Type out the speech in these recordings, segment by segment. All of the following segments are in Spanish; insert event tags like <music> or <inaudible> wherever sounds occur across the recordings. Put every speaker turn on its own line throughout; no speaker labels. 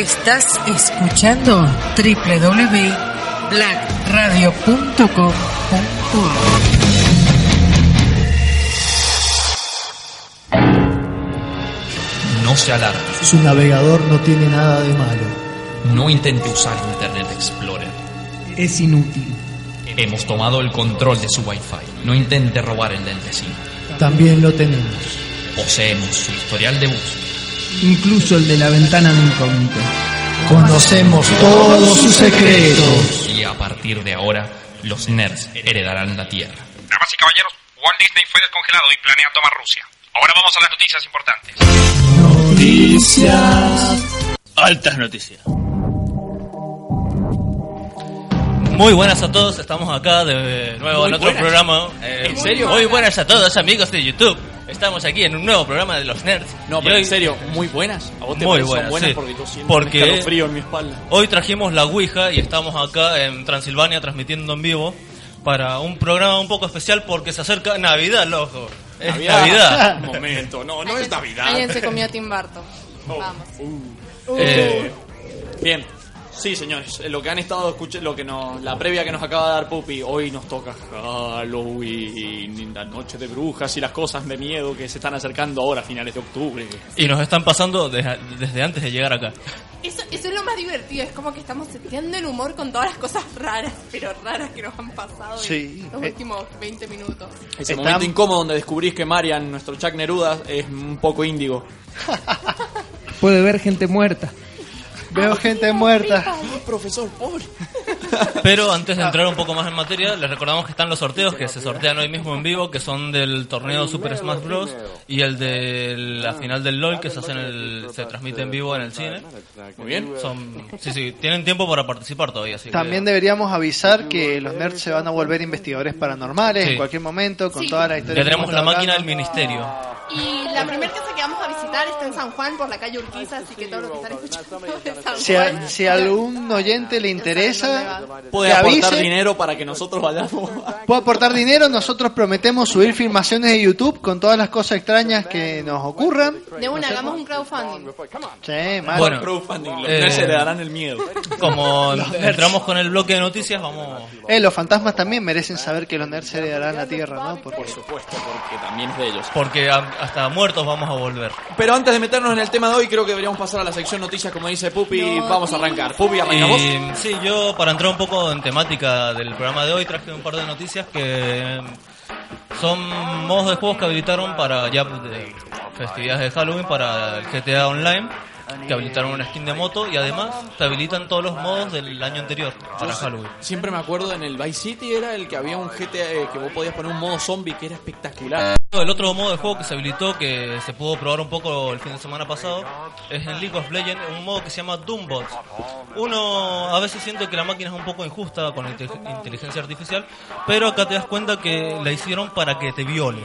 Estás escuchando www.blackradio.com.ar
No se alarme.
Su navegador no tiene nada de malo.
No intente usar Internet Explorer.
Es inútil.
Hemos tomado el control de su Wi-Fi. No intente robar el del vecino.
También lo tenemos.
Poseemos su historial de búsqueda.
Incluso el de la ventana de incógnito. Conocemos todos sus secretos.
Y a partir de ahora, los nerds heredarán la Tierra.
Damas y caballeros, Walt Disney fue descongelado y planea tomar Rusia. Ahora vamos a las noticias importantes.
Noticias. Altas noticias.
Muy buenas a todos, estamos acá de nuevo en otro programa. Eh,
¿En serio?
Muy buenas a todos, amigos de YouTube. Estamos aquí en un nuevo programa de los nerds.
No, pero
hoy-
en serio, muy buenas. ¿A vos te
Muy buenas,
buenas?
sí.
Porque yo siento
Porque-
un escalofrío en mi espalda.
Hoy trajimos la Ouija y estamos acá en Transilvania transmitiendo en vivo para un programa un poco especial porque se acerca Navidad, loco. Es Navidad.
Un <laughs> momento, no, no es Navidad.
Alguien se comió a Tim Burton.
Oh.
Vamos.
Eh,
Bien. Sí, señores, lo que han estado escuchando, lo que nos, la previa que nos acaba de dar Pupi, hoy nos toca Halloween, la noche de brujas y las cosas de miedo que se están acercando ahora a finales de octubre.
y nos están pasando desde, desde antes de llegar acá.
Eso, eso es lo más divertido. Es como que estamos seteando el humor con todas las cosas raras, pero raras que nos han pasado
Sí.
en los
Eh.
últimos 20 minutos.
Ese
Está-
momento incómodo donde descubrís que Marian, nuestro Chuck Neruda, es un poco índigo. <laughs>
Puede ver gente muerta.
Veo gente muerta.
Profesor, pobre.
Pero antes de entrar un poco más en materia, les recordamos que están los sorteos que se sortean hoy mismo en vivo, que son del torneo Super Smash Bros. y el de la final del LOL que se hace en el, se transmite en vivo en el cine.
Muy bien.
Son, sí, sí, tienen tiempo para participar todavía. Así que-
También deberíamos avisar que los nerds se van a volver investigadores paranormales
Sí.
en cualquier momento con
Sí.
toda la
ya
historia. que
tenemos la máquina del ministerio.
Y la primera casa que vamos a visitar está en San Juan, por la calle Urquiza, así que todo lo que están escuchando
Si a, si a algún oyente le interesa,
Puede
que
aportar
avise.
dinero para que nosotros vayamos.
Puede aportar dinero, nosotros prometemos subir filmaciones de YouTube con todas las cosas extrañas que nos ocurran.
De una, hagamos un crowdfunding.
Sí, mal.
Bueno,
crowdfunding, los nerds le darán el miedo.
Como entramos con el bloque de noticias, vamos...
Eh, los fantasmas también merecen saber que los nerds heredarán la tierra, ¿no? Porque
Por supuesto, porque también es de ellos.
Porque a- hasta muertos vamos a volver.
Pero antes de meternos en el tema de hoy, creo que deberíamos pasar a la sección noticias, como dice Pupi. Vamos a arrancar. Pupi, arrancamos.
Y sí, yo para entrar un poco en temática del programa de hoy traje un par de noticias que eh, son modos de juegos que habilitaron para ya de festividades de Halloween para el GTA Online, que habilitaron una skin de moto y además te habilitan todos los modos del año anterior para Halloween.
Siempre me acuerdo en el Vice City era el que había un GTA eh, que vos podías poner un modo zombie que era espectacular.
El otro modo de juego que se habilitó, que se pudo probar un poco el fin de semana pasado, es en League of Legends, un modo que se llama Doombots. Uno a veces siente que la máquina es un poco injusta con la inte- inteligencia artificial, pero acá te das cuenta que la hicieron para que te viole.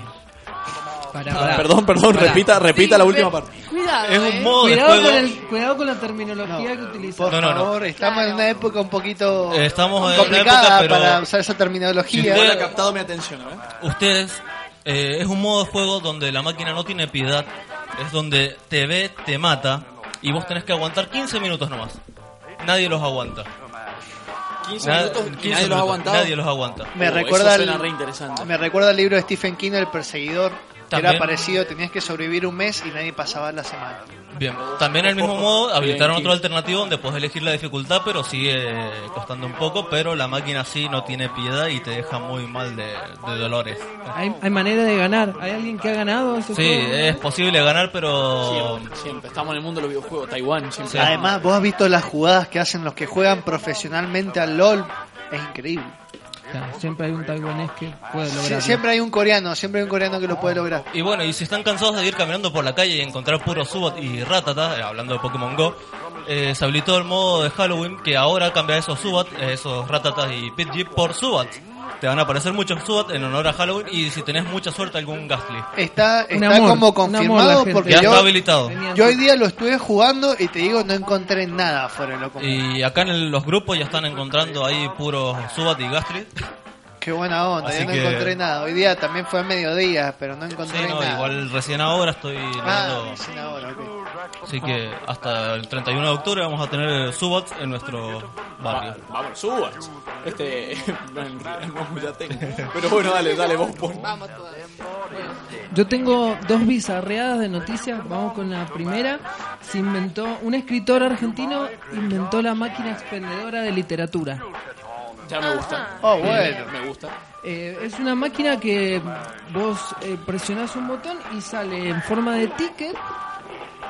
Para,
Ah,
para.
perdón, perdón,
Pará.
repita, repita
Sí,
la última
pe-
parte.
Cuidado,
Es un
eh.
modo de
Cuidado
juego.
con, el, cuidado con la terminología que utilizas.
por
No, no, no.
favor, estamos en una época un poquito
Eh, estamos en una
complicada
época, pero-
para usar esa
Si
terminología.
usted-
ha captado mi atención, ¿eh?
Ustedes, eh, es un modo de juego donde la máquina no tiene piedad, es donde te ve, te mata y vos tenés que aguantar 15 minutos nomás. Nadie los aguanta.
15
Na-
minutos y
15
nadie los ha
minutos,
aguantado.
Nadie los aguanta.
Me
Oh,
recuerda al-
suena re interesante.
Me recuerda el libro de Stephen King, El Perseguidor,
También.
era parecido, tenías que sobrevivir un mes y nadie pasaba la semana.
Bien, también en el mismo modo habilitaron otro alternativo donde puedes elegir la dificultad, pero sigue costando un poco, pero la máquina sí no tiene piedad y te deja muy mal de, de dolores.
Hay, hay manera de ganar. ¿Hay alguien que ha ganado ese
Sí,
juego?
es posible ganar, pero...
Siempre, siempre. Estamos en el mundo de los videojuegos. Taiwán, siempre.
Además, vos has visto las jugadas que hacen los que juegan profesionalmente al LOL. Es increíble.
Claro, siempre hay un taiwanés que puede
Sí,
lograrlo.
siempre hay un coreano, siempre hay un coreano que lo puede lograr.
Y bueno, y si están cansados de ir caminando por la calle y encontrar puro Subat y Ratata, eh, hablando de Pokémon Go, eh, se habilitó el modo de Halloween que ahora cambia esos Subat, esos Ratatas y Pidgey por Subat. Te van a aparecer muchos Subat en honor a Halloween y si tenés mucha suerte algún Ghastly.
Está, está
amor,
como
amor
confirmado porque
Ya
yo,
está habilitado.
Yo hoy día lo estuve jugando y te digo, no encontré nada fuera de lo común.
Y acá en el- los grupos ya están encontrando ahí puros Subat y Ghastly.
Qué buena onda,
Así
yo no
que-
encontré nada. Hoy día también fue a mediodía, pero no
Sí,
encontré
no,
nada.
igual recién ahora estoy
Ah, recién ahora, ok.
Así que hasta el 31 de octubre vamos a tener Subots en nuestro barrio.
Va- Vamos, subas. Este. <laughs> No, ya tengo. Pero bueno, dale, dale, vos pon.
Vamos.
Yo tengo dos bizarreadas de noticias. Vamos con la primera. Se inventó, un escritor argentino inventó la máquina expendedora de literatura.
Ya me gusta.
Oh, bueno.
Me gusta.
Eh, es una máquina que vos eh, presionás un botón y sale en forma de ticket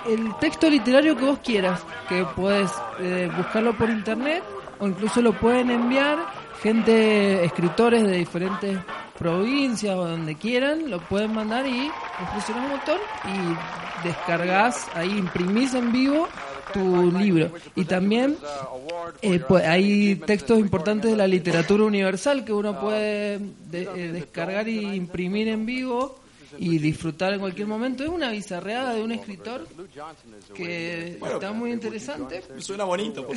el texto literario que vos quieras, que puedes eh, buscarlo por internet o incluso lo pueden enviar gente, escritores de diferentes provincias o donde quieran, lo pueden mandar y vos presionás un botón y descargas, ahí imprimís en vivo tu libro. Y también eh, pues, hay textos importantes de la literatura universal que uno puede de- eh, descargar y imprimir en vivo y disfrutar en cualquier momento. Es una bizarreada de un escritor que está muy interesante.
Suena bonito,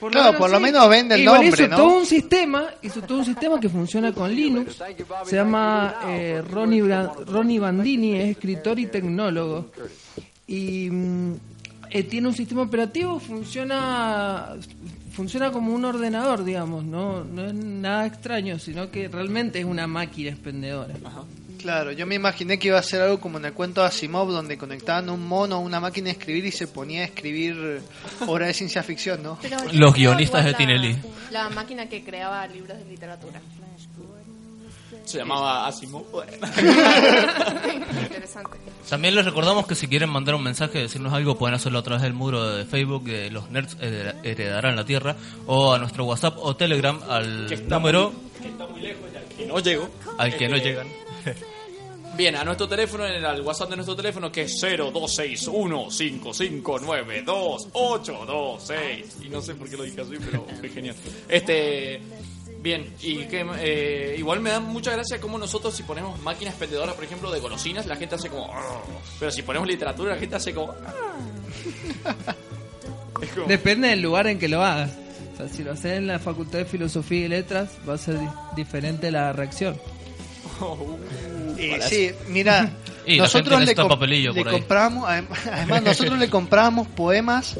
por
Claro, por lo menos vende el
Igual
nombre,
hizo
¿no?
todo un sistema, hizo todo un sistema que funciona con Linux. Se llama eh, Ronnie, Ronnie Bandini, es escritor y tecnólogo. Y mm, eh, tiene un sistema operativo, funciona funciona como un ordenador, digamos, no no es nada extraño, sino que realmente es una máquina expendedora.
Claro, yo me imaginé que iba a ser algo como en el cuento de Asimov, donde conectaban un mono a una máquina de escribir y se ponía a escribir obras de ciencia ficción, ¿no?
Pero
Los guionistas de
la-
Tinelli.
La máquina que creaba libros de literatura.
Se llamaba Asimov. <laughs>
Interesante.
También les recordamos que si quieren mandar un mensaje, decirnos algo, pueden hacerlo a través del muro de Facebook de los nerds Hered- heredarán la tierra o a nuestro WhatsApp o Telegram al
Que está
número
Que está muy lejos ya. Que no llego.
al que no llegan. <laughs>
Bien, a nuestro teléfono, en el WhatsApp de nuestro teléfono, que es 0261-559-2826. Y no sé por qué lo dije así, pero es genial. Este. Bien, y que eh, igual me da mucha gracia como nosotros si ponemos máquinas expendedoras, por ejemplo, de golosinas, la gente hace como... "Arr". Pero si ponemos literatura, la gente hace. <laughs> Es como-
Depende del lugar en que lo hagas. O sea, si lo haces en la Facultad de Filosofía y Letras, va a ser di- diferente la reacción. <laughs>
Eh, sí, mira, <laughs>
Y
nosotros le,
necesita
com-
papelillo
le
por ahí.
compramos, adem- <laughs> además nosotros le compramos poemas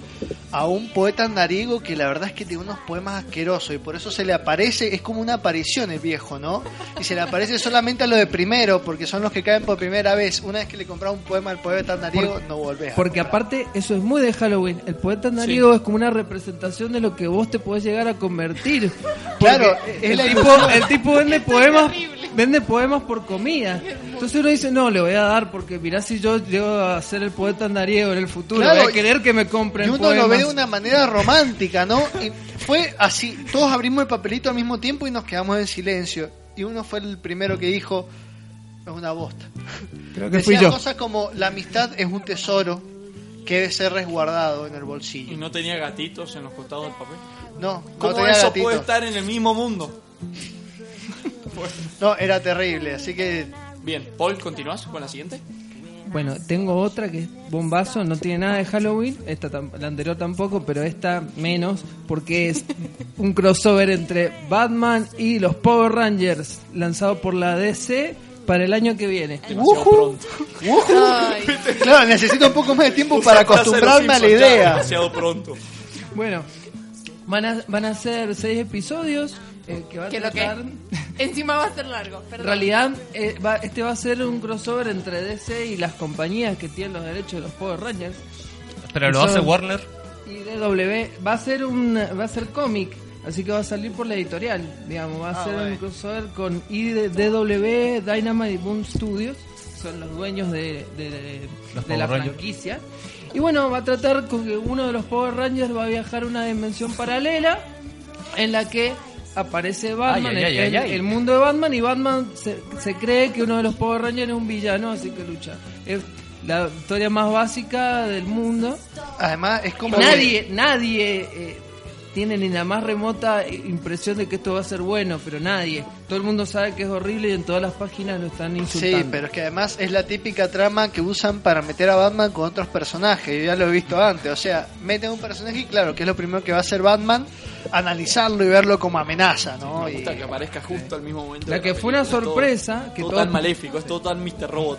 a un poeta andariego que la verdad es que tiene unos poemas asquerosos y por eso se le aparece, es como una aparición el viejo, ¿no? Y se le aparece solamente a lo de primero, porque son los que caen por primera vez. Una vez que le compras un poema al poeta andariego, no volvés a
Porque
comprar.
aparte, eso es muy de Halloween. El poeta andariego es como una representación de lo que vos te podés llegar a convertir. <laughs>
Claro,
tipo, el tipo vende <laughs> poemas, vende poemas por comida. Entonces uno dice, no, le voy a dar porque mirá si yo llego a ser el poeta andariego en el futuro,
Claro,
voy a querer que me compren
Y uno
poemas.
lo ve de una manera romántica, ¿no? Y fue así, todos abrimos el papelito al mismo tiempo y nos quedamos en silencio. Y uno fue el primero que dijo, es una bosta.
Creo que fui
Decía
yo.
cosas como, la amistad es un tesoro que debe ser resguardado en el
Y
bolsillo.
no tenía gatitos en los costados del papel.
No, no
¿Cómo
tenía
eso puede estar en el mismo mundo? <laughs>
No, era terrible, así que
Bien, Paul, ¿continúas con la siguiente?
Bueno, tengo otra que es bombazo, no tiene nada de Halloween, esta la anterior tampoco, pero esta menos, porque es un crossover entre Batman y los Power Rangers, lanzado por la DC para el año que viene.
Pronto.
Ay,
claro, necesito un poco más de tiempo para acostumbrarme a la idea.
Demasiado pronto.
Bueno, van a, van a ser seis episodios eh, que va a
que lo que
tratar... <laughs>
encima va a ser largo.
En realidad, eh, va- este va a ser un crossover entre DC y las compañías que tienen los derechos de los Power Rangers.
Pero lo hace Warner.
Y DW va a ser un va a ser cómic, así que va a salir por la editorial, digamos, va a
Ah,
ser un crossover con IDW, Dynamite y Boom Studios, son los dueños de, de-
Los
de la
Power Rangers.
franquicia. Y bueno, va a tratar con que uno de los Power Rangers va a viajar a una dimensión paralela en la que aparece Batman,
Ay, ay, ay,
el,
ay, ay.
el mundo de Batman y Batman se, se cree que uno de los Power Rangers es un villano, así que lucha. Es la historia más básica del mundo.
Además, es como
Nadie, nadie eh, tiene ni la más remota impresión de que esto va a ser bueno, pero nadie. Todo el mundo sabe que es horrible y en todas las páginas lo están insultando.
Sí, pero es que además es la típica trama que usan para meter a Batman con otros personajes. Yo ya lo he visto antes. O sea, meten un personaje y claro, que es lo primero que va a hacer Batman, analizarlo y verlo como amenaza, ¿no?
Me
Y,
gusta que aparezca justo al mismo momento.
La que fue una
es todo-
sorpresa, que
todo
todo-
tan maléfico, es todo tan Mr. Robot,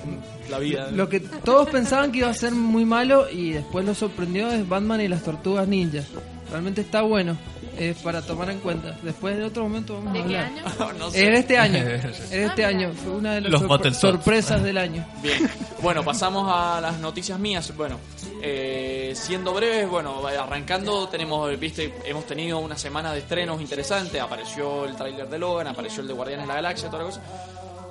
la vida.
Lo que todos pensaban que iba a ser muy malo y después lo sorprendió es Batman y las Tortugas Ninja. Realmente está bueno, es para tomar en cuenta. Después de otro momento vamos a
¿De qué
hablar.
año? <laughs>
no
Es de este año, <laughs> es de este año, fue una de las
Los
sorpre-
Battletoads.
sorpresas del año. <laughs>
Bien, bueno, pasamos a las noticias mías. Bueno, eh, siendo breves, bueno, arrancando, tenemos, viste, hemos tenido una semana de estrenos interesantes. Apareció el tráiler de Logan, apareció el de Guardianes de la Galaxia, toda la cosa.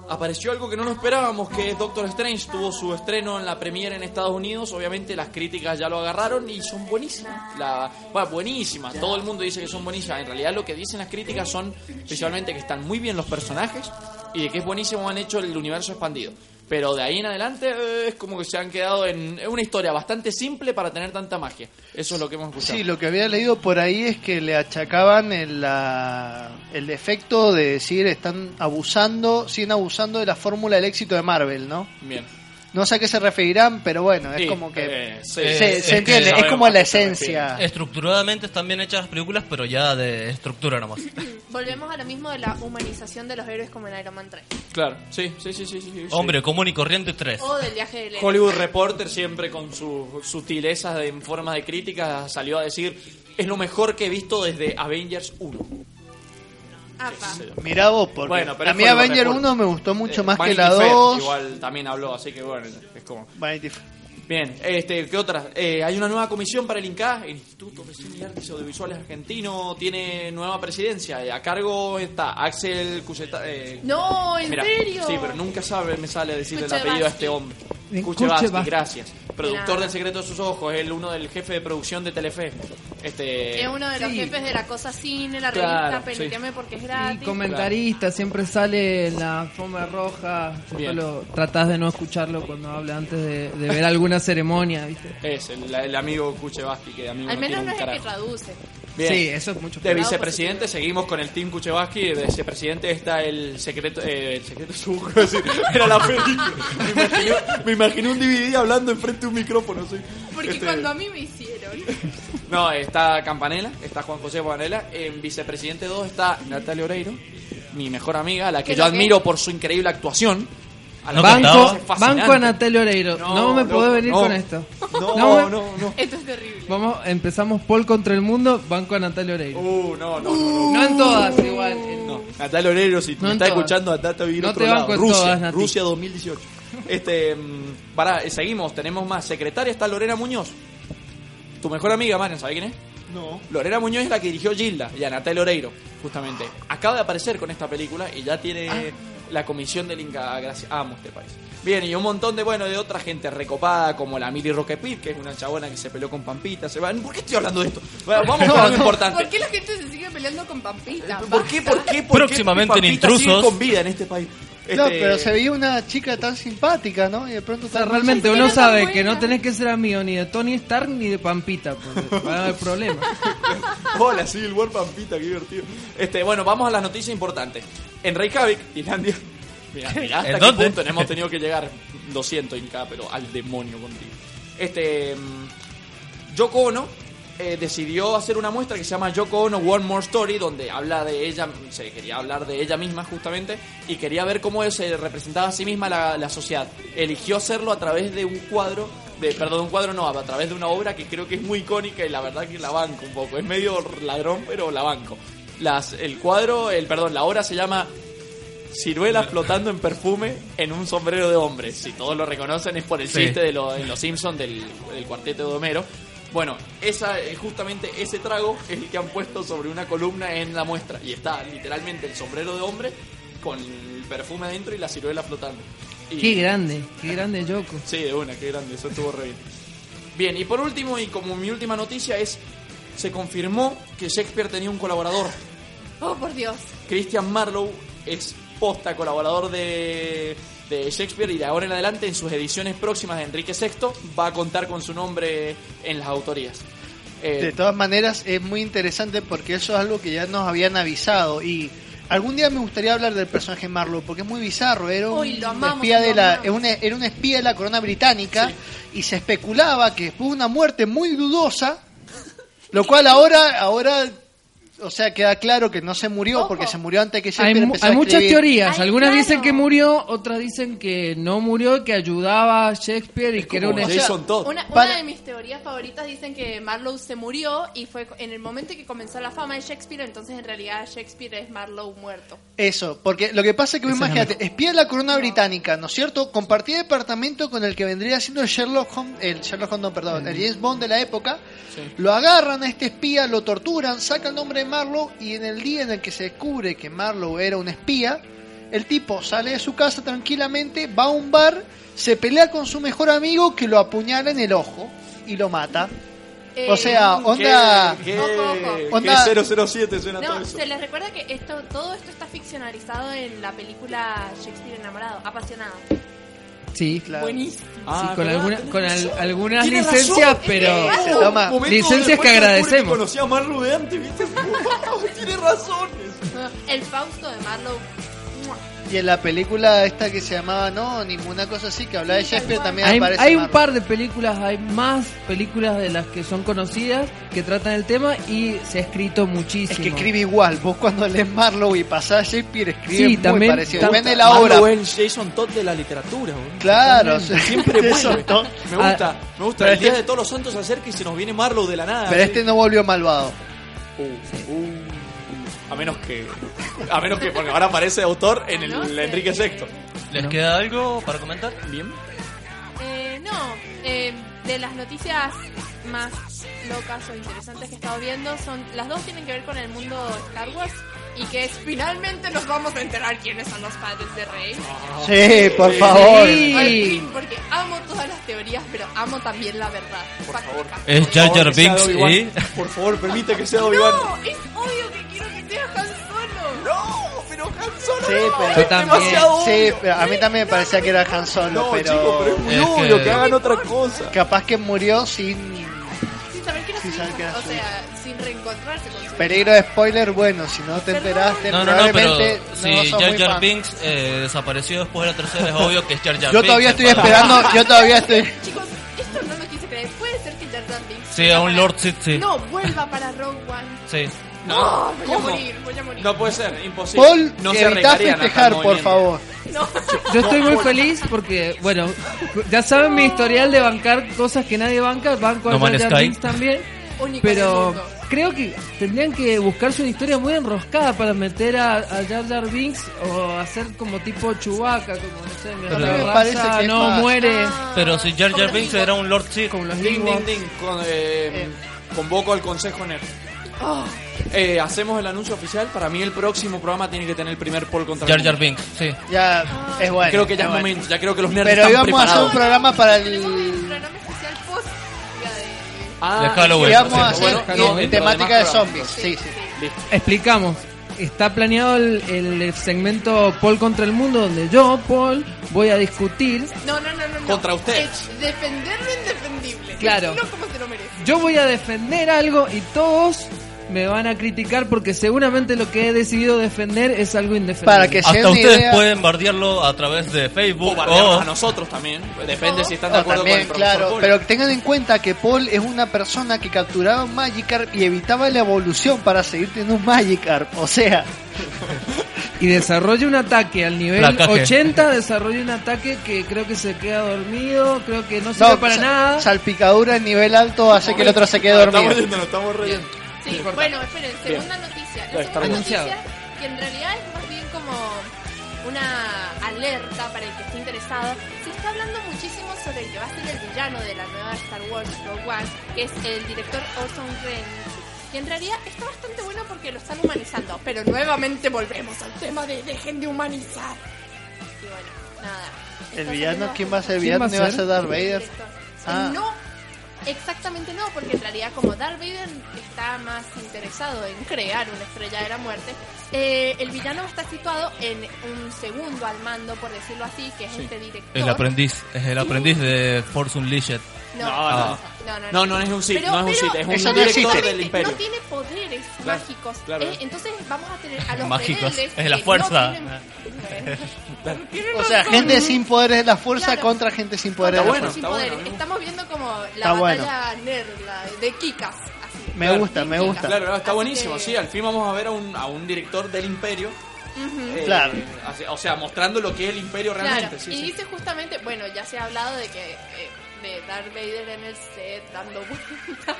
Apareció algo que no nos esperábamos, que es Doctor Strange. Tuvo su estreno en la premiere en Estados Unidos. Obviamente las críticas ya lo agarraron y son buenísimas. La, bueno, buenísimas. Todo el mundo dice que son buenísimas. En realidad lo que dicen las críticas son principalmente que están muy bien los personajes y de que es buenísimo han hecho el universo expandido. Pero de ahí en adelante eh, es como que se han quedado en es una historia bastante simple para tener tanta magia. Eso es lo que hemos escuchado.
Sí, lo que había leído por ahí es que le achacaban el, la- el defecto de decir están abusando, siguen abusando de la fórmula del éxito de Marvel, ¿no?
Bien.
No sé a qué se referirán, pero bueno, es
Sí,
como que
eh, sí.
se,
Eh,
se
que
entiende, es como la esencia.
Estructuradamente están bien hechas las películas, pero ya de estructura nomás. <laughs>
Volvemos a lo mismo de la humanización de los héroes como en Iron Man 3.
Claro, sí, sí, sí, sí, sí, sí.
Hombre común y corriente 3.
O del viaje del héroe.
Hollywood Reporter siempre con sus sutilezas en forma de crítica salió a decir es lo mejor que he visto desde Avengers 1.
Mirá vos, porque
Bueno, pero
a mí Avenger
Reporter.
1 me gustó mucho
Eh,
más que
Vanity
la
Fair
2.
Igual también habló, así que bueno, es como...
Vanity Fair.
Bien, este, ¿qué otra? Eh, hay una nueva comisión para el INCA, el Instituto de Cine y Artes Audiovisuales Argentino, tiene nueva presidencia. Eh, A cargo está Axel Cuseta. eh,
No, ¿en
mira,
serio?
Sí, pero nunca sabe, me sale decirle el apellido a este hombre. Kuchevaski. gracias. Productor del Secreto de sus Ojos, es el uno del jefe de producción de Telefe. Este,
Es uno de los
Sí.
jefes de la cosa cine, la
Claro,
revista Peluqueame porque es
Y
gratis.
comentarista, siempre sale en la forma roja. Siempre
Bien.
lo tratás de no escucharlo cuando habla antes de, de ver alguna ceremonia, ¿viste?
es el, el amigo Kuchevaski, que amigo
Al
no
menos
tiene
no
un
es el que
carajo.
traduce.
Bien.
Sí, eso es mucho
De vicepresidente seguimos con el team Kuchevaski. De vicepresidente está el secreto, eh, el secreto <laughs> decir, Era la película. Me imaginé, me imaginé un DVD hablando enfrente de un micrófono.
Porque
Este,
cuando a mí me hicieron.
No, está Campanella, está Juan José Campanella. En vicepresidente 2 está Natalia Oreiro, mi mejor amiga, a la que
¿Qué
yo
que?
admiro por su increíble actuación.
No
Banco, banco a Natalia Oreiro.
No,
No, me
no,
puedo venir
no.
con esto.
No,
No,
no, no.
Esto es terrible.
Vamos, empezamos Paul contra el mundo, banco a Natalia Oreiro.
Uh, no, no, no, no.
no en todas, igual. en-
No, Natalia Oreiro, si
No
me está
todas.
escuchando, andate a vivir
No
otro
te
lado.
banco
Rusia,
todas, Nati.
Rusia 2018. Este, mm, pará, eh, seguimos, tenemos más. Secretaria está Lorena Muñoz. Tu mejor amiga, Marian, ¿sabes quién es?
No.
Lorena Muñoz es la que dirigió Gilda y a Natalia Oreiro, justamente. Acaba de aparecer con esta película y ya tiene
Ah.
la comisión del Inca. Gracias, amo este país. Bien, y un montón de, bueno, de otra gente recopada, como la Mili Roquepit, que es una chabona que se peleó con Pampita. Se va... ¿Por qué estoy hablando de esto? Bueno, vamos con <laughs> algo importante.
¿Por qué la gente se sigue peleando con Pampita?
¿Por qué, por qué, por
Próximamente
qué
en
Pampita sigue
Intrusos.
con vida en este país?
No,
Este,
pero se veía una chica tan simpática, ¿no? Y de pronto
O sea,
tan-
realmente uno sabe que no tenés que ser amigo ni de Tony Stark ni de Pampita, porque va a haber problemas. <laughs>
Hola, sí, el War Pampita, qué divertido. Este, bueno, vamos a las noticias importantes. En Reykjavik, Islandia. Mira, mira hasta
¿En
qué
dónde?
punto hemos tenido que llegar. Lo siento, Inca, pero al demonio contigo. Este. mm, Yoko Ono eh, decidió hacer una muestra que se llama Yoko Ono One More Story, donde habla de ella, se quería hablar de ella misma justamente, y quería ver cómo se representaba a sí misma la, la sociedad. Eligió hacerlo a través de un cuadro, de, perdón, un cuadro no, a través de una obra que creo que es muy icónica y la verdad que la banco un poco. Es medio ladrón, pero la banco. Las, el cuadro, el perdón, la obra se llama ciruelas flotando en perfume en un sombrero de hombre. Si todos lo reconocen es por el
Sí.
chiste de lo, Los Simpsons del, del cuarteto de Homero. Bueno, esa, eh, justamente ese trago es el que han puesto sobre una columna en la muestra. Y está literalmente el sombrero de hombre con el perfume adentro y la ciruela flotando. Y-
Qué grande, qué grande Yoko. <laughs>
Sí, de una, qué grande, eso estuvo re bien. Bien, y por último, y como mi última noticia es, se confirmó que Shakespeare tenía un colaborador.
Oh, por Dios.
Christian Marlowe es posta colaborador de, de Shakespeare y de ahora en adelante en sus ediciones próximas de Enrique VI va a contar con su nombre en las autorías. Eh,
De todas maneras, es muy interesante porque eso es algo que ya nos habían avisado. Y algún día me gustaría hablar del personaje Marlowe porque es muy bizarro. Era un,
Uy, lo amamos,
espía de la, era una- era un espía de la corona británica y se especulaba que fue una muerte muy dudosa. Lo cual ahora, ahora, o sea, queda claro que no se murió
Ojo.
porque se murió antes que
Hay,
Shakespeare
mu- hay
a
muchas teorías.
Ay,
Algunas
claro.
dicen que murió, otras dicen que no murió, que ayudaba a Shakespeare y que era.
Jason Todd.
Una, una
Para-
de mis teorías favoritas dicen que Marlowe se murió y fue en el momento que comenzó la fama de Shakespeare, entonces en realidad Shakespeare es Marlowe muerto.
Eso, porque lo que pasa es que imagínate, espía de la corona británica, ¿no es cierto? Compartía departamento con el que vendría siendo el Sherlock Holmes, el Sherlock Holmes, no, perdón, el James Bond de la época. Lo agarran a este espía, lo torturan, sacan el nombre de Marlowe y en el día en el que se descubre que Marlowe era un espía, el tipo sale de su casa tranquilamente, va a un bar, se pelea con su mejor amigo que lo apuñala en el ojo y lo mata.
Eh,
O sea, onda...
¿Qué,
Ojo, ojo.
qué
Onda-
007 suena todo
No,
eso?
se les recuerda que esto, todo esto está ficcionalizado en la película Shakespeare enamorado, apasionado.
Sí,
Claro.
Buenísimo.
Ah,
sí, con, con al- algunas licencias,
razón.
pero...
Se toma-
Licencias que agradecemos.
conocía a Marlowe de antes, ¿viste? <laughs> Tiene razones.
El Fausto de Marlowe.
Y en la película esta que se llamaba Anónimo, una cosa así, que hablaba de Shakespeare, también
Hay,
aparece
hay un par de películas, hay más películas de las que son conocidas que tratan el tema y se ha escrito muchísimo.
Es que escribe igual. Vos cuando lees Marlowe y pasás a Shakespeare, escribe
Sí,
muy
también-
parecido. la obra.
Marlowe es el Jason Todd de la literatura, boludo.
Claro,
siempre <laughs>
Jason
vuelve.
Todd.
Me gusta, me gusta. El día
este-
de todos los santos se acerca y se nos viene Marlowe de la nada.
Pero
así.
este no volvió malvado.
Uh, uh, a menos que. A menos que. Porque ahora aparece autor en el
No sé.
Enrique VI.
¿Les queda algo para comentar?
Bien.
Eh, no, eh, de las noticias más locas o interesantes que he estado viendo son las dos tienen que ver con el mundo Star Wars y que es, finalmente nos vamos a enterar quiénes son los padres de Rey.
Sí, por favor.
Sí.
Al fin, porque amo todas las teorías, pero amo también la verdad. fáctica.
Es Jar
Por
Jar
favor, que sea
Binks
Obi-Wan.
y...
Por favor, permite que sea Obi-Wan.
No, es obvio que Han Solo.
No, pero Han Solo.
Sí,
no,
pero-
es
Yo también.
demasiado
Sí, pero a mí también me parecía que era Han Solo,
No,
pero,
chico, pero es muy
Es
obvio que...
que-
hagan otra cosa.
capaz que murió sin
Sin saber que era
Sin
su
saber que era
o
su
sea, sin reencontrarse con su
peligro de spoiler. Bueno, si no te
Perdón.
enteraste,
No, no, no, pero
probablemente no
si Jar Jar. Binks eh, desapareció después de la tercera, es obvio que es Jar Jar
Yo todavía estoy esperando, yo todavía estoy...
Chicos, esto no lo quise creer. Puede ser que Jar Jar Binks
Sí, a un
para-
Lord Sith, sí.
No, vuelva para Rogue One.
Sí.
No, voy
¿cómo?
a morir, voy a morir.
No puede ser, imposible.
Paul,
no se a
festejar, por favor.
No.
Yo estoy muy <laughs> feliz porque, bueno, ya saben mi historial de bancar cosas que nadie banca, banco a
No.
Binks también,
Único
pero creo que tendrían que buscarse una historia muy enroscada para meter a, a Jar Jar Binks o hacer como tipo Chewbacca, como no sé, mi
Pero- A
raza
parece que
no
más-
muere,
Ah,
Pero si Jar Jar Binks era un Lord Sith,
como los
Ding, ding, ding. Con, eh, convoco al Consejo Nerd.
Ah, <laughs>
Eh, hacemos el anuncio oficial. Para mí el próximo programa tiene que tener el primer poll contra
Jar
el
Jar. Binks, sí.
Ya, es bueno.
Creo que ya es
bueno.
momento. Ya creo que los nerds
Pero
están
íbamos a hacer un programa para
el.
Ah,
de Halloween.
Íbamos a hacer
Bueno,
Halloween.
no,
temática de zombies. Sí, sí.
Listo.
Explicamos. Está planeado el, el segmento Paul contra el mundo donde yo, Paul, voy a discutir.
No, no, no, no, no.
Contra usted.
Es defender lo indefendible.
Claro.
Como se lo merece.
Yo voy a defender algo y todos me van a criticar porque seguramente lo que he decidido defender es algo indefendible.
Para que
Hasta ustedes
idea...
pueden bardearlo a través de
O
Facebook
bardearnos
o...
a nosotros también. Depende si están de acuerdo
también,
con el profesor
claro,
Paul.
pero tengan en cuenta que Paul es una persona que capturaba un Magikarp y evitaba la evolución para seguir teniendo un Magikarp. O sea, <laughs>
y desarrolla un ataque al nivel
Placaje.
80, desarrolla un ataque que creo que se queda dormido, creo que no sirve
no,
para nada.
salpicadura en nivel alto hace que el otro se quede
No, Estamos
dormido.
yendo, nos estamos riendo.
Sí, bueno, esperen, segunda noticia. La segunda
anunciado.
noticia, que en realidad es más bien como una alerta para el que esté interesado. Se está hablando muchísimo sobre el que va a ser el villano de la nueva Star Wars Rogue One, que es el director Orson Welles. Y en realidad está bastante bueno porque lo están humanizando. Pero nuevamente volvemos al tema de dejen de humanizar. Y bueno, nada.
¿El villano? ¿Quién va a ser el
¿Quién
villano?
va a
¿No va a
ser?
Darth Vader? Ah.
No, exactamente no, porque en realidad como Darth Vader está más interesado en crear una estrella de la muerte, eh, el villano estar situado en un segundo al mando, por decirlo así, que es este director.
El aprendiz, es el aprendiz de Force Unleashed.
No,
No,
no, no,
No, no es un
Pero-
no es un Sith, es un director del imperio.
No tiene poderes
Claro,
mágicos.
claro.
¿eh? Entonces vamos a tener a los
Mágicos, es la fuerza.
No tienen- Tienen
O sea, gente sin poderes de la fuerza
Claro.
contra gente sin poderes
Está
de la
bueno,
fuerza.
Estamos viendo como la
Está bueno.
batalla nerd la de Kikas. Así.
Me gusta, me
Kikas.
gusta.
Claro, está buenísimo, sí, al fin vamos a ver a un, a un director del imperio. eh,
Claro.
así- O sea, mostrando lo que es el imperio realmente.
Claro,
sí,
y
sí.
dice justamente, bueno, ya se ha hablado de que eh, de Darth Vader en el set dando vueltas,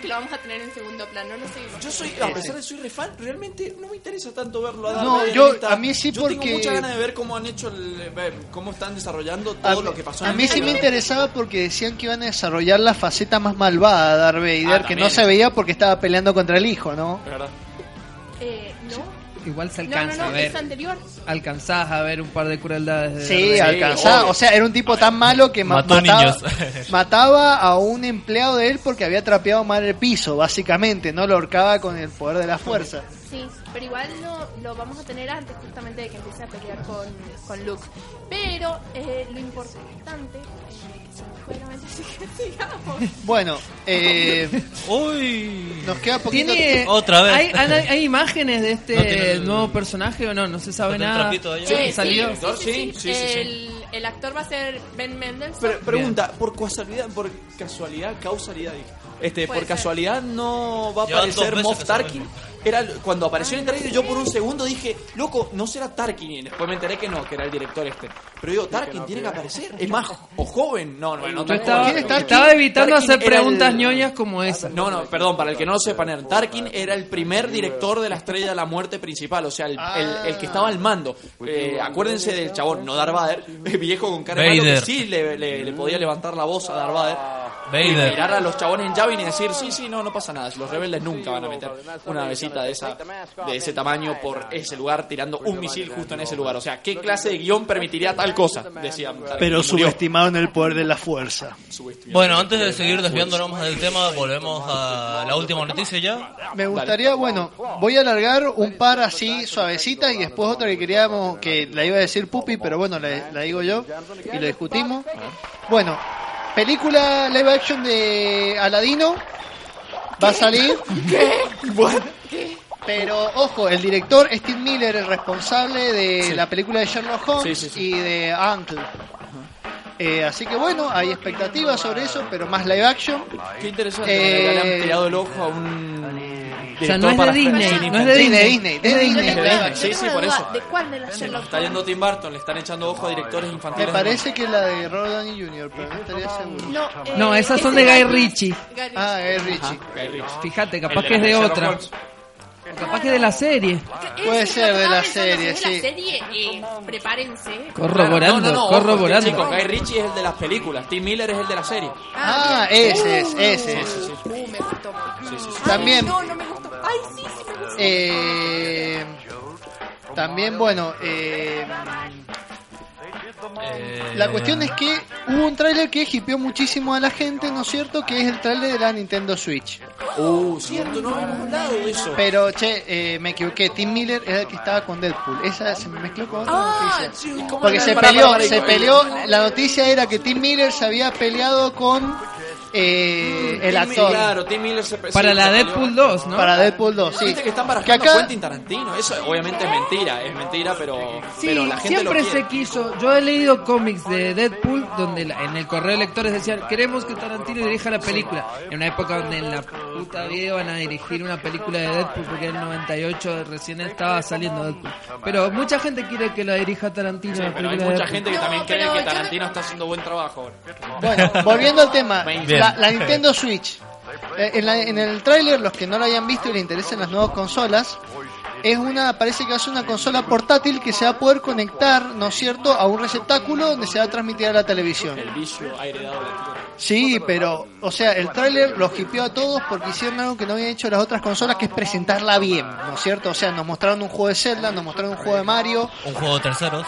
que lo vamos a tener en segundo plano, no sé.
Yo soy, a pesar de que soy re fan, realmente no me interesa tanto verlo a Darth
No,
Vader
yo-
esta-
a mí sí
yo
porque-
tengo muchas ganas de ver cómo han hecho, el, ver cómo están desarrollando todo
A,
lo que pasó en
a
el
mí sí me interesaba porque decían que iban a desarrollar la faceta más malvada de Darth Vader,
Ah,
que
también.
no se veía porque estaba peleando contra el hijo, ¿no?
De verdad.
Eh, no,
Igual se
no, no,
alcanza
no,
a ver.
es anterior.
Alcanzás a ver un par de crueldades de
Sí,
Vader.
alcanzaba. O sea, era un tipo tan malo que ma-
Mató
mataba,
niños. <laughs>
mataba a un empleado de él porque había trapeado mal el piso, básicamente. No lo ahorcaba con el poder de la fuerza.
Sí, pero igual lo, lo vamos a tener antes justamente de que empiece a pelear con, con Luke. Pero eh, lo importante, mente, así que sigamos.
Bueno, eh,
Uy.
nos queda poquito
¿Tiene,
Otra vez.
¿hay, hay, hay imágenes de este
No tiene el-
nuevo personaje o no? No se sabe
¿No tiene
nada.
trapito ahí?
Sí,
Eh,
salió.
sí, sí, sí, sí, sí.
El, el actor va a ser Ben Mendelsohn.
Pero, pregunta, por casualidad, por casualidad, causalidad, dije. Este,
Puede
por
ser.
casualidad no va a
Llevan dos
aparecer
veces
Moff
que
Tarkin.
ven.
Era cuando apareció en el trailer yo por un segundo dije, loco, no será Tarkin y después me enteré que no, que era el director este. Pero digo, Tarkin tiene que aparecer, es más o joven. No, no, no,
Yo estaba,
¿Quién es Tarkin?
estaba evitando
Tarkin
hacer preguntas
el-
ñoñas como esa.
No, no, perdón, para el que no lo sepa, Tarkin era el primer director de la Estrella de la Muerte principal, o sea, el, el- el que estaba al mando. Eh, acuérdense del chabón, no Darth Vader, viejo con cara de malo que sí le, le- le podía levantar la voz a Darth Vader. Y mirar a los chabones en Yavin y decir, sí, sí, no, no pasa nada. Los rebeldes nunca van a meter una de, esa, de ese tamaño por ese lugar tirando un misil justo en ese lugar. O sea, ¿qué clase de guion permitiría tal cosa? Decían.
Pero subestimaron el poder de la fuerza.
Bueno, antes de seguir desviándonos más del tema, volvemos a la última noticia ya.
Me gustaría, bueno, voy a alargar un par así suavecitas y después otra que queríamos, que la iba a decir Pupi, pero bueno, la, la digo yo y lo discutimos. Bueno, película live action de Aladino va a salir. <laughs> Pero ojo, el director Tim Miller, el responsable de
Sí.
la película de Sherlock Holmes
Sí, sí, sí.
y de Uncle. Eh, así que bueno, hay expectativas sobre eso, pero más live action.
Qué interesante,
Eh,
le han tirado el ojo a un.
O sea, no es de
para
Disney, no es de Disney.
Disney, de Disney.
Sí, sí, por eso.
¿De cuál de las
Nos
Sherlock
está yendo Tim Burton, le están echando ojo a directores
Me
infantiles.
parece que la de Robert Downey Jr., pero no estaría seguro.
No, eh,
No, esas son de Guy Ritchie.
Guy Ritchie.
Ah.
Guy Ritchie.
Fíjate, capaz que es de
Sherlock
otra. O capaz que de la serie.
Puede ser de la serie,
es de
sí.
la serie, eh, prepárense.
Corroborando,
No, no, no, ojo,
corroborando.
este chico, Guy Ritchie es el de las películas, Tim Miller es el de la serie.
Ah,
bien.
ese es,
Uh,
ese es.
Uh, me gustó.
También.
no, no me gustó. Ay, sí, sí me gustó.
Eh, también, bueno, eh,
Eh,
la cuestión es que hubo un tráiler que hipeó muchísimo a la gente, ¿no es cierto? Que es el tráiler de la Nintendo Switch.
Uh, cierto, no habíamos hablado de eso.
Pero, che, eh, me equivoqué. Tim Miller era el que estaba con Deadpool. Esa se me mezcló con otra
Ah,
noticia.
sí, ¿cómo
Porque se peleó, se peleó. La noticia era que Tim Miller se había peleado con eh, el
Tim-
actor
Claro, Tim Miller se
Para la. Deadpool 2, ¿no?
para Deadpool 2. Sí.
Viste que están
Que
barajando
acá,
Quentin Tarantino. Eso obviamente es mentira, es mentira, pero,
Sí,
pero la gente
siempre
lo
se quiso. Yo he leído cómics de Deadpool donde la- en el correo de lectores decían queremos que Tarantino dirija la película. En una época donde en la puta vida iban a dirigir una película de Deadpool porque en el 98 recién estaba saliendo Deadpool. Pero mucha gente quiere que la dirija Tarantino.
Sí,
la
pero hay mucha
Deadpool.
gente que
No,
también cree
pero
que
yo no-
Tarantino está haciendo buen trabajo.
Bueno, volviendo al tema, <laughs>
Bien.
la, la Nintendo Switch. Eh, En, la- en el tráiler, los que no lo hayan visto y le interesen las nuevas consolas, es una, parece que va a ser una consola portátil que se va a poder conectar, ¿no es cierto?, a un receptáculo donde se va a transmitir a la televisión.
El vicio heredado de la tierra.
Sí, pero, o sea, el tráiler los hipeó a todos porque hicieron algo que no habían hecho las otras consolas, que es presentarla bien, ¿no es cierto? O sea, nos mostraron un juego de Zelda, nos mostraron un juego de Mario,
un juego de terceros.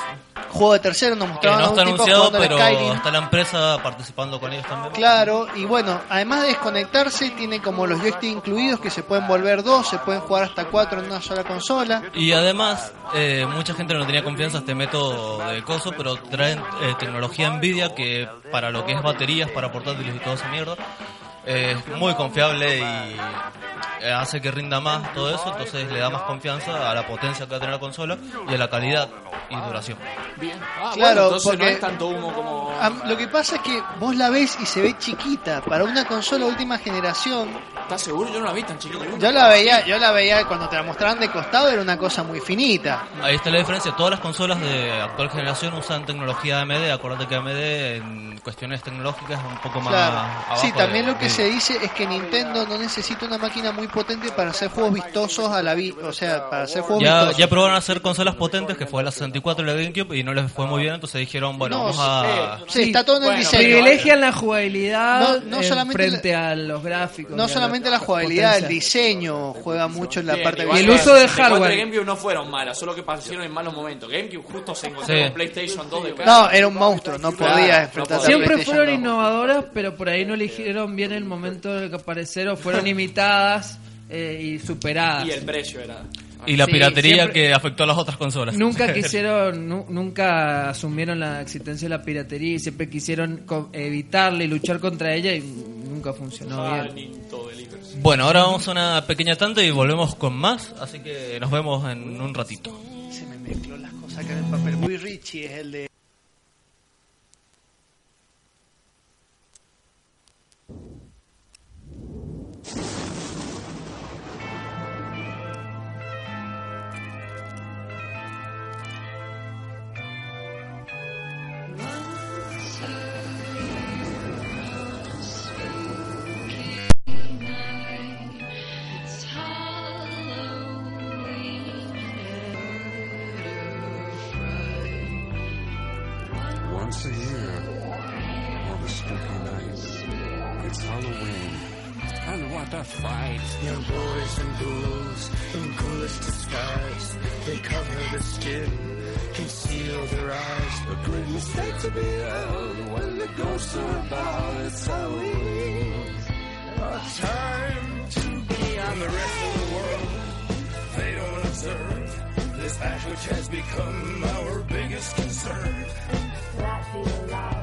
Juego de tercero, nos
Que
mostraban
no
a un
está
tipo jugando
pero
Skyrim.
está la empresa participando con ellos también.
Claro, y bueno, además de desconectarse, tiene como los joysticks incluidos que se pueden volver dos, se pueden jugar hasta cuatro en una sola consola.
Y además, eh, mucha gente no tenía confianza en este método de coso, pero traen eh, tecnología Nvidia que para lo que es baterías para portátiles y toda esa mierda, es muy confiable y eh, hace que rinda más todo eso, entonces le da más confianza a la potencia que va a tener la consola y a la calidad y duración.
Bien. Ah,
Claro,
bueno, entonces
porque-
no es tanto humo como...
Lo que pasa es que vos la ves y se ve chiquita. Para una consola última generación,
¿Estás seguro? Yo no la vi tan chiquita.
yo la veía, yo la veía cuando te la mostraban de costado, era una cosa muy finita.
Ahí está la diferencia, todas las consolas de actual generación usan tecnología AMD, acuérdate que AMD en cuestiones tecnológicas es un poco más
Claro.
abajo
Sí, también
de-
lo que
de-
se dice es que Nintendo no necesita una máquina muy potente para hacer juegos vistosos a la vi, o sea, para hacer juegos
Ya,
vistosos.
ya probaron hacer consolas potentes, que fue la 64 y la GameCube, y no les fue muy bien, entonces dijeron, bueno,
No,
vamos a...
eh,
Sí, está todo en el
Bueno,
diseño.
Privilegian la jugabilidad
No- no
en
solamente
frente a los gráficos.
No
a
solamente la jugabilidad, el diseño juega mucho en la parte
igual
Y el uso del
64
hardware.
y GameCube no fueron malas, solo que pasaron en malos momentos. GameCube justo se encontró con PlayStation 2 de cara.
No, era un monstruo, no podía
podía.
Siempre fueron
2.
innovadoras, pero por ahí no eligieron bien el momento de que aparecer o fueron imitadas eh, y superadas.
Y el precio era...
Y la
Sí,
piratería
siempre-
que afectó a las otras consolas.
Nunca <laughs> quisieron, nu- nunca asumieron la existencia de la piratería y siempre quisieron evitarla y luchar contra ella y nunca funcionó
Ah,
bien.
Bueno, ahora vamos a una pequeña tanda y volvemos con más, así que nos vemos en un ratito.
Se me mezcló las cosas acá en el papel. Muy Richie es el de.
Skin, conceal their eyes.
A great mistake to be held when the ghosts are about. It's Halloween.
A time to be on the rest of the world. They don't observe this act which has become our biggest concern.
Flatfield lives, child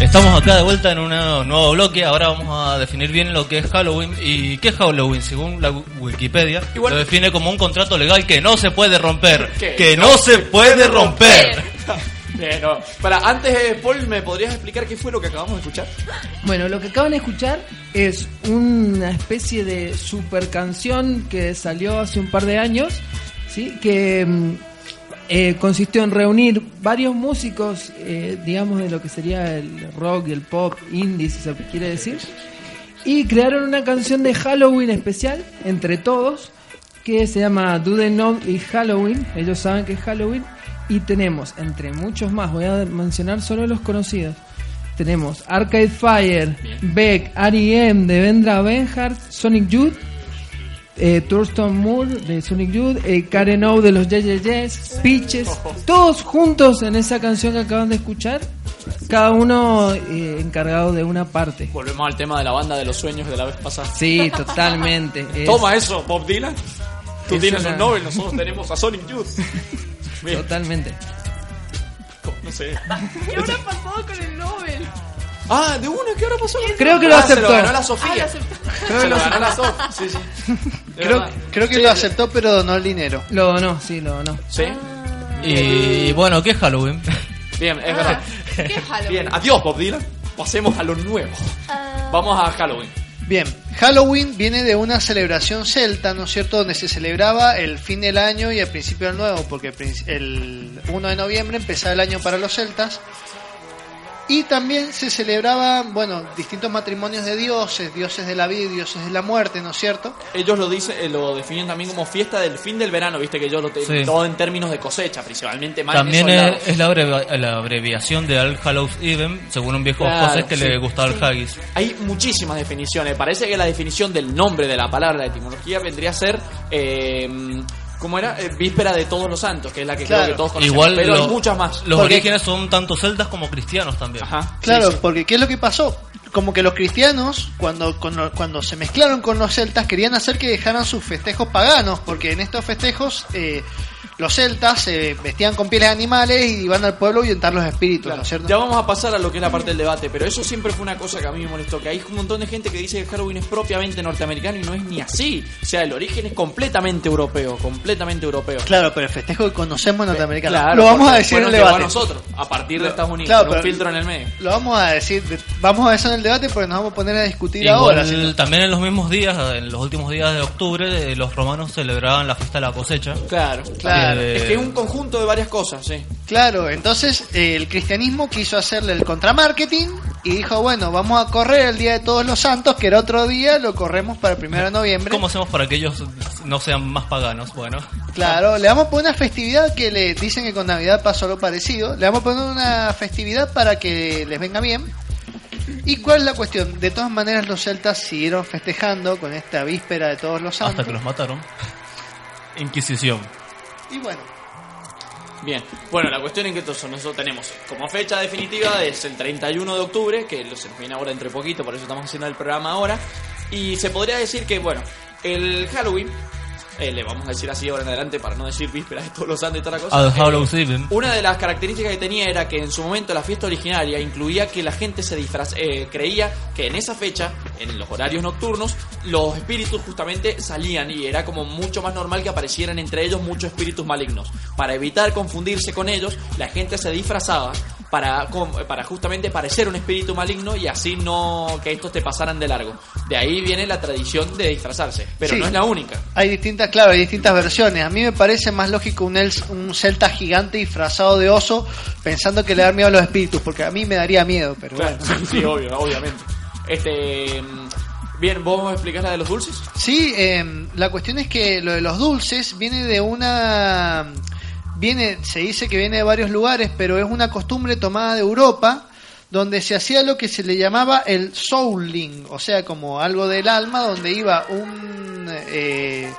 Estamos acá de vuelta en un nuevo bloque. Ahora vamos a definir bien lo que es Halloween. ¿Y qué es Halloween? Según la Wikipedia, lo define como un contrato legal que no se puede romper.
Que
Que
no
no se puede romper.
No. Para, antes, eh, Paul, ¿me podrías explicar qué fue lo que acabamos de escuchar?
Bueno, lo que acaban de escuchar es una especie de super canción que salió hace un par de años, ¿sí? que mm, eh, consistió en reunir varios músicos, eh, digamos, de lo que sería el rock el pop indie, si se quiere decir, y crearon una canción de Halloween especial entre todos que se llama Do They Know It's Halloween. Ellos saben que es Halloween. Y tenemos, entre muchos más, voy a mencionar solo los conocidos. Tenemos Arcade Fire, Beck, R.E.M. de Vendra Benhart, Sonic Youth, eh, Thurston Moore de Sonic Youth, eh, Karen O de los Yes, Peaches, todos juntos en esa canción que acaban de escuchar, cada uno eh, encargado de una parte.
Volvemos al tema de la banda de los sueños de la vez pasada.
Sí, totalmente. <laughs> Es-
Toma eso, Bob Dylan. Tú
Es
tienes
una-
un Nobel, nosotros tenemos a Sonic Youth. <laughs> Bien.
Totalmente.
No sé.
¿Qué habrá pasado con el Nobel?
Ah, de una, ¿qué ahora pasó?
Creo que lo
Ah, se
aceptó.
lo ganó la
Ah,
Sofía.
lo aceptó.
Creo
se
que
lo
lo
ganó la
aceptó.
Sof. <laughs> Sí, sí. De
Creo,
verdad.
creo que
Sí,
lo aceptó, pero donó el dinero.
Lo donó, sí, lo donó.
Sí.
Y bueno, ¿qué es Halloween?
Bien, es verdad.
¿Qué es Halloween?
Bien, adiós, Bob Dylan. Pasemos a lo nuevo. Vamos a Halloween.
Bien, Halloween viene de una celebración celta, ¿no es cierto?, donde se celebraba el fin del año y el principio del nuevo, porque el prin- el 1 de noviembre empezaba el año para los celtas. Y también se celebraban, bueno, distintos matrimonios de dioses, dioses de la vida y dioses de la muerte, ¿no es cierto?
Ellos lo dicen, eh, lo definen también como fiesta del fin del verano, viste que ellos lo
Sí.
todo en términos de cosecha, principalmente más
También es, es la, abrevia- la abreviación de All Hallows Even, según un viejo
Claro,
escocés que
sí.
le gustaba el haggis.
Hay muchísimas definiciones. Parece que la definición del nombre de la palabra, la etimología, vendría a ser eh, ¿Cómo era? Eh, Víspera de Todos los Santos, que es la que
Claro.
creo que todos conocemos.
Igual
pero
lo-
hay muchas más.
Los
Porque-
orígenes son tanto celtas como cristianos también.
Claro, porque ¿qué es lo que pasó? Como que los cristianos, cuando, cuando, cuando se mezclaron con los celtas, querían hacer que dejaran sus festejos paganos, porque en estos festejos eh, los celtas se vestían con pieles de animales y iban al pueblo a ahuyentar los espíritus, ¿no es cierto?
Ya vamos a pasar a lo que es la parte del debate, pero eso siempre fue una cosa que a mí me molestó, que hay un montón de gente que dice que Halloween es propiamente norteamericano y no es ni así. O sea, el origen es completamente europeo, completamente europeo.
Claro, pero el festejo que conocemos norteamericano.
Claro,
lo vamos a decir en el debate.
a nosotros, a partir de Estados Unidos,
Claro,
con un
pero-
filtro en el medio.
Lo vamos a decir, vamos a eso en el debate porque nos vamos a poner a discutir
Igual,
ahora. ¿sí?
también en los mismos días, en los últimos días de octubre, eh, los romanos celebraban la fiesta de la cosecha.
Claro,
Claro.
Eh,
Es que es un conjunto de varias cosas, sí.
Claro, entonces eh, el cristianismo quiso hacerle el contramarketing y dijo, bueno, vamos a correr el Día de Todos los Santos, que era otro día, lo corremos para el primero de noviembre.
¿Cómo hacemos para que ellos no sean más paganos? Bueno,
Claro, le vamos a poner una festividad que le dicen que con Navidad pasó algo parecido. Le vamos a poner una festividad para que les venga bien. ¿Y cuál es la cuestión? De todas maneras los celtas siguieron festejando con esta víspera de todos los santos.
hasta que los mataron. Inquisición.
Y bueno,
Bien, bueno, la cuestión es que entonces nosotros tenemos como fecha definitiva es el 31 de octubre, que se nos viene ahora entre poquito, por eso estamos haciendo el programa ahora. Y se podría decir que, bueno, el Halloween, eh, le vamos a decir así ahora en adelante para no decir vísperas de todos los santos y toda la cosa.
Al
eh. Una de las características que tenía era que en su momento la fiesta originaria incluía que la gente se disfraz, eh, creía que en esa fecha, en los horarios nocturnos, los espíritus justamente salían y era como mucho más normal que aparecieran entre ellos muchos espíritus malignos. Para evitar confundirse con ellos, la gente se disfrazaba para, para justamente parecer un espíritu maligno y así no que estos te pasaran de largo. De ahí viene la tradición de disfrazarse, pero
Sí.
no es la única.
hay distintas, claro, hay distintas versiones. A mí me parece más lógico un, els- un celta gigante disfrazado de oso pensando que le da miedo a los espíritus, porque a mí me daría miedo, pero
Claro,
bueno. <laughs>
sí, obvio, obviamente. Este, bien, ¿vos explicás la de los dulces?
Sí, eh, la cuestión es que lo de los dulces viene de una... Viene, se dice que viene de varios lugares, pero es una costumbre tomada de Europa, donde se hacía lo que se le llamaba el souling, o sea, como algo del alma, donde iba un... eh,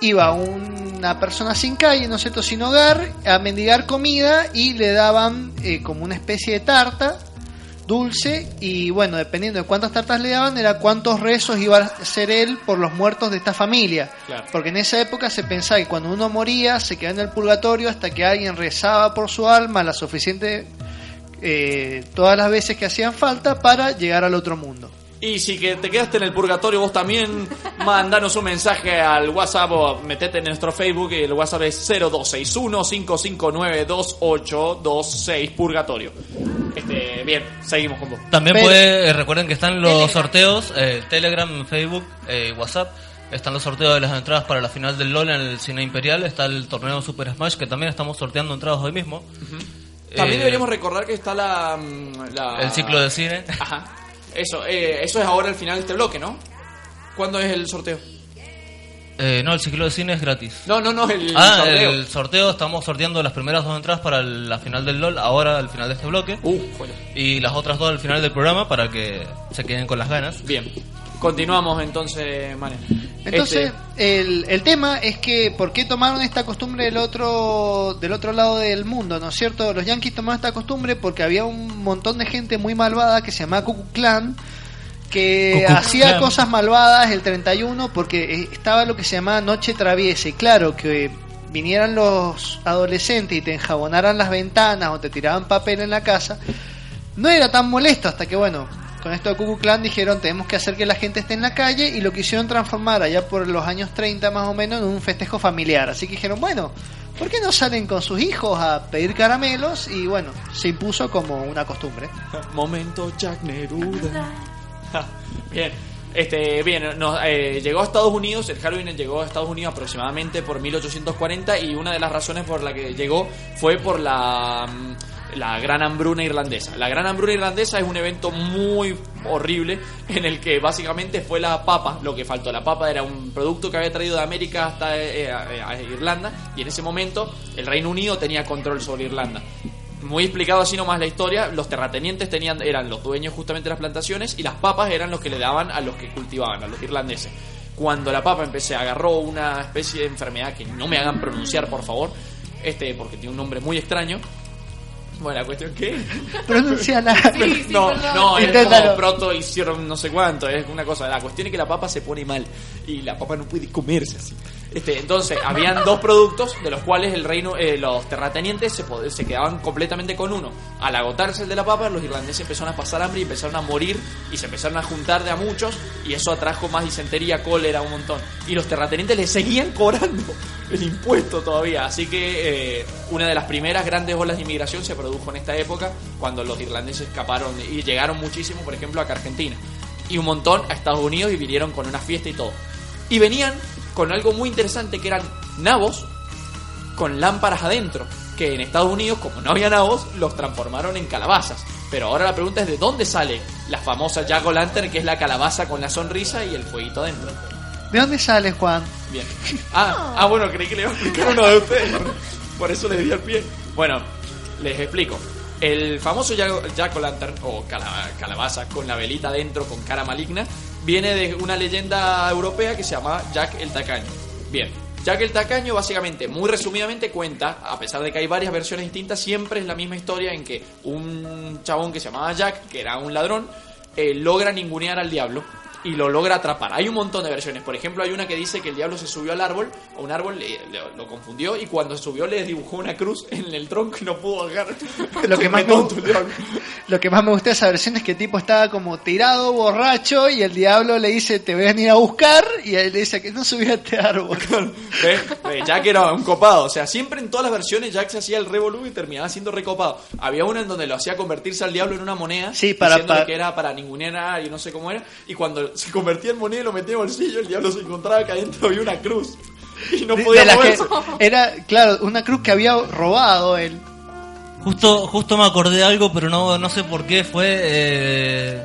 iba una persona sin calle, ¿no es cierto?, sin hogar, a mendigar comida y le daban eh, como una especie de tarta dulce y bueno, dependiendo de cuántas tartas le daban, era cuántos rezos iba a hacer él por los muertos de esta familia.
Claro.
Porque en esa época se pensaba que cuando uno moría se quedaba en el purgatorio hasta que alguien rezaba por su alma la suficiente eh, todas las veces que hacían falta para llegar al otro mundo.
Y si que te quedaste en el purgatorio, vos también mandanos un mensaje al WhatsApp o metete en nuestro Facebook. El WhatsApp es 0261-559-2826 Purgatorio. Este, bien, seguimos con vos.
También
Pero-
puede, eh, recuerden que están los
Telegram.
sorteos, eh, Telegram, Facebook, eh, WhatsApp. Están los sorteos de las entradas para la final del LOL en el Cine Imperial. Está el torneo Super Smash, que también estamos sorteando entradas hoy mismo.
También
Eh,
deberíamos recordar que está la, mm, la-
El ciclo de cine.
Ajá. Eso, eh, eso es ahora el final de este bloque, ¿no? ¿Cuándo es el sorteo?
Eh, no, el ciclo de cine es gratis.
No, no, no, el
ah,
sorteo.
el sorteo estamos sorteando las primeras dos entradas para el- la final del LOL, ahora al final de este bloque.
Uh.
Y las otras dos al final del programa para que se queden con las ganas.
Bien. Continuamos entonces, Mane.
Entonces,
Este,
el, el tema es que, ¿por qué tomaron esta costumbre del otro, del otro lado del mundo? ¿No es cierto? Los yankees tomaron esta costumbre porque había un montón de gente muy malvada que se llamaba Ku Klux Klan, que hacía
Klan.
cosas malvadas el 31 porque eh, estaba lo que se llamaba Noche Traviesa. Y claro, que vinieran los adolescentes y te enjabonaran las ventanas o te tiraban papel en la casa, no era tan molesto hasta que, bueno, con esto de Ku Klux Klan dijeron tenemos que hacer que la gente esté en la calle y lo quisieron transformar allá por los años 30 más o menos en un festejo familiar. Así que dijeron, bueno, ¿por qué no salen con sus hijos a pedir caramelos? Y bueno, se impuso como una costumbre. <laughs>
Momento Jack Neruda. <laughs> Bien. Este, bien, nos, eh, llegó a Estados Unidos, el Halloween llegó a Estados Unidos aproximadamente por 1840 y una de las razones por la que llegó fue por la, mm, la gran hambruna irlandesa. La gran hambruna irlandesa es un evento muy horrible en el que básicamente fue la papa, lo que faltó. La papa era un producto que había traído de América hasta eh, a Irlanda y en ese momento el Reino Unido tenía control sobre Irlanda muy explicado así nomás la historia, los terratenientes tenían, eran los dueños justamente de las plantaciones y las papas eran los que le daban a los que cultivaban, a los irlandeses. Cuando la papa empecé, agarró una especie de enfermedad que no me hagan pronunciar, por favor, este porque tiene un nombre muy extraño. Bueno, la cuestión que
Pronuncia la. <laughs> <laughs>
no, no, es
Inténtalo.
como proto hicieron no sé cuánto, es una cosa. La cuestión es que la papa se pone mal y la papa no puede comerse así. Este, entonces, habían dos productos de los cuales el reino, eh, los terratenientes se, se quedaban completamente con uno. Al agotarse el de la papa, los irlandeses empezaron a pasar hambre y empezaron a morir y se empezaron a juntar de a muchos y eso atrajo más disentería, cólera, un montón. Y los terratenientes le seguían cobrando <laughs> el impuesto todavía. Así que eh, una de las primeras grandes olas de inmigración se produjo en esta época cuando los irlandeses escaparon y llegaron muchísimo, por ejemplo, acá a Argentina. Y un montón a Estados Unidos y vinieron con una fiesta y todo. Y venían con algo muy interesante que eran nabos con lámparas adentro. Que en Estados Unidos, como no había nabos, los transformaron en calabazas. Pero ahora la pregunta es de dónde sale la famosa Jack o' Lantern, que es la calabaza con la sonrisa y el fueguito adentro.
¿De dónde sale, Juan?
Bien. Ah, ah, bueno, creí que le iba a explicar uno de ustedes. Por eso le di al pie. Bueno, les explico. El famoso Jack Jack o' Lantern, o cala- calabaza con la velita dentro, con cara maligna, viene de una leyenda europea que se llama Jack el Tacaño. Bien, Jack el Tacaño básicamente, muy resumidamente cuenta, a pesar de que hay varias versiones distintas, siempre es la misma historia en que un chabón que se llamaba Jack, que era un ladrón, eh, logra ningunear al diablo y lo logra atrapar. Hay un montón de versiones. Por ejemplo, hay una que dice que el diablo se subió al árbol, o un árbol le- le- lo confundió y cuando subió le dibujó una cruz en el tronco y no pudo bajar. <laughs>
Lo que, más me,
tonto el diablo.
lo que más me gusta de esa versión es que el tipo estaba como tirado, borracho, y el diablo le dice, te voy a venir a buscar, y él le dice que no subí a este árbol. <laughs>
¿Ves? Jack era un copado. O sea, siempre en todas las versiones Jack se hacía el revolú y terminaba siendo recopado. Había una en donde lo hacía convertirse al diablo en una moneda.
Sí, para- para-
que era para ningunear a alguien, no sé cómo era. Y cuando se convertía en moneda y lo metía en el bolsillo, el diablo se encontraba que adentro había una cruz. <laughs> Y no podía moverse.
era, claro, una cruz que había robado él.
Justo, justo me acordé de algo, pero no, no sé por qué. Fue eh,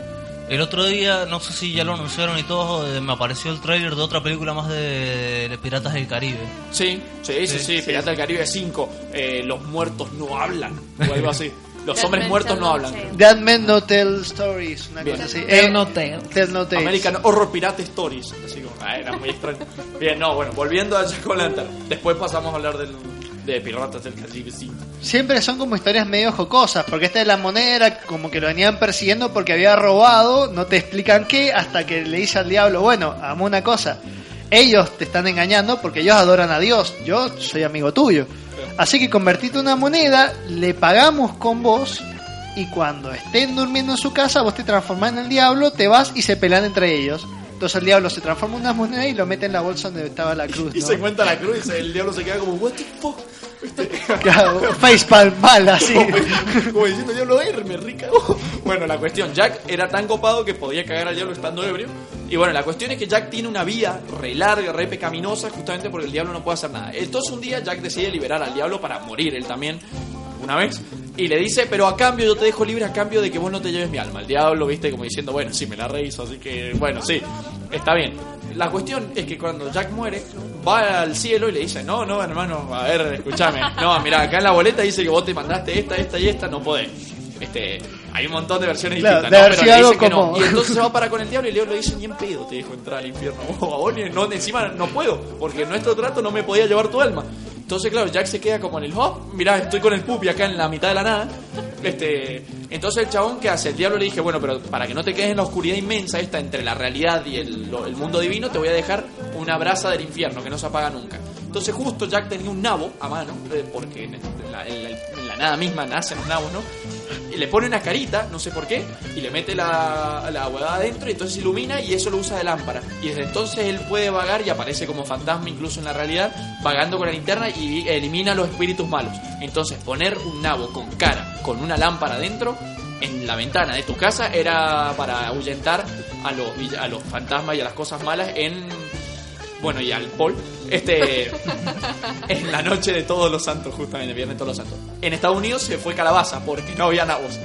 el otro día, no sé si ya lo anunciaron y todo, eh, me apareció el tráiler de otra película más de, de Piratas del Caribe.
Sí, sí, sí, sí, Pirata del Caribe 5. eh, los muertos no hablan. O algo así. <laughs> Los
Dead
hombres
Men
muertos no hablan.
Dead Men No Tell Stories, una
Bien.
cosa así.
Tell
Eh,
No
Tell No Tales.
American Horror Pirate Stories. Así como, ah, era muy extraño. <laughs> Bien, no, bueno, volviendo a Jack O'Lantern. Después pasamos a hablar del, de Piratas del Caribe 5.
Siempre son como historias medio jocosas, porque esta de la moneda era como que lo venían persiguiendo porque había robado, no te explican qué, hasta que le dice al diablo, bueno, amo una cosa, ellos te están engañando porque ellos adoran a Dios, yo soy amigo tuyo. Así que convertite una moneda, le pagamos con vos, y cuando estén durmiendo en su casa, vos te transformás en el diablo, te vas y se pelean entre ellos. Entonces el diablo se transforma en una moneda y lo mete en la bolsa donde estaba la cruz.
Y
¿no?
se cuenta la cruz y el diablo se queda como, what the fuck. <laughs>
Claro, facepalm mal así. <laughs>
Como diciendo, diablo, R, me rica. <laughs> Bueno, la cuestión, Jack era tan copado que podía cagar al diablo estando ebrio. Y bueno, la cuestión es que Jack tiene una vía re larga, re pecaminosa, justamente porque el diablo no puede hacer nada. Entonces un día Jack decide liberar al diablo para morir él también, una vez. Y le dice, pero a cambio yo te dejo libre a cambio de que vos no te lleves mi alma. El diablo, viste, como diciendo, bueno, sí, me la rehizo, así que, bueno, sí, está bien. La cuestión es que cuando Jack muere, va al cielo y le dice, no, no, hermano, a ver, escúchame. No, mira, acá en la boleta dice que vos te mandaste esta, esta y esta, no podés. Este, hay un montón de versiones
Claro,
distintas,
debe
¿no? Pero le que no.
como-
Y entonces se va para con el diablo y el diablo le dice, ni en pedo te dejo entrar al infierno. <laughs> O a vos no, encima no puedo, porque en nuestro trato no me podía llevar tu alma. Entonces, claro, Jack se queda como en el, oh, mirá, estoy con el pupi acá en la mitad de la nada. Este, entonces el chabón que hace, el diablo le dije, bueno, pero para que no te quedes en la oscuridad inmensa esta entre la realidad y el, el mundo divino, te voy a dejar una brasa del infierno que no se apaga nunca. Entonces justo Jack tenía un nabo a mano, eh, porque en la, nada misma nacen los nabos, ¿no? Y le pone una carita, no sé por qué, y le mete la, la huevada adentro y entonces ilumina y eso lo usa de lámpara. Y desde entonces él puede vagar y aparece como fantasma incluso en la realidad, vagando con la linterna y elimina los espíritus malos. Entonces poner un nabo con cara, con una lámpara adentro, en la ventana de tu casa era para ahuyentar a los, a los fantasmas y a las cosas malas en... Bueno, y al Paul, este, <laughs> en la noche de todos los santos, justamente, el viernes de todos los santos. En Estados Unidos se fue calabaza porque no había nabos.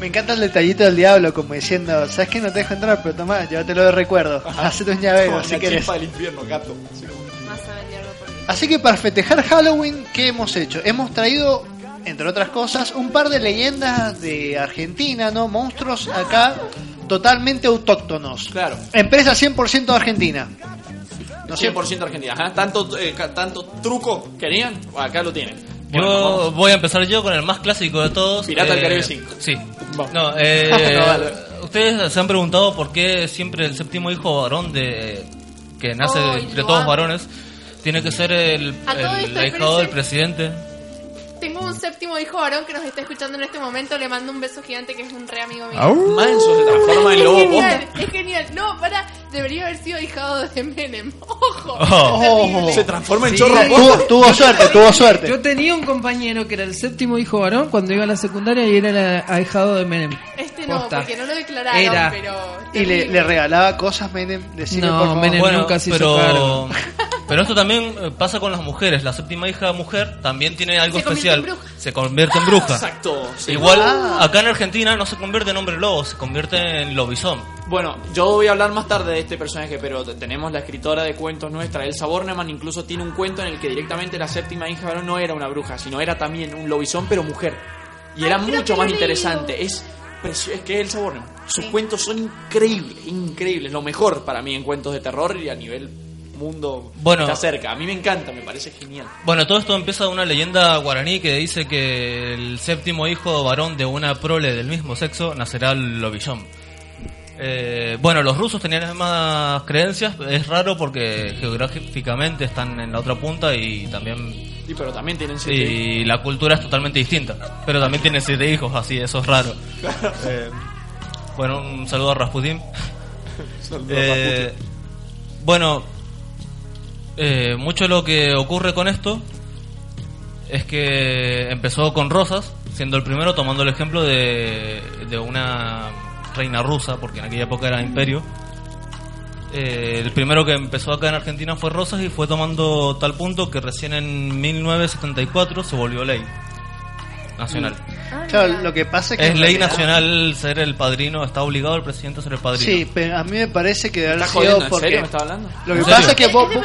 Me encanta el detallito del diablo, como diciendo, ¿sabes que no te dejo entrar? Pero toma, llévatelo de recuerdo. Hacete un llavero
Como
si
la
querés.
chispa del infierno, gato. Así como-
Más sabe el diablo por qué.
Así que para festejar Halloween, ¿qué hemos hecho? Hemos traído, entre otras cosas, un par de leyendas de Argentina, ¿no? Monstruos acá totalmente autóctonos.
Claro.
Empresa 100% argentina.
No 100% Argentina. Ajá. Tanto, eh, ca- tanto truco querían, acá lo tienen.
Yo
vamos.
voy a empezar yo con el más clásico de todos.
Pirata del
eh,
Caribe 5.
Sí.
Vamos.
No, eh, <laughs>
No,
ustedes se han preguntado por qué siempre el séptimo hijo varón de que nace de
lo
todos
amo.
varones tiene que ser el, el ahijado del presidente.
Tengo un séptimo hijo varón que nos está escuchando en este momento. Le mando un beso gigante que es un re amigo mío.
Manso se transforma en
Es
lobo
genial,
posta.
es genial. No, para, debería haber sido hijado de Menem. <laughs> Ojo.
Oh.
Se transforma en
Sí,
chorro
tuvo-
suerte, tuvo suerte.
Yo tenía un compañero que era el séptimo hijo varón cuando iba a la secundaria y era el ahijado de Menem.
Este no,
Posta.
porque no lo declararon,
Era.
pero.
Y le, regalaba cosas, Menem. Decirle,
No,
por favor.
Menem
Bueno,
nunca se hizo
pero,
cargo. <laughs>
pero esto también eh, pasa con las mujeres. La séptima hija mujer también tiene algo
Se convierte
especial.
en bruja.
Se convierte en bruja.
Exacto. sí.
Igual
Ah.
acá en Argentina no se convierte en hombre lobo, se convierte en lobizón.
Bueno, yo voy a hablar más tarde de este personaje, pero tenemos la escritora de cuentos nuestra, Elsa Bornemann, incluso tiene un cuento en el que directamente la séptima hija no era una bruja, sino era también un lobizón, pero mujer. Y era
Ay,
mucho más interesante. Es, precio- es que Elsa Bornemann, sus cuentos son increíbles, increíbles. Lo mejor para mí en cuentos de terror y a nivel mundo
Bueno.
está cerca. A mí me encanta, me parece genial.
Bueno, todo esto empieza de una leyenda guaraní que dice que el séptimo hijo varón de una prole del mismo sexo nacerá el lobizón. Eh, bueno, los rusos tenían las mismas creencias, es raro porque geográficamente están en la otra punta y también
Sí, pero también tienen siete
y la cultura es totalmente distinta, pero también tienen siete hijos, así eso es raro. Eh, bueno, un saludo a Rasputin. <laughs> Eh, bueno, eh, mucho lo que ocurre con esto es que empezó con Rosas, siendo el primero tomando el ejemplo de, de una reina rusa, porque en aquella época era imperio. Eh, el primero que empezó acá en Argentina fue Rosas y fue tomando tal punto que recién en 1974 se volvió ley nacional.
Ah,
Claro, lo que pasa es que.
Es ley
realidad-
nacional ser el padrino, está obligado el presidente a ser el padrino.
Sí, pero a mí me parece que debe haber
¿Estás
sido
jodiendo? ¿En
porque.
serio me está hablando?
Lo que
¿En
pasa
serio?
es que
¿Es
vos,
de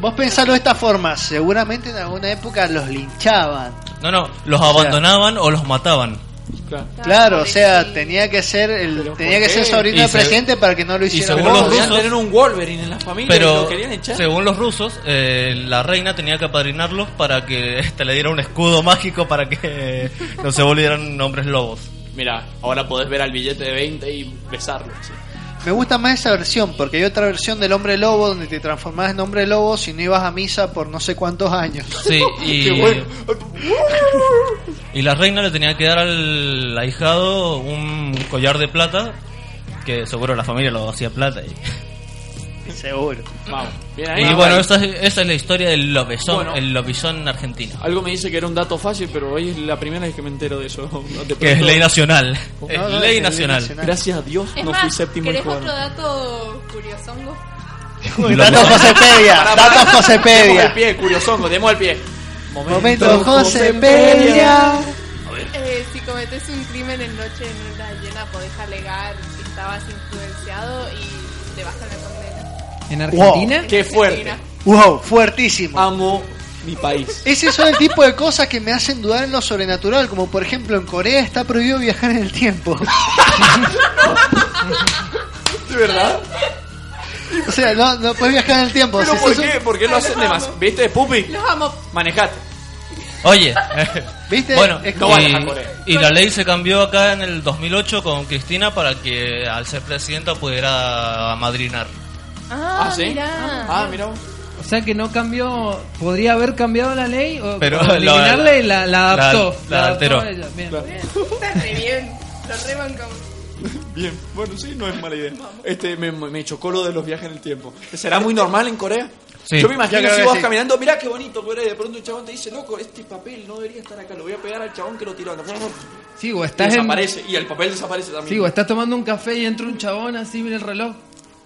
vos, pensalo de esta forma: seguramente en alguna época los linchaban.
No, no, los
sea-
abandonaban o los mataban.
Claro.
Claro, o sea, tenía que ser el
¿Pero
tenía que ser sobrino
Y
del presidente para que no lo
y
hiciera.
según
Pero
los rusos-
tener un Wolverine en la familia y
Pero
lo querían echar.
según los rusos, eh, la reina tenía que apadrinarlos para que <laughs> este, le diera un escudo mágico para que no se volvieran hombres lobos.
Mira, ahora podés ver al billete de 20 y besarlo. sí.
Me gusta más esa versión porque hay otra versión del hombre lobo donde te transformabas en hombre lobo si no ibas a misa por no sé cuántos años.
Sí, <laughs> y,
Qué bueno.
y la reina le tenía que dar al ahijado un collar de plata, que seguro la familia lo hacía plata. Y,
Seguro.
Vamos. Bien ahí.
y
Vamos
bueno, esa es, es la historia del lobezón,
Bueno.
el lobizón argentino.
Algo me dice que era un dato fácil, pero hoy es la primera vez que me entero de eso. <laughs> De
Que es
pronto-
ley nacional. Es
no, es
ley
ley
nacional.
nacional.
Gracias a Dios
Es
no
más,
fui séptimo
¿querés
hijo
otro dato curiosongo?
Datos Josepedia, datos
Demos el
Josepedia.
pie, curiosongo, demos el pie.
Momento Josepedia.
Eh, si cometes un crimen en noche en luna llena, podés alegar que estabas influenciado y te bajan la.
¿En Argentina?
Qué fuerte.
Argentina.
Wow, fuertísimo.
Amo mi país.
Ese son el tipo de cosas que me hacen dudar en lo sobrenatural, como por ejemplo en Corea está prohibido viajar en el tiempo. <laughs>
¿De verdad?
O sea, no, no puedes viajar en el tiempo.
¿Pero
Si
por
sos un-
qué? ¿Por qué lo hacen de más? ¿Viste, Pupi?
Los amo.
Manejate.
Oye, <laughs>
¿Viste?
bueno,
Es
no
como-
vayas a Corea.
y, y la ley se cambió acá en el 2008 con Cristina para que al ser presidenta pudiera amadrinar.
Ah,
Ah, ¿sí?
mirá.
Ah, mira. vos.
O sea que no cambió, podría haber cambiado la ley o,
Pero
o
la-
eliminarla y la, la adaptó.
la- la
adaptó
alteró.
a ella. Bien.
Está re bien. Lo rebancamos. <laughs>
Bien, bueno, sí, no es mala idea. Este, me, me chocó lo de los viajes en el tiempo. ¿Será muy normal en Corea?
Sí.
Yo me imagino
Yo creo
si
que
vas
sí.
caminando, mirá qué bonito Corea, y de pronto un chabón te dice, loco, este papel no debería estar acá, lo voy a pegar al chabón que lo tiró.
Sí, o
Y
estás en,
desaparece, y el papel desaparece también.
sí, o estás tomando un café y entra un chabón así, mira el reloj.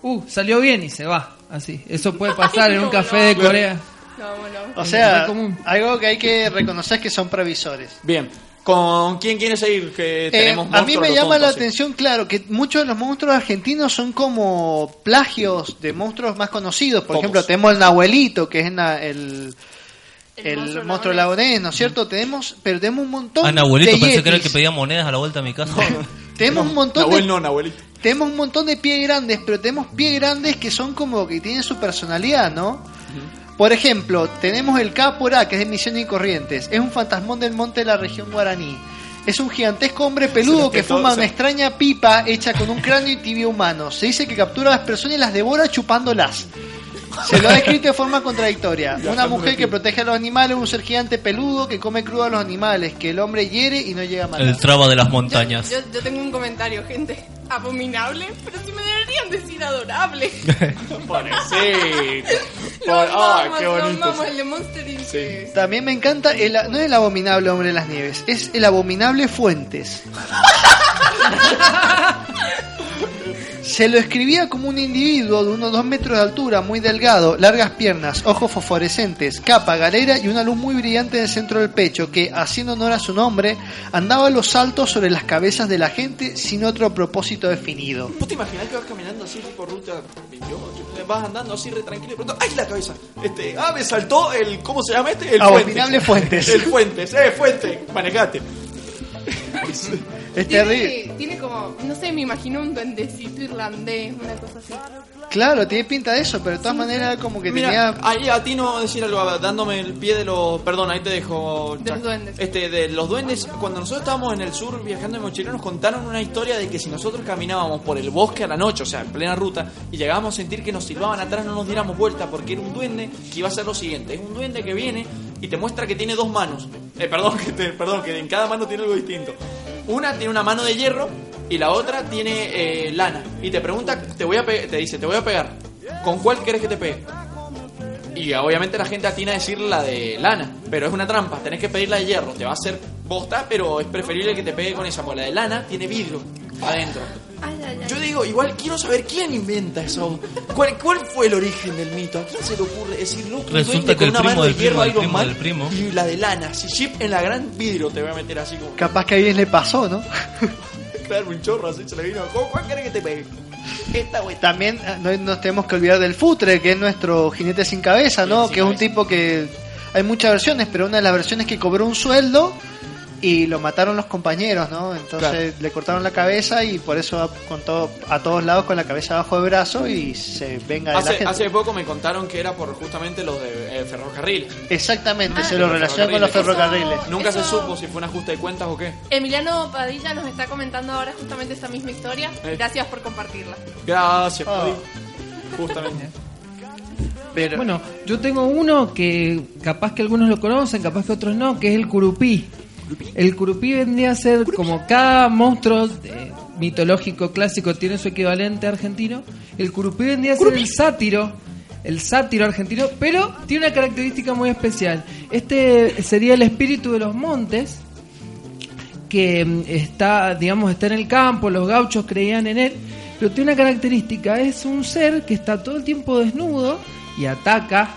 Uh, salió bien y se va. Así. Eso puede <laughs> pasar
Ay,
en un café
no.
de Corea.
No, no.
O sea, algo que hay que reconocer es que son previsores.
Bien, ¿con quién quiere seguir? Que
Eh,
tenemos
a mí me llama la atención, claro, que muchos de los monstruos argentinos son como plagios de monstruos más conocidos. Por
Pocos.
ejemplo, tenemos el Nahuelito, que es na- el,
El
el
monstruo
monstruo
lagonés.
¿no es cierto? Tenemos, pero tenemos un montón
Ana abuelito
de
pensé que era el que pedía monedas a la vuelta a mi casa.
Tenemos un montón
Nahuel
de
no, Nahuelito.
tenemos un montón de pies grandes, pero tenemos pies grandes que son como que tienen su personalidad, ¿no? Por ejemplo, tenemos el Capora, que es de Misiones y Corrientes. Es un fantasmón del monte de la región guaraní. Es un gigantesco hombre peludo que fuma una extraña pipa hecha con un cráneo y tibio humano. Se dice que captura a las personas y las devora chupándolas. Se lo ha descrito de forma contradictoria. Una mujer que protege a los animales, un ser gigante peludo que come crudo a los animales, que el hombre hiere y no llega a matar.
El traba de las montañas.
Yo, yo tengo un comentario, gente. Abominable, pero si me deberían decir adorable. <laughs>
Pobrecito.
Lo
ah,
amamos,
qué
lo
bonito.
amamos, el de Monster Inc.
Sí.
También me encanta, el, no es el abominable hombre de las nieves, es el abominable Fuentes. <laughs> Se lo escribía como un individuo de unos dos metros de altura, muy delgado, largas piernas, ojos fosforescentes, capa, galera y una luz muy brillante en el centro del pecho que, haciendo honor a su nombre, andaba a los saltos sobre las cabezas de la gente sin otro propósito definido.
¿Vos te imaginás que vas caminando así tipo ruta 28? Vas andando así re tranquilo y pronto ¡ay la cabeza! Este, ah, me saltó el ¿cómo se llama este? El
Abominable Fuentes.
El Fuentes, eh, Fuente, manejate. <laughs>
Es terrible.
Tiene, tiene como, no sé, me imagino un duendecito irlandés, una cosa así.
Claro, tiene pinta de eso, pero de todas maneras como que
Mira,
tenía...
ahí a ti no decir algo, dándome el pie de los. Perdón, ahí te dejo.
De los duendes.
Este, de los duendes, cuando nosotros estábamos en el sur viajando en mochilero, nos contaron una historia de que si nosotros caminábamos por el bosque a la noche, o sea, en plena ruta, y llegábamos a sentir que nos silbaban atrás, no nos diéramos vuelta, porque era un duende que iba a hacer lo siguiente: es un duende que viene y te muestra que tiene dos manos. Eh, perdón, <laughs> que te- perdón, que en cada mano tiene algo distinto. Una tiene una mano de hierro y la otra tiene eh, lana. Y te pregunta, te voy a te dice, te voy a pegar. ¿Con cuál quieres que te pegue? Y obviamente la gente atina a decir la de lana, pero es una trampa, tenés que pedir la de hierro, te va a hacer bosta, pero es preferible que te pegue con esa, porque la de lana tiene vidrio adentro.
Ay, ay, ay.
Yo digo, igual quiero saber quién inventa eso. ¿Cuál, cuál fue el origen del mito? ¿A quién se le ocurre decir, loco,
Resulta que el
una
primo del
de
primo
Iron
primo
Man
del primo.
y la de lana? Si chip en la gran vidrio te voy a meter así como...
Capaz que a alguien le pasó, ¿no? <laughs>
Claro, un chorro así se le vino. ¿Cuál, cuál querés que te pegue? Esta.
También eh, no nos tenemos que olvidar del Futre, que es nuestro jinete sin cabeza, ¿no?
sin
que es un tipo que hay muchas versiones, pero una de las versiones que cobró un sueldo y lo mataron los compañeros, ¿no? Entonces le cortaron la cabeza y por eso va con todo, a todos lados con la cabeza abajo del brazo y se venga de la
Hace,
gente.
hace poco me contaron que era por justamente los de eh, ferrocarriles.
Exactamente,
Ah.
se lo relaciona con los ferrocarriles.
Nunca se supo si fue un ajuste de cuentas o qué.
Emiliano Padilla nos está comentando ahora justamente esa misma historia.
Eh.
Gracias por compartirla.
Gracias,
Ah.
Podi. Justamente.
Pero
Bueno, yo tengo uno que capaz que algunos lo conocen, capaz que otros no, que es el curupí. El curupí vendría a ser como cada monstruo eh, mitológico clásico tiene su equivalente argentino. El curupí vendría a ser el sátiro, el sátiro argentino, pero tiene una característica muy especial. Este sería el espíritu de los montes que mm, está, digamos, está en el campo, los gauchos creían en él, pero tiene una característica, es un ser que está todo el tiempo desnudo y ataca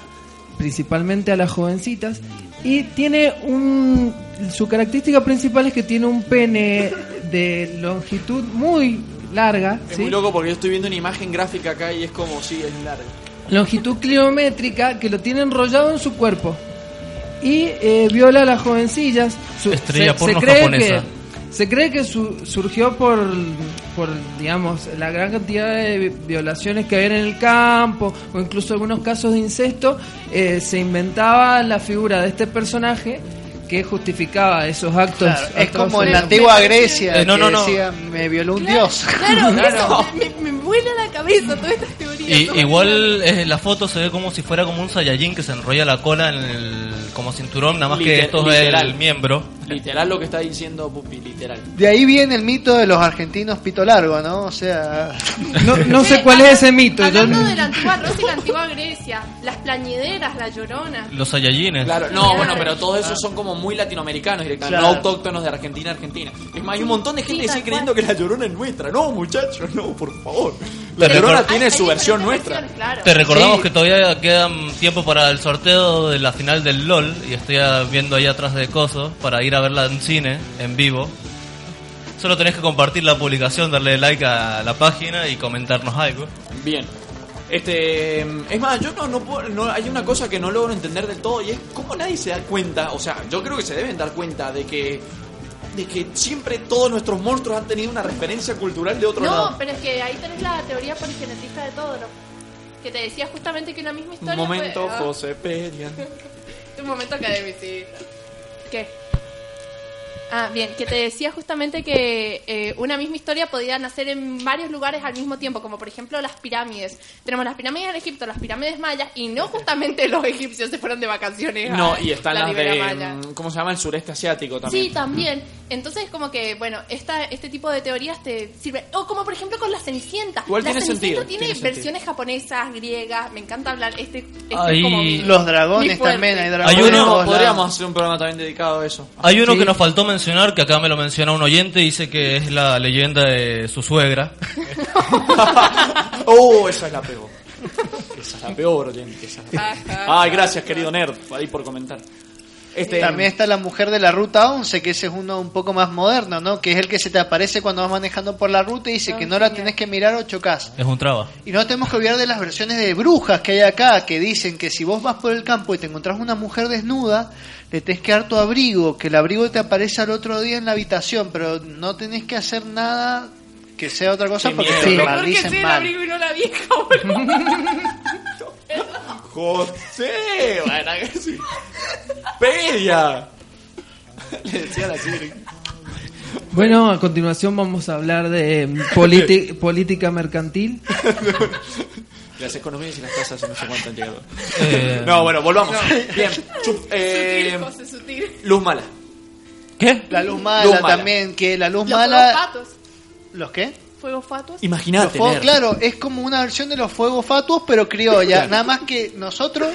principalmente a las jovencitas y tiene un su característica principal es que tiene un pene de longitud muy larga,
Es
¿sí?
muy loco porque yo estoy viendo una imagen gráfica acá y es como, sí, es largo.
longitud kilométrica que lo tiene enrollado en su cuerpo y eh, viola a las jovencillas. Su-
Estrella porno
cree
japonesa.
que se cree que su- surgió por, por digamos la gran cantidad de vi- violaciones que había en el campo o incluso algunos casos de incesto. eh, se inventaba la figura de este personaje que justificaba esos actos.
Claro, es como en la antigua Grecia
Eh, no,
que
no, no.
decía me violó un dios.
Claro,
Claro. <laughs>
eso me, me vuela la cabeza todas estas teorías.
Y, igual eh, la foto se ve como si fuera como un Saiyajin que se enrolla la cola en el como cinturón, nada más que esto es el miembro.
Literal lo que está diciendo Pupi, literal.
De ahí viene el mito de los argentinos pito largo, ¿no? O sea, <laughs>
No, no sé cuál es ese mito. yo-
Hablando de la antigua Roma y la antigua Grecia, las plañideras, la llorona.
Los Saiyajines.
Claro, no, bueno, pero todos esos son como muy latinoamericanos directamente,
Claro.
no autóctonos de Argentina, Argentina. Es más, hay un montón de gente
Sí,
que sigue creyendo que la llorona es nuestra. No, muchachos, no, por favor.
Te
La llorona tiene
Hay-
su
hay
versión nuestra.
claro.
Te recordamos
Sí.
que todavía quedan tiempo para el sorteo de la final del LOL y estoy viendo ahí atrás de Coso para ir a verla en cine, en vivo. Solo tenés que compartir la publicación, darle like a la página y comentarnos algo.
Bien. Este, es más, yo no, no puedo, no, hay una cosa que no logro entender del todo y es cómo nadie se da cuenta, o sea, yo creo que se deben dar cuenta de que de que siempre todos nuestros monstruos han tenido una referencia cultural de otro
No,
lado.
pero es que ahí tenés la teoría poligenetista de todo, ¿no? Que te decía justamente que una misma
Un
historia.
momento,
puede- ah,
José Peña. <laughs>
Un momento academicista. ¿Qué? Ah, bien, que te decía justamente que eh, una misma historia podía nacer en varios lugares al mismo tiempo, como por ejemplo las pirámides. Tenemos las pirámides en Egipto, las pirámides mayas, y no justamente los egipcios se fueron de vacaciones. a
No, y están
la
las de.
Maya.
mm, ¿Cómo se llama? El sureste asiático también.
Sí, también. Entonces, como que, bueno, esta, este tipo de teorías te sirve. O como por ejemplo con la Cenicienta.
Igual
la
tiene
Cenicienta
sentido,
tiene,
tiene sentido.
versiones japonesas, griegas. Me encanta hablar. Este, este es como mi-
Los dragones
mi
también, hay
Hay
dragones.
uno-
de todos
Podríamos hacer un programa también dedicado a eso.
Hay uno
Sí.
que nos faltó mencionar, que acá me lo menciona un oyente, dice que es la leyenda de su suegra. <laughs>
oh, esa es la peor. Esa es la peor, oyente. esa es la peor.
Ajá.
Ay, gracias, querido nerd, ahí por comentar. Este,
También está la mujer de la ruta 11, que ese es uno un poco más moderno, ¿no? Que es el que se te aparece cuando vas manejando por la ruta y dice que no la tenés que mirar o chocas.
Es un traba.
Y no tenemos que olvidar de las versiones de brujas que hay acá, que dicen que si vos vas por el campo y te encontrás una mujer desnuda, le tenés que dar tu abrigo, que el abrigo te aparece al otro día en la habitación, pero no tenés que hacer nada que sea otra cosa
Qué
porque
miedo,
te
sea el
mal.
abrigo y no la vieja, boludo. <laughs>
José, bueno, que sí. Pedia. Le decía a la Siri.
Bueno, a continuación vamos a hablar de politi- <laughs> política mercantil. <laughs>
Las economías y las tasas no sé cuánto han llegado.
Eh,
No, bueno, volvamos. Bien. Chup- eh,
Sutil, José, sutil.
luz mala.
¿Qué?
La luz mala,
Luz mala.
también, que la luz
Los fuegos
mala...
fatos.
¿Los qué?
Fuegos fatos.
Los
Imagínate.
fuegos- claro, es como una versión de los fuegos fatuos, pero criolla.
Claro.
Nada más que nosotros.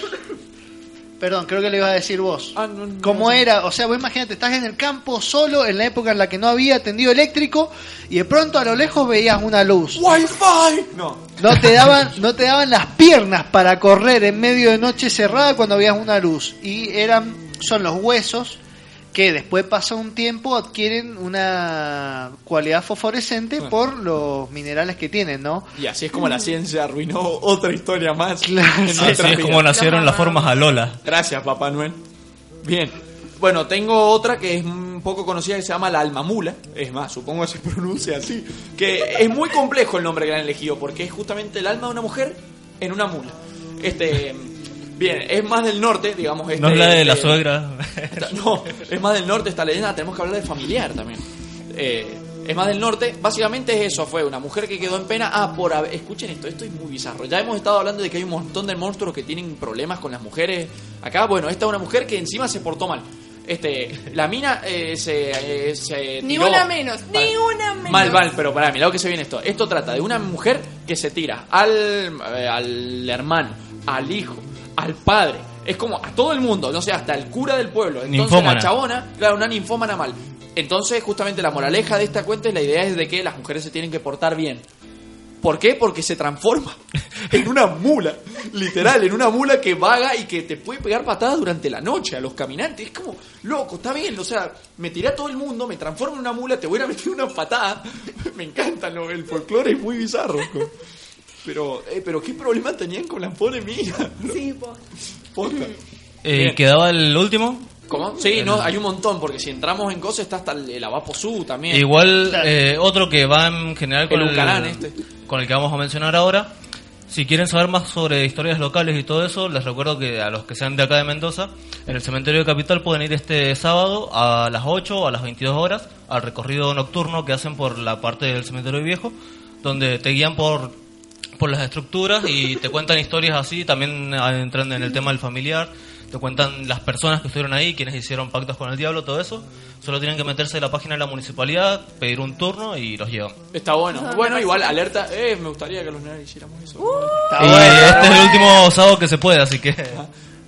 Perdón, creo que le ibas a decir vos.
Ah, no, no,
¿Cómo
no.
era? O sea, vos imagínate, estás en el campo solo, en la época en la que no había tendido eléctrico, y de pronto a lo lejos veías una luz.
Wi-Fi. No.
No te daban, no te daban las piernas para correr en medio de noche cerrada cuando veías una luz. Y eran, son los huesos que después pasa un tiempo adquieren una cualidad fosforescente por los minerales que tienen, ¿no?
Y así es como la ciencia arruinó otra historia más.
Claro.
Así es como nacieron las formas Alola.
Gracias, Papá Noel. Bien. Bueno, tengo otra que es un poco conocida que se llama la almamula. Es más, supongo que se <laughs> pronuncia así. Que es muy complejo el nombre que le han elegido porque es justamente el alma de una mujer en una mula. Este. Bien, es más del norte, digamos. Este,
No es la de la
este-
suegra.
esta- no, es más del norte esta leyenda. Tenemos que hablar de familiar también. Eh, es más del norte. Básicamente es eso. Fue una mujer que quedó en pena. Ah, por haber- Escuchen esto. Esto es muy bizarro. Ya hemos estado hablando de que hay un montón de monstruos que tienen problemas con las mujeres. Acá, bueno, esta es una mujer que encima se portó mal. Este, la mina eh, se, eh, se
Ni
tiró-
una menos, ni una menos.
Mal, mal, pero para mí, lo que se viene esto. Esto trata de una mujer que se tira al, eh, al hermano, al hijo, al padre. Es como a todo el mundo, no sé, hasta el cura del pueblo. Entonces
Ninfómana.
la chabona, claro, una ninfómana mal. Entonces, justamente la moraleja de esta cuenta es la idea es de que las mujeres se tienen que portar bien. ¿Por qué? Porque se transforma <laughs> en una mula, literal, en una mula que vaga y que te puede pegar patadas durante la noche a los caminantes. Es como, loco, está bien, o sea, me tiré a todo el mundo, me transformo en una mula, te voy a meter una patada. <laughs> me encanta, lo- el folclore es muy bizarro. Pero, eh, pero ¿qué problema tenían con la pobre mía? <laughs>
Sí, po.
Posta.
Eh, quedaba el último.
¿Cómo? Sí, no, hay un montón, porque si entramos en cosas está hasta el, el Abaposú también.
Igual eh, otro que va en general con
El este.
con el que vamos a mencionar ahora. Si quieren saber más sobre historias locales y todo eso, les recuerdo que a los que sean de acá de Mendoza, en el cementerio de Capital pueden ir este sábado a las 8 o a las 22 horas al recorrido nocturno que hacen por la parte del cementerio viejo, donde te guían por, por las estructuras y te cuentan historias así, también entran en el tema del familiar, te cuentan las personas que estuvieron ahí, quienes hicieron pactos con el diablo, todo eso. Solo tienen que meterse en la página de la municipalidad, pedir un turno y los llevan.
Está bueno.
Ah,
Bueno, igual, alerta. Eh, me gustaría que los nerds hiciéramos eso.
Está
y
bueno,
este es el último sábado que se puede, así que...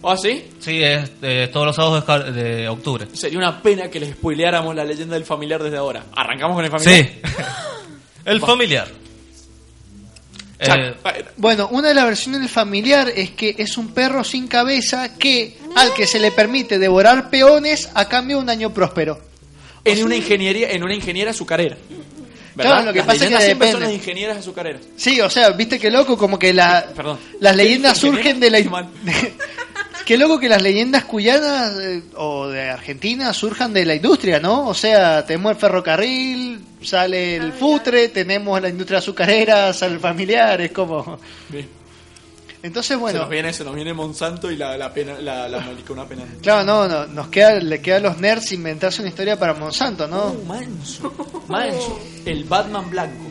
¿Ah, sí?
Sí, es eh, todos los sábados de, de octubre.
Sería una pena que les spoileáramos la leyenda del familiar desde ahora. ¿Arrancamos con el familiar?
Sí. <laughs> el familiar. Eh,
Bueno, una de las versiones del familiar es que es un perro sin cabeza que al que se le permite devorar peones a cambio de un año próspero.
En una ingeniería, en una ingeniera azucarera. ¿Verdad?
Claro, lo que
Las
pasa es que
siempre son las ingenieras azucareras.
Sí, o sea, viste que loco, como que la,
Perdón.
las leyendas surgen de la...
qué. <laughs>
Qué loco que las leyendas cuyanas eh, o de Argentina surjan de la industria, ¿no? O sea, tenemos el ferrocarril, sale el futre, tenemos la industria azucarera, sale el familiar, es como...
Bien.
Entonces,
se
bueno,
nos viene, se nos viene Monsanto y la, la pena, la, la molicona pena.
claro, no, no, nos queda, le queda a los nerds inventarse una historia para Monsanto, ¿no?
Uh, manso, manso. El Batman blanco.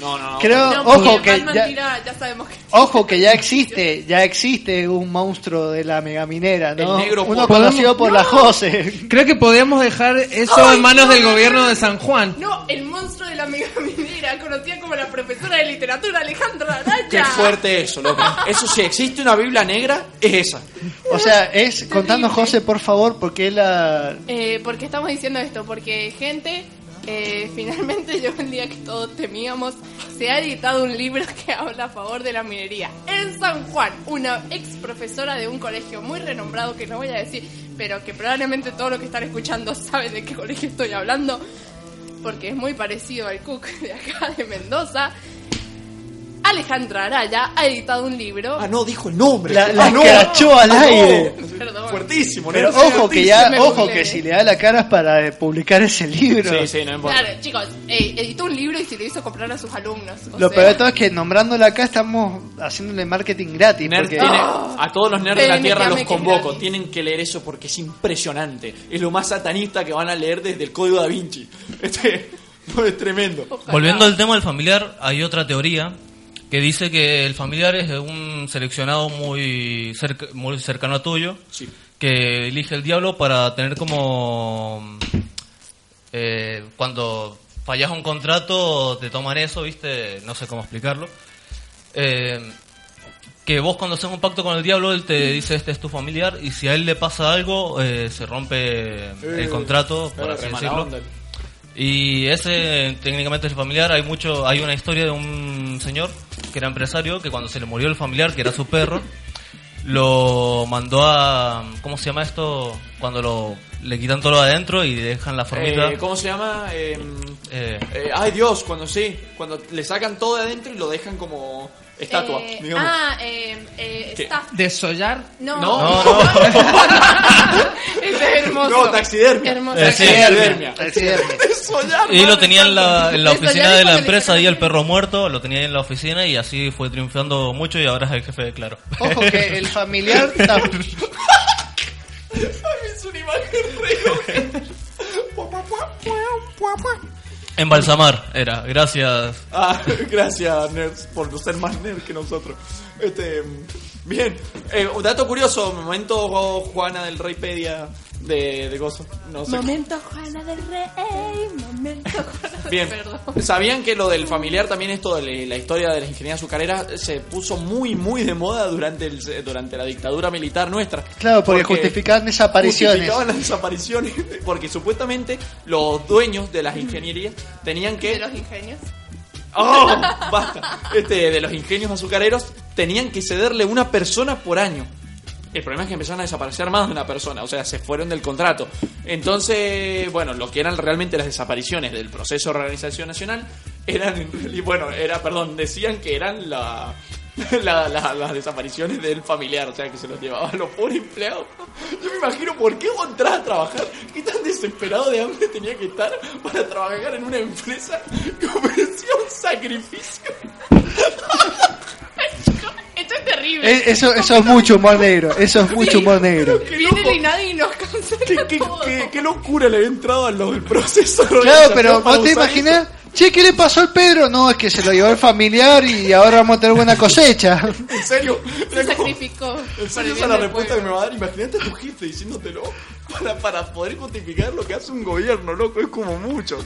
No, no, no.
Creo-
No,
ojo, que
Batman
ya-
tira, ya sabemos que
Ojo que ya existe, ya existe un monstruo de la megaminera, ¿no?
El negro
Uno
Podemos-
conocido por la Jose.
Creo que podríamos dejar eso
Ay,
en manos
no,
del
no,
gobierno
no.
de San Juan.
No, el monstruo de la mega minera, conocida como la profesora de literatura Alejandra Araya.
Qué fuerte eso, loco. Eso si existe una Biblia negra, es esa.
O sea, es contanos José, por favor, porque la
Eh, ¿Por qué estamos diciendo esto? Porque, gente, eh, <laughs> finalmente llegó el día que todos temíamos. Se ha editado un libro <laughs> que habla a favor de la minería. En San Juan, una ex profesora de un colegio muy renombrado, que no voy a decir, pero que probablemente todos los que están escuchando <laughs> saben de qué colegio estoy hablando, porque es muy parecido al Cook de acá de Mendoza. Alejandra Araya ha editado un libro.
Ah, no, dijo el nombre.
La- la
Ah, no.
escrachó al
Ah, no.
aire.
Perdón.
Fuertísimo,
Pero
¿no?
ojo que
Se
ya, ojo que si le da la cara es para eh, publicar ese libro.
Sí, sí, no importa.
Claro, chicos, eh, editó un libro y se lo hizo comprar a sus alumnos. o
Lo
sea,
peor de todo es que nombrándola acá estamos haciéndole marketing gratis.
Nerd
porque-
tiene- a todos los nerds de la Tierra los
que
convoco. Tienen que leer eso porque es impresionante. Es lo más satanista que van a leer desde el Código da Vinci. <laughs> Este <laughs> es tremendo.
ojalá.
Volviendo al tema del familiar, hay otra teoría que dice que el familiar es un seleccionado muy, cerca- muy cercano a tuyo,
Sí.
que elige el diablo para tener como... eh, cuando fallas un contrato, te toman eso, ¿viste? No sé cómo explicarlo. Eh, que vos cuando haces un pacto con el diablo, él te dice este es tu familiar y si a él le pasa algo, eh, se rompe el contrato, por
Eh,
así decirlo.
onda.
Y ese técnicamente es el familiar. Hay mucho, hay una historia de un señor que era empresario que cuando se le murió el familiar, que era su perro, lo mandó a ¿cómo se llama esto? Cuando lo le quitan todo lo de adentro y dejan la formita.
Eh, ¿Cómo se llama? Eh,
Eh,
eh, ay Dios, cuando sí, cuando le sacan todo de adentro y lo dejan como estatua,
Eh,
digamos.
ah, eh, eh, staff.
¿Desollar?
No,
No,
no, <laughs> <laughs>
es hermoso.
No, taxidermia.
Hermoso.
Eh.
Taxidermia.
Taxidermia. <laughs>
Desollar,
y lo tenía en la, en oficina de la empresa y el perro muerto, lo tenía ahí en la oficina y así fue triunfando mucho y ahora es el jefe de Claro.
Ojo que el familiar tam-
Es una imagen re
Embalsamar era, gracias. <laughs>
Ah, gracias, nerds, por ser más nerd que nosotros. Este, bien, eh, dato curioso, momento Juana del Reypedia de, de Gozo. No sé.
Momento Juana del Rey, momento Juana del
Bien,
Perdón.
¿sabían que lo del familiar también esto de la historia de la ingeniería azucarera se puso muy muy de moda durante el, durante la dictadura militar nuestra?
Claro, porque justificaban desapariciones.
Justificaban las desapariciones <laughs> porque supuestamente los dueños de las ingenierías tenían que
De los ingenios.
¡Oh! Basta. Este, de los ingenios azucareros tenían que cederle una persona por año. El problema es que empezaron a desaparecer más de una persona, o sea, se fueron del contrato. Entonces, bueno, lo que eran realmente las desapariciones del proceso de reorganización nacional eran, realidad- bueno, era, perdón, decían que eran la, <laughs> la- la- las desapariciones del familiar, o sea, que se los llevaban los pobres empleados. Yo me imagino por qué vos entras a trabajar, qué tan desesperado de hambre tenía que estar para trabajar en una empresa que ofrecía un sacrificio. <laughs>
Esto es terrible.
Eh, Eso, eso es mucho humor negro. <laughs> Eso es mucho humor negro.
Viene el INADI y nos cancela
¿Qué, qué,
todo.
qué- qué locura le había entrado a los del proceso.
Claro, pero vos te imaginas, che, ¿qué le pasó al Pedro? No, es que se lo llevó el familiar y ahora vamos a tener buena cosecha. <laughs>
En serio,
Se sacrificó.
En serio, esa es la respuesta que me va a dar. Imagínate a tu jefe diciéndotelo para, para poder justificar lo que hace un gobierno, loco. Es como mucho.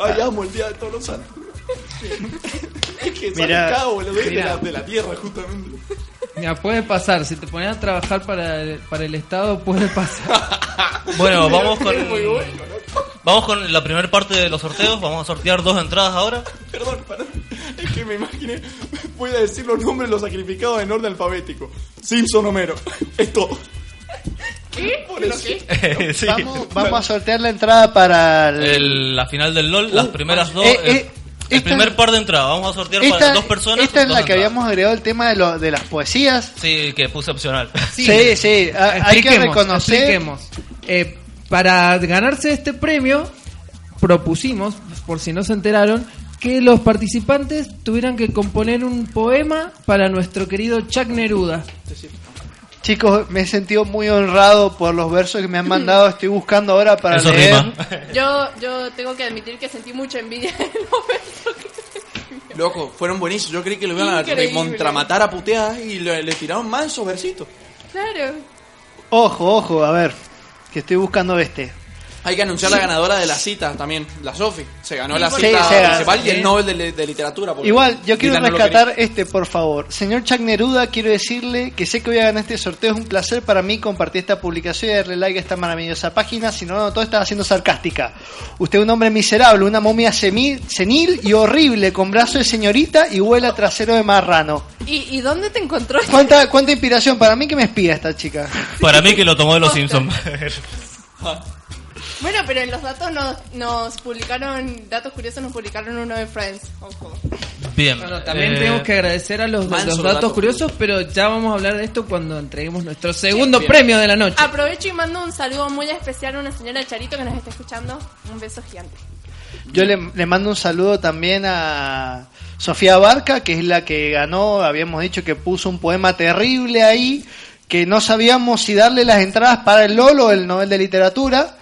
Ay, amo el día de todos los santos. Es que sale
Mira,
cada boludo de la, de la tierra, justamente.
Mira, puede pasar. Si te pones a trabajar para el, para el Estado, puede pasar. <laughs>
Bueno, vamos con
bueno,
vamos con la primera parte de los sorteos, vamos a sortear dos entradas ahora.
Perdón, perdón. Es que me imaginé. Voy a decir los nombres de los sacrificados en orden alfabético: Simpson Homero. Es todo.
¿Qué?
Por
¿Pero
eso.
qué? <laughs>
Sí.
Vamos, vamos a sortear la entrada para el...
El- la final del LOL, las
Uh,
primeras dos.
Eh,
eh, El primer par de entradas, vamos a sortear para dos personas.
esta es la que
entradas.
habíamos agregado el tema de, lo, de las poesías.
Sí, que puse opcional.
Sí, sí, a- hay que reconocer.
Eh, para ganarse este premio, propusimos, por si no se enteraron, que los participantes tuvieran que componer un poema para nuestro querido Chuck Neruda.
Chicos, me he sentido muy honrado por los versos que me han <laughs> mandado. Estoy buscando ahora para
Eso
leer.
rima. <laughs>
Yo, yo tengo que admitir que sentí mucha envidia en los versos que
Loco, fueron buenísimos. Yo creí que lo iban a recontramatar a puteadas y le, le tiraron más esos versitos.
Claro.
Ojo, ojo, a ver, que estoy buscando este.
Hay que anunciar la ganadora de la cita también, la Sofi. Se ganó la cita
Sí, se ganó,
principal y
sí.
el Nobel de, de literatura. porque
Igual, yo quiero
Dylan no lo
rescatar este, por favor. Señor Chuck Neruda, quiero decirle que sé que voy a ganar este sorteo. Es un placer para mí compartir esta publicación y darle like a esta maravillosa página. Si no, no, todo estaba siendo sarcástica. Usted es un hombre miserable, una momia semi- senil y horrible, con brazo de señorita y huela trasero de marrano.
¿Y, y dónde te encontró?
¿Cuánta, cuánta inspiración? Para mí que me espía esta chica.
Para mí que lo tomó de los Simpsons. <laughs>
Bueno, pero en los datos nos, nos publicaron, datos curiosos nos publicaron uno de Friends. Ojo.
Bien.
Bueno, también
eh,
tenemos que agradecer a los, datos,
datos
curiosos, pero ya vamos a hablar de esto cuando entreguemos nuestro segundo
bien.
premio de la noche.
Aprovecho y mando un saludo muy especial a una señora Charito que nos está escuchando. Un beso gigante.
Yo le, le mando un saludo también a Sofía Barca, que es la que ganó, habíamos dicho que puso un poema terrible ahí, que no sabíamos si darle las entradas para el Lolo o el Nobel de Literatura,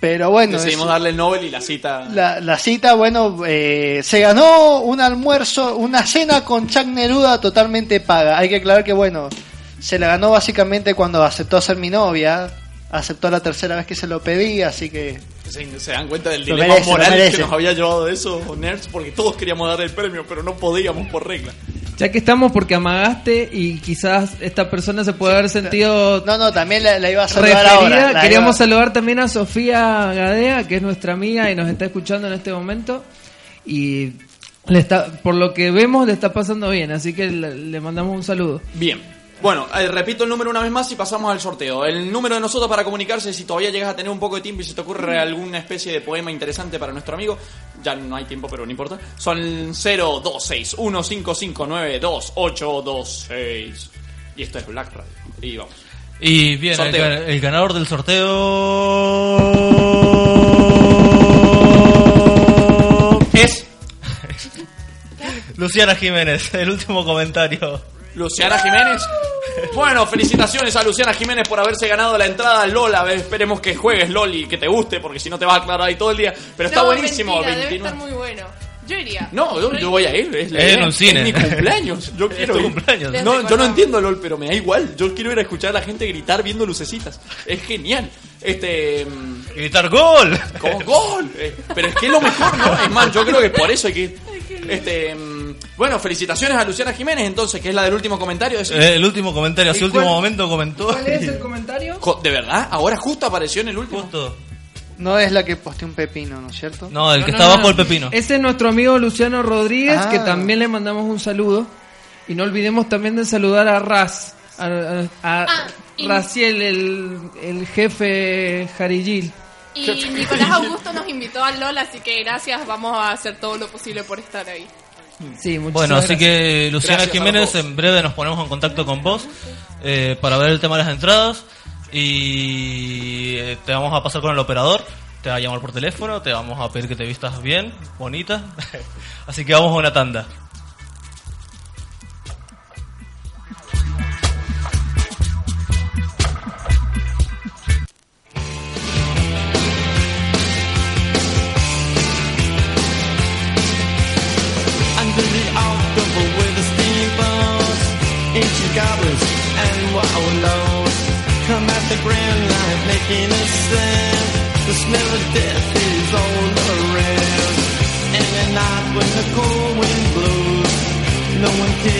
pero bueno,
Decidimos
es-
darle el Nobel y la cita.
la, la cita, bueno, eh, se ganó un almuerzo, una cena con Chuck Neruda totalmente paga. Hay que aclarar que, bueno, se la ganó básicamente cuando aceptó ser mi novia, aceptó la tercera vez que se lo pedí, así que...
Se, se dan cuenta del dilema
merece,
moral que nos había llevado eso, nerds, porque todos queríamos dar el premio, pero no podíamos por regla.
Ya que estamos porque amagaste y quizás esta persona se puede haber sentido
No, no, también la, la iba a saludar
referida.
ahora. la
Queríamos
iba-
saludar también a Sofía Gadea, que es nuestra amiga y nos está escuchando en este momento. Y le está, por lo que vemos, le está pasando bien, así que le, le mandamos un saludo.
Bien. Bueno, eh, repito el número una vez más y pasamos al sorteo. El número de nosotros para comunicarse, si todavía llegas a tener un poco de tiempo y se te ocurre alguna especie de poema interesante para nuestro amigo, ya no hay tiempo, pero no importa. Son 026-1559-2826. Y esto es Black Radio. Y vamos.
Y bien, el, el ganador del sorteo es <laughs> Luciana Jiménez, el último comentario.
Luciana Jiménez. Bueno, felicitaciones a Luciana Jiménez por haberse ganado la entrada al LOL. A ver, esperemos que juegues LOL y que te guste, porque si no te vas a aclarar ahí todo el día. Pero está
No,
buenísimo.
mentira, debe
29.
estar muy bueno. Yo iría.
No, yo, yo voy a ir. Es, la
Es
idea.
en un cine.
Es mi cumpleaños. Yo <laughs>
Es
quiero
tu
ir.
cumpleaños.
No, yo no entiendo LOL, pero me da igual. Yo quiero ir a escuchar a la gente gritar viendo lucecitas. Es genial. Este. mm,
Gritar gol.
Como gol. Eh, Pero es que es lo mejor, ¿no? Es más, yo creo que por eso hay que ir. <laughs> Este. mm, Bueno, felicitaciones a Luciana Jiménez, entonces, que es la del último comentario.
Eh, el último comentario,
¿Y
último
cuál-
momento comentó.
¿Cuál es el <laughs> comentario?
Jo- ¿De verdad? ¿Ahora justo apareció en el último?
Justo.
No es la que posteó un pepino, ¿no es cierto?
No, el que
No,
está
no,
bajo
no.
el pepino.
Ese es nuestro amigo Luciano Rodríguez,
Ah.
que también le mandamos un saludo. Y no olvidemos también de saludar a Raz, a, a- a
Ah, y-
Raciel, el, el jefe Jarillil.
Y Nicolás Augusto nos invitó al LOL, así que gracias. Vamos a hacer todo lo posible por estar ahí.
Sí, muchísimas
Bueno, así
gracias.
que Luciana
Gracias a
Jiménez, en breve nos ponemos en contacto con vos eh, para ver el tema de las entradas y eh, te vamos a pasar con el operador, te va a llamar por teléfono, te vamos a pedir que te vistas bien, bonita, <laughs> así que vamos a una tanda.
Making a sound. The smell of death is all around. And at night when the cold wind blows, no one cares,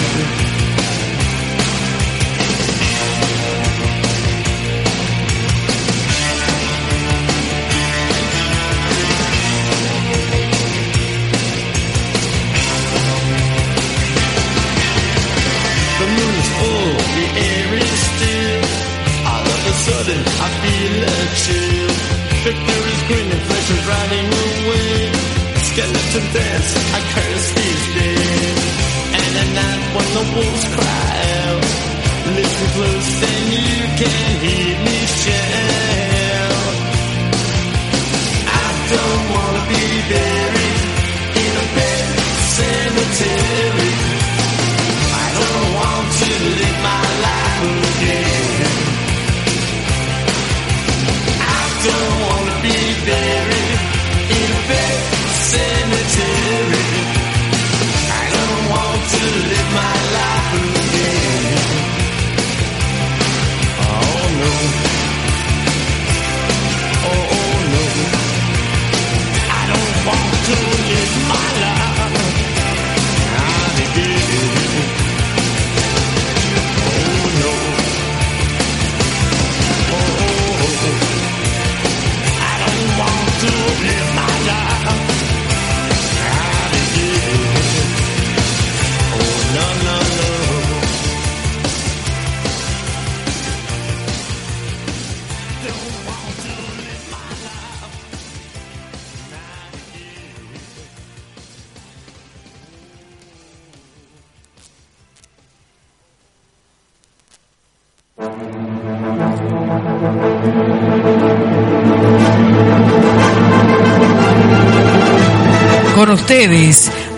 Sudden, I feel a chill. Victor is grinning, flesh is riding away. Skeleton dance, I curse these days. And at night when the wolves cry out, listen close and you can hear me shout. I don't wanna be buried in a bed cemetery.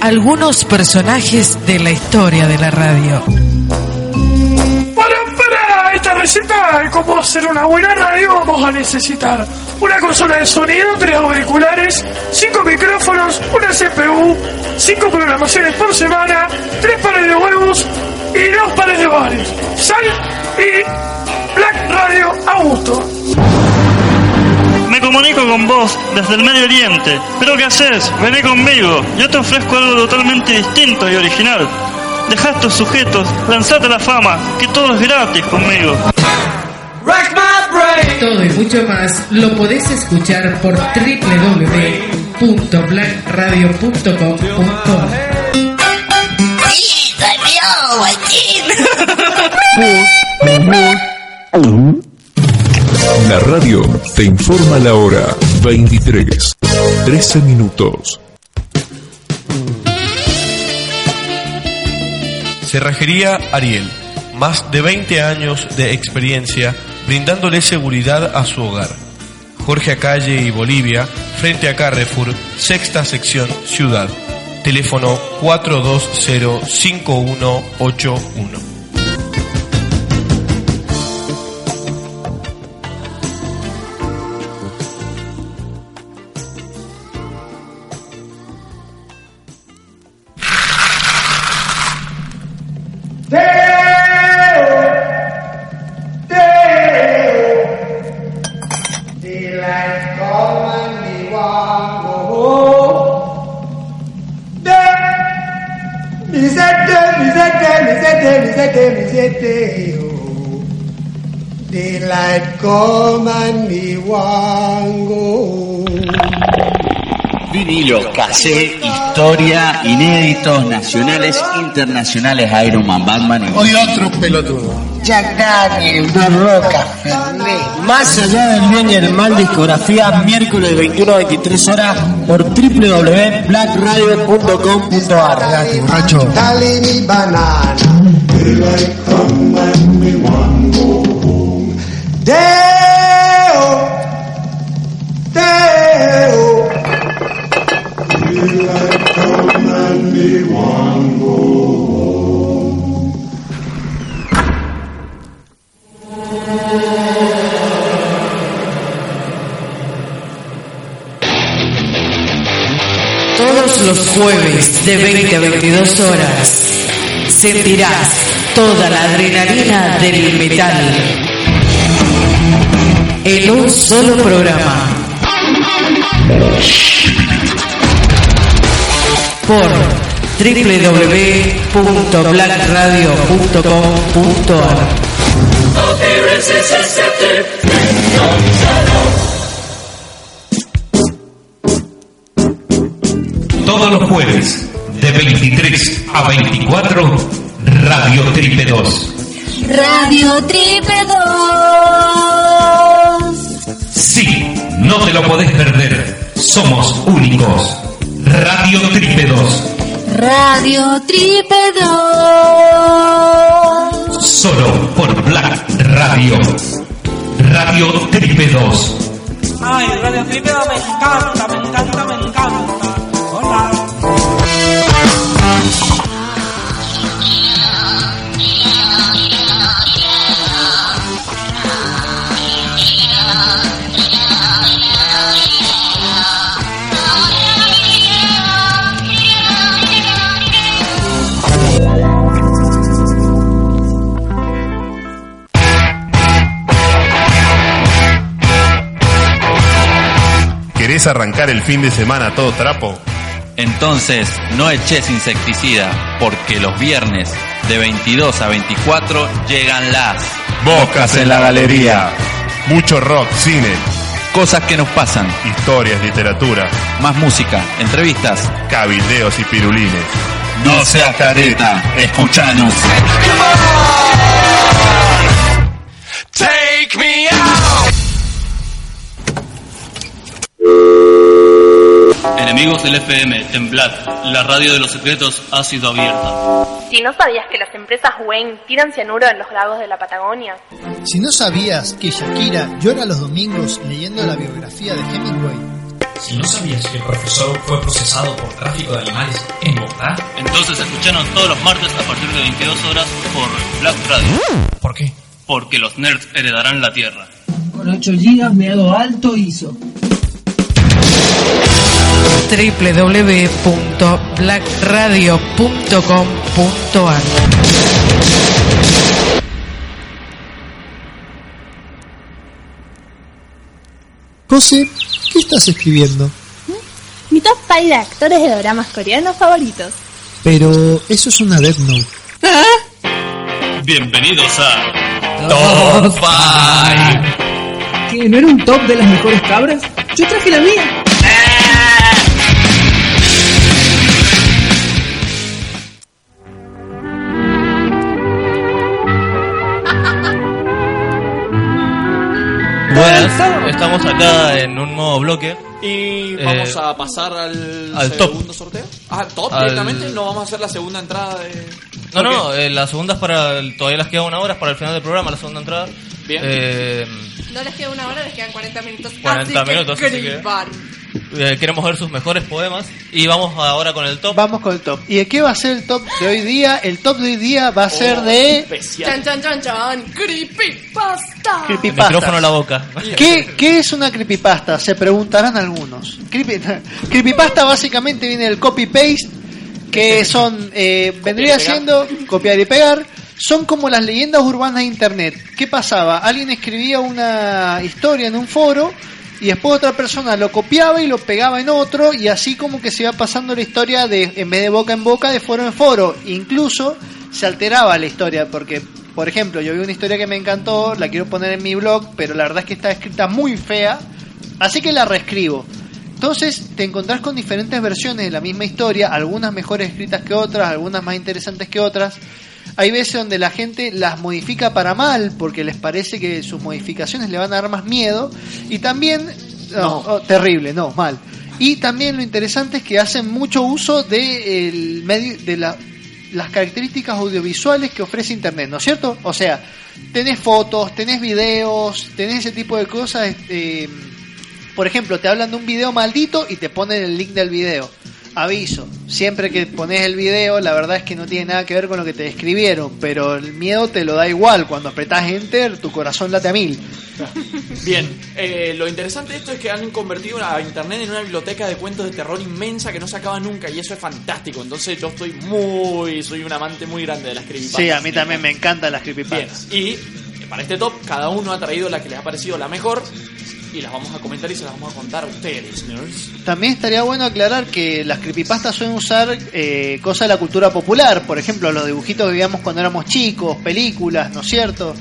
Algunos personajes de la historia de la radio.
Para, para esta receta de cómo hacer una buena radio vamos a necesitar una consola de sonido, tres auriculares, cinco micrófonos, una CPU, cinco programaciones por semana, tres pares de huevos y dos pares de bares. Sal y Black Radio Augusto.
Comunico con vos desde el Medio Oriente. ¿Pero qué haces? Vení conmigo. Yo te ofrezco algo totalmente distinto y original. Deja estos sujetos, lanzate a la fama, que todo es gratis conmigo.
Todo y mucho más lo podés escuchar por www.blackradio.com.ar <laughs>
la radio te informa la hora 23, 13 minutos.
Cerrajería Ariel, más de 20 años de experiencia brindándole seguridad a su hogar. Jorge Acalle y Bolivia, frente a Carrefour, sexta sección Ciudad. Teléfono
420
5181. Cassette, historia, inéditos, nacionales, internacionales, Iron Man, Batman y...
Hoy otro pelotudo.
Jack Daniel, una roca,
Más allá del bien y el mal, discografía, miércoles 21 a 23 horas por www.blackradio.com.ar.
Dale me banana, Daylight come and me want go home. Day-o,
jueves de 20 a 22 horas sentirás toda la adrenalina del metal en un solo programa. Por www.blackradio.com.ar
Todos los jueves, de 23 a 24, Radio Triple 2.
Radio Triple 2.
Sí, no te lo podés perder. Somos únicos. Radio Triple 2.
Radio Triple 2.
Solo por Black Radio. Radio Triple 2.
Ay, Radio Tripeo me encanta, me encanta, me encanta.
¿Querés arrancar el fin de semana todo trapo?
Entonces, no eches insecticida, porque los viernes de 22 a 24 llegan las
Bocas en la galería. Mucho rock, cine,
cosas que nos pasan,
historias, literatura,
más música, entrevistas.
cabildeos y pirulines.
No seas careta, escuchanos.
Enemigos del FM, temblad. La radio de los secretos ha sido abierta.
Si no sabías que las empresas Wayne tiran cianuro en los lagos de la Patagonia,
Si no sabías que Shakira llora los domingos leyendo la biografía de Hemingway,
Si no sabías que el profesor fue procesado por tráfico de animales en Bogotá,
Entonces escuchanos todos los martes a partir de 22 horas por Black Radio.
¿por qué?
Porque los nerds heredarán la Tierra.
Con 8 gigas, meado alto hizo.
www.blackradio.com.ar
José, ¿qué estás escribiendo?
mi top 5 de actores de dramas coreanos favoritos.
Pero eso es una Death Note.
Bienvenidos a
Top <laughs> ¿Qué? ¿No era un top de las mejores cabras? Yo traje la mía.
Buenas, estamos acá en un nuevo bloque.
Y
Eh,
vamos a pasar al,
al top.
segundo sorteo. Ah, top
Al-
directamente. No vamos a hacer la segunda entrada de.
No, no, eh, la segunda es para. el- todavía les queda una hora, es para el final del programa, la segunda entrada.
Bien.
Eh,
No les queda una hora, les quedan 40 minutos.
40
así que
minutos, así que-. Eh, queremos ver sus mejores poemas. Y vamos ahora con el top.
Vamos con el top. ¿Y de qué va a ser el top de hoy día? El top de hoy día va a ser de...
Chan, chan, chan, chan. Creepypasta.
Creepypasta.
Micrófono a la boca.
¿Qué, ¿Qué es una creepypasta? Se preguntarán algunos. Creepy- <laughs> creepypasta básicamente viene del copy-paste, que son, eh, vendría siendo copiar y pegar. Son como las leyendas urbanas de Internet. ¿Qué pasaba? Alguien escribía una historia en un foro y después otra persona lo copiaba y lo pegaba en otro y así como que se iba pasando la historia de en vez de boca en boca de foro en foro. Incluso se alteraba la historia porque por ejemplo yo vi una historia que me encantó la quiero poner en mi blog pero la verdad es que está escrita muy fea así que la reescribo. Entonces te encontrás con diferentes versiones de la misma historia algunas mejores escritas que otras algunas más interesantes que otras hay veces donde la gente las modifica para mal porque les parece que sus modificaciones le van a dar más miedo y también no, oh, terrible, no, mal. Y también lo interesante es que hacen mucho uso de el medio de la las características audiovisuales que ofrece Internet, ¿no es cierto? O sea, tenés fotos, tenés videos, tenés ese tipo de cosas. este, por ejemplo, te hablan de un video maldito y te ponen el link del video. Aviso, siempre que pones el video, la verdad es que no tiene nada que ver con lo que te describieron, pero el miedo te lo da igual. Cuando apretás enter, tu corazón late a mil.
Bien, eh, lo interesante de esto es que han convertido a Internet en una biblioteca de cuentos de terror inmensa que no se acaba nunca y eso es fantástico. Entonces yo estoy muy, soy un amante muy grande de las creepypastas.
Sí, a mí también me encantan las creepypastas.
Bien, y para este top cada uno ha traído la que les ha parecido la mejor y las vamos a comentar y se las vamos a contar a ustedes, nerds.
También estaría bueno aclarar que las creepypastas suelen usar eh, cosas de la cultura popular, por ejemplo, los dibujitos que veíamos cuando éramos chicos, películas, ¿no es cierto?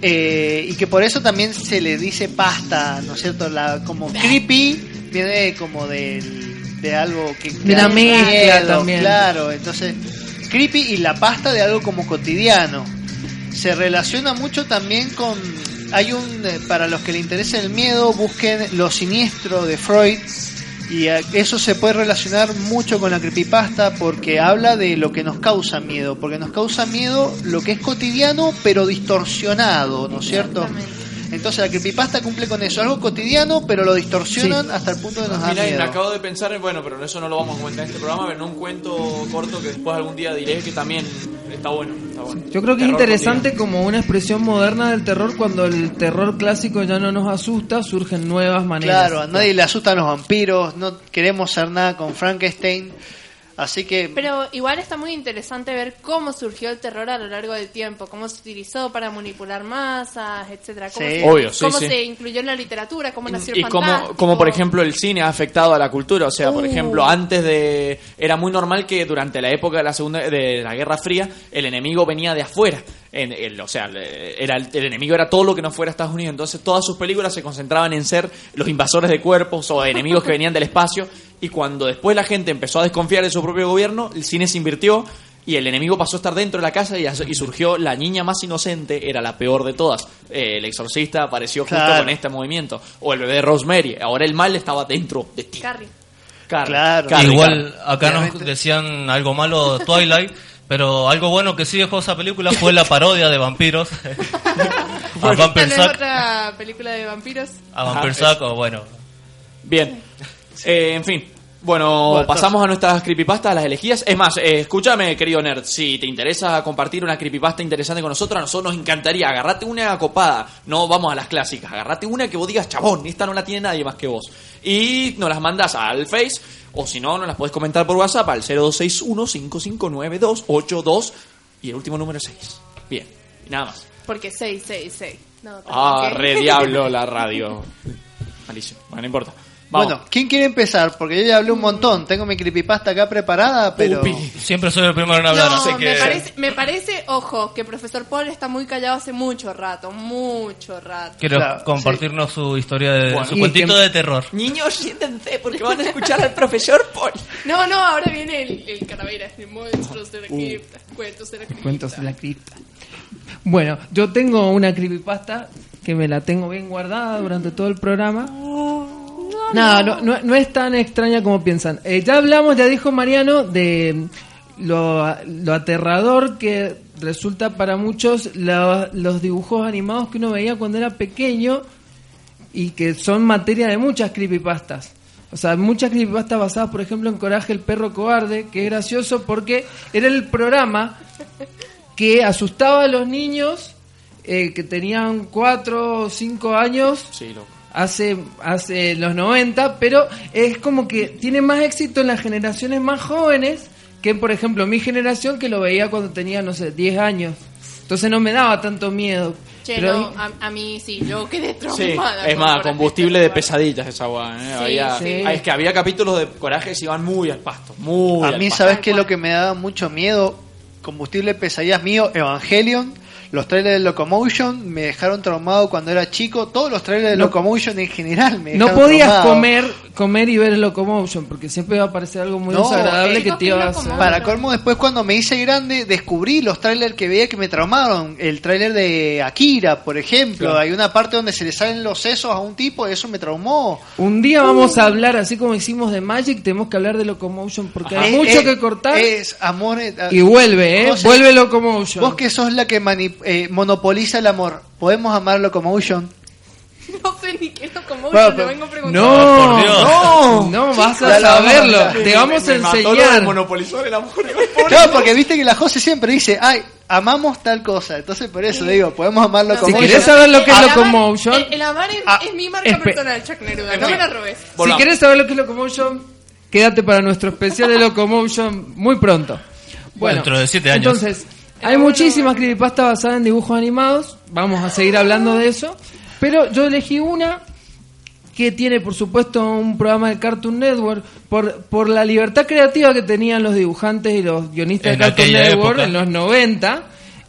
Eh, y que por eso también se le dice pasta, ¿no es cierto? La, como creepy viene como del- de algo que...
De la
da
mezcla
miedo,
también.
Claro, entonces creepy y la pasta de algo como cotidiano. Se relaciona mucho también con... Hay un... eh, Para los que le interesa el miedo, busquen Lo Siniestro de Freud. Y eh, eso se puede relacionar mucho con la creepypasta porque habla de lo que nos causa miedo. Porque nos causa miedo lo que es cotidiano pero distorsionado, ¿no es cierto? Entonces la creepypasta cumple con eso. Algo cotidiano pero lo distorsionan hasta el punto de nos da
Mira, y me
miedo.
acabo de pensar en, bueno, pero eso no lo vamos a comentar en este programa, pero en un cuento corto que después algún día diré que también está bueno, está bueno.
Yo creo que es interesante como una expresión moderna del terror cuando el terror clásico ya no nos asusta, surgen nuevas maneras.
Claro, a nadie le asustan los vampiros, no queremos hacer nada con Frankenstein. Así que
Pero igual está muy interesante ver cómo surgió el terror a lo largo del tiempo, cómo se utilizó para manipular masas, etcétera, cómo,
Sí.
se,
Obvio, sí,
cómo
sí.
se incluyó en la literatura, cómo nació el
Y
fantástico.
como por ejemplo el cine ha afectado a la cultura, o sea, por
Uh.
ejemplo, antes de era muy normal que durante la época de la segunda de la Guerra Fría el enemigo venía de afuera. En, el- o sea, le- era el, el enemigo era todo lo que no fuera Estados Unidos, entonces todas sus películas se concentraban en ser los invasores de cuerpos o enemigos que venían del espacio y cuando después la gente empezó a desconfiar de su propio gobierno, el cine se invirtió y el enemigo pasó a estar dentro de la casa y, surgió la niña más inocente, era la peor de todas. Eh, el exorcista apareció justo
Claro.
con este movimiento. O el bebé de Rosemary. Ahora el mal estaba dentro de ti.
Carrie.
Carrie.
Claro.
Carrie,
Igual
Carrie.
acá nos decían algo malo de Twilight, pero algo bueno que sí dejó esa película fue la parodia de vampiros. <laughs> a Vampire
¿Esta no es
Suck,
otra película de vampiros?
a Vampire
Ajá,
Suck, o bueno.
Bien. Eh, en fin. Bueno,
Bueno,
pasamos a nuestras creepypastas, las elegidas. Es más, eh, escúchame, querido nerd, si te interesa compartir una creepypasta interesante con nosotros, a nosotros nos encantaría. Agarrate una copada, no vamos a las clásicas. Agarrate una que vos digas, chabón, esta no la tiene nadie más que vos. Y nos las mandas al Face, o si no, nos las podés comentar por WhatsApp al 0261-559282 y el último número es 6. Bien, nada más.
Porque 666. No,
Ah, re diablo <laughs> la radio. Malísimo, bueno, no importa. Vamos.
Bueno, ¿quién quiere empezar? Porque yo ya hablé un montón. Tengo mi creepypasta acá preparada, pero...
Siempre soy el primero en hablar,
No,
así que...
me, parece, me parece, ojo, que profesor Paul está muy callado hace mucho rato, mucho rato.
Quiero
Claro,
compartirnos su historia de
Bueno,
su cuentito
que-
de terror.
Niños, siéntense porque van a escuchar al profesor Paul.
No, no, ahora viene el, el calavera, el monstruos
Uh.
de la cripta, cuentos de la cripta.
Cuentos de la cripta. Bueno, yo tengo una creepypasta que me la tengo bien guardada durante todo el programa. No, no, no, no es tan extraña como piensan. Eh, ya hablamos, ya dijo Mariano, de lo, lo aterrador que resulta para muchos la- los dibujos animados que uno veía cuando era pequeño y que son materia de muchas creepypastas. O sea, muchas creepypastas basadas, por ejemplo, en Coraje el perro cobarde, que es gracioso porque era el programa que asustaba a los niños eh, que tenían 4 o 5 años
Sí, loco.
Hace, hace los 90, pero es como que tiene más éxito en las generaciones más jóvenes que, por ejemplo, mi generación que lo veía cuando tenía, no sé, 10 años. Entonces no me daba tanto miedo.
Che,
pero
no, a, a mí sí, yo quedé
Sí,
traumada.
es más, combustible de pesadillas esa guay. ¿eh?
Sí,
había,
sí.
ah, Es que había capítulos de coraje que iban muy al pasto. Muy
A
al
mí,
pasto.
¿sabes qué es lo que me daba mucho miedo? Combustible pesadillas mío, Evangelion. Los trailers de Locomotion me dejaron traumado cuando era chico. Todos los trailers de
No-
Locomotion en general me
No
dejaron
podías
traumado.
comer comer y ver el Locomotion, porque siempre va a aparecer algo muy
No,
desagradable
eh,
que te iba a hacer.
Para colmo, después cuando me hice grande, descubrí los trailers que veía que me traumaron. El trailer de Akira, por ejemplo.
Claro.
Hay una parte donde se le salen los sesos a un tipo y eso me traumó.
Un día vamos a hablar, así como hicimos de Magic, tenemos que hablar de Locomotion, porque hay
Eh,
mucho
eh,
que cortar.
Es amor. eh,
y vuelve, ¿eh? Vuelve Locomotion.
Vos que sos la que mani- eh, monopoliza el amor, ¿podemos amar Locomotion? <laughs>
No sé ni qué es Locomotion,
Bueno,
lo
pero-
vengo preguntando.
No,
no,
no, vas a saberlo. Te vamos a enseñar.
monopolizar el amor.
Claro, porque viste que la José siempre dice, ay, amamos tal cosa. Entonces por eso digo, podemos amar
Si
Locomotion.
querés saber lo que es
El amar-
Locomotion,
El, el amar es,
Ah,
es mi marca
espe-
personal, Chuck Neruda. No me la robes.
si querés saber lo que es Locomotion, quédate para nuestro especial de Locomotion muy pronto. Bueno,
Dentro de siete años.
Entonces, hay muchísimas creepypastas basadas en dibujos animados. Vamos a seguir hablando de eso. Pero yo elegí una que tiene, por supuesto, un programa de Cartoon Network por, por la libertad creativa que tenían los dibujantes y los guionistas
En
de Cartoon Network
época.
en los 90.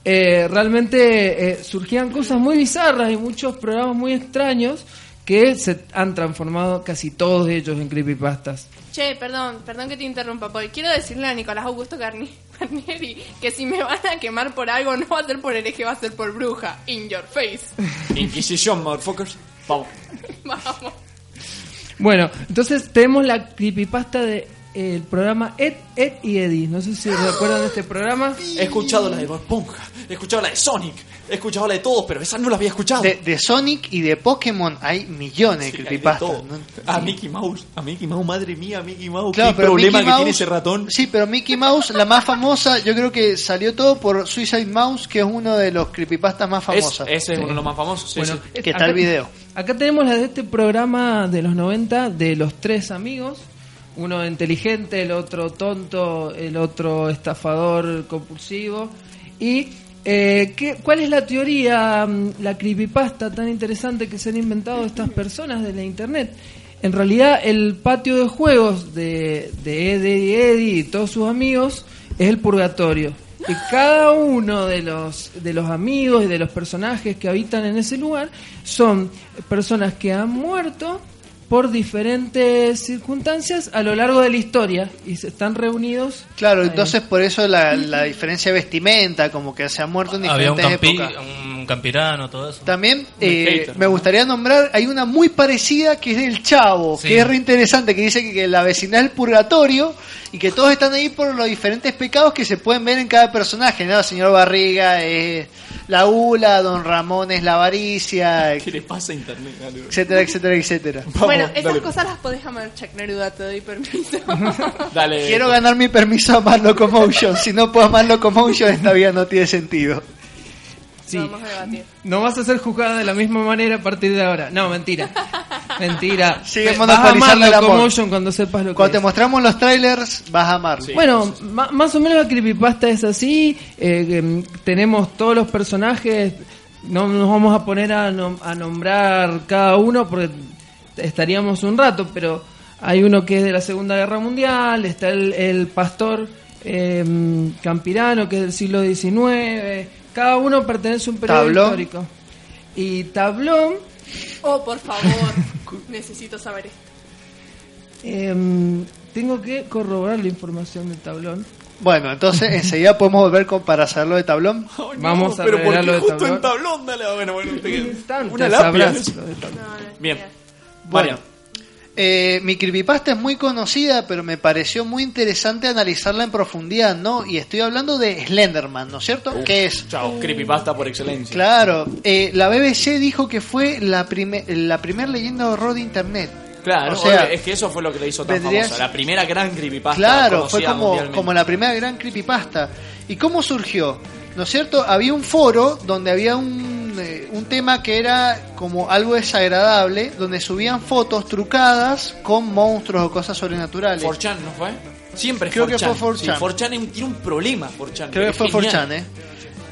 eh, realmente eh, surgían cosas muy bizarras y muchos programas muy extraños que se han transformado casi todos ellos en creepypastas.
Che, perdón, perdón que te interrumpa, porque quiero decirle a Nicolás Augusto Garni- Garnieri que si me van a quemar por algo no va a ser por hereje, va a ser por bruja. In your face. <laughs>
Inquisición, motherfuckers. Vamos. <laughs>
Vamos.
Bueno, entonces tenemos la creepypasta de el programa Ed, Ed y Eddie. No sé si recuerdan este programa.
He escuchado la de Bob Esponja, he escuchado la de Sonic, he escuchado la de todos, pero esa no la había escuchado.
De, de Sonic y de Pokémon hay millones de
Sí, hay de
creepypastas.
A Mickey Mouse, a Mickey Mouse, madre mía, Mickey Mouse,
Claro,
qué
pero
problema
Mickey
que tiene
Mouse-
ese ratón.
Sí, pero Mickey Mouse, la más famosa, yo creo que salió todo por Suicide Mouse, que es uno de los creepypastas más
Es-
famosos.
ese es uno de los más famosos. sí,
Bueno,
sí.
que está el video.
Acá tenemos la de este programa de los 90 de los tres amigos. Uno inteligente, el otro tonto, el otro estafador compulsivo. ¿Y eh, ¿qué, cuál es la teoría, mm, la creepypasta tan interesante que se han inventado estas personas de la internet? En realidad, el patio de juegos de, de Eddie y Eddie y todos sus amigos es el purgatorio. Y cada uno de los, de los amigos y de los personajes que habitan en ese lugar son personas que han muerto por diferentes circunstancias a lo largo de la historia y se están reunidos.
Claro,
ahí.
entonces por eso la, la diferencia de vestimenta, como que se han muerto en
Había un,
diferentes
campi,
épocas.
un campirano, todo eso.
También eh,
hater,
me gustaría nombrar, hay una muy parecida que es del Chavo,
Sí.
que es re interesante, que dice que, que la vecindad es el purgatorio y que todos están ahí por los diferentes pecados que se pueden ver en cada personaje, ¿no? Señor Barriga es la Ula, Don Ramón es la avaricia, <laughs>
¿Qué le pasa a internet? Dale.
etcétera, etcétera, etcétera.
bueno, esas cosas las podés amar, Chuck Neruda, te doy permiso. <laughs>
Dale.
Quiero ganar mi permiso a amar Locomotion, si no puedo amar Locomotion esta vida no tiene sentido.
Sí.
Vamos a debatir.
No vas a ser juzgada de la misma manera a partir de ahora. No, mentira. <laughs> Mentira.
Sigue
Vas a amar
monopolizando el amor.
Locomotion cuando sepas lo que
Cuando te
es.
mostramos los trailers vas a amarlo.
Bueno, ma- más o menos la creepypasta es así. eh, mm, tenemos todos los personajes. No nos vamos a poner a, nom- a nombrar cada uno porque estaríamos un rato, pero hay uno que es de la Segunda Guerra Mundial, está el, el pastor eh, campirano que es del siglo XIX. Cada uno pertenece a un periodo
Tablón.
histórico. Y Tablón
Oh, por favor. <laughs> Necesito saber esto.
Em, tengo que corroborar la información del tablón.
Bueno, entonces enseguida podemos volver con, para hacerlo de tablón.
Vamos a
pero ¿por qué
de
justo
tablón.
en tablón? Dale, ah, bueno, bueno, te.
Tantas
Una lápida.
sabrás lo de tablón.
Bien.
Bueno, eh, mi creepypasta es muy conocida, pero me pareció muy interesante analizarla en profundidad, ¿no? Y estoy hablando de Slenderman, ¿no es cierto? ¿Qué es?
Chao, creepypasta por excelencia.
Claro, eh, la BBC dijo que fue la, prime- la primera leyenda de horror de Internet.
Claro,
O sea,
oye, es que eso fue lo que le hizo tan
vendría-
famosa. La primera gran creepypasta
Claro, fue como, como la primera gran creepypasta. ¿Y cómo surgió? ¿No es cierto? Había un foro donde había un, eh, un tema que era como algo desagradable, donde subían fotos trucadas con monstruos o cosas sobrenaturales.
4chan, ¿no fue? Siempre
Creo que
4chan.
fue 4chan.
Sí, 4chan es un- tiene un problema, 4chan.
Creo que fue. 4chan, ¿eh?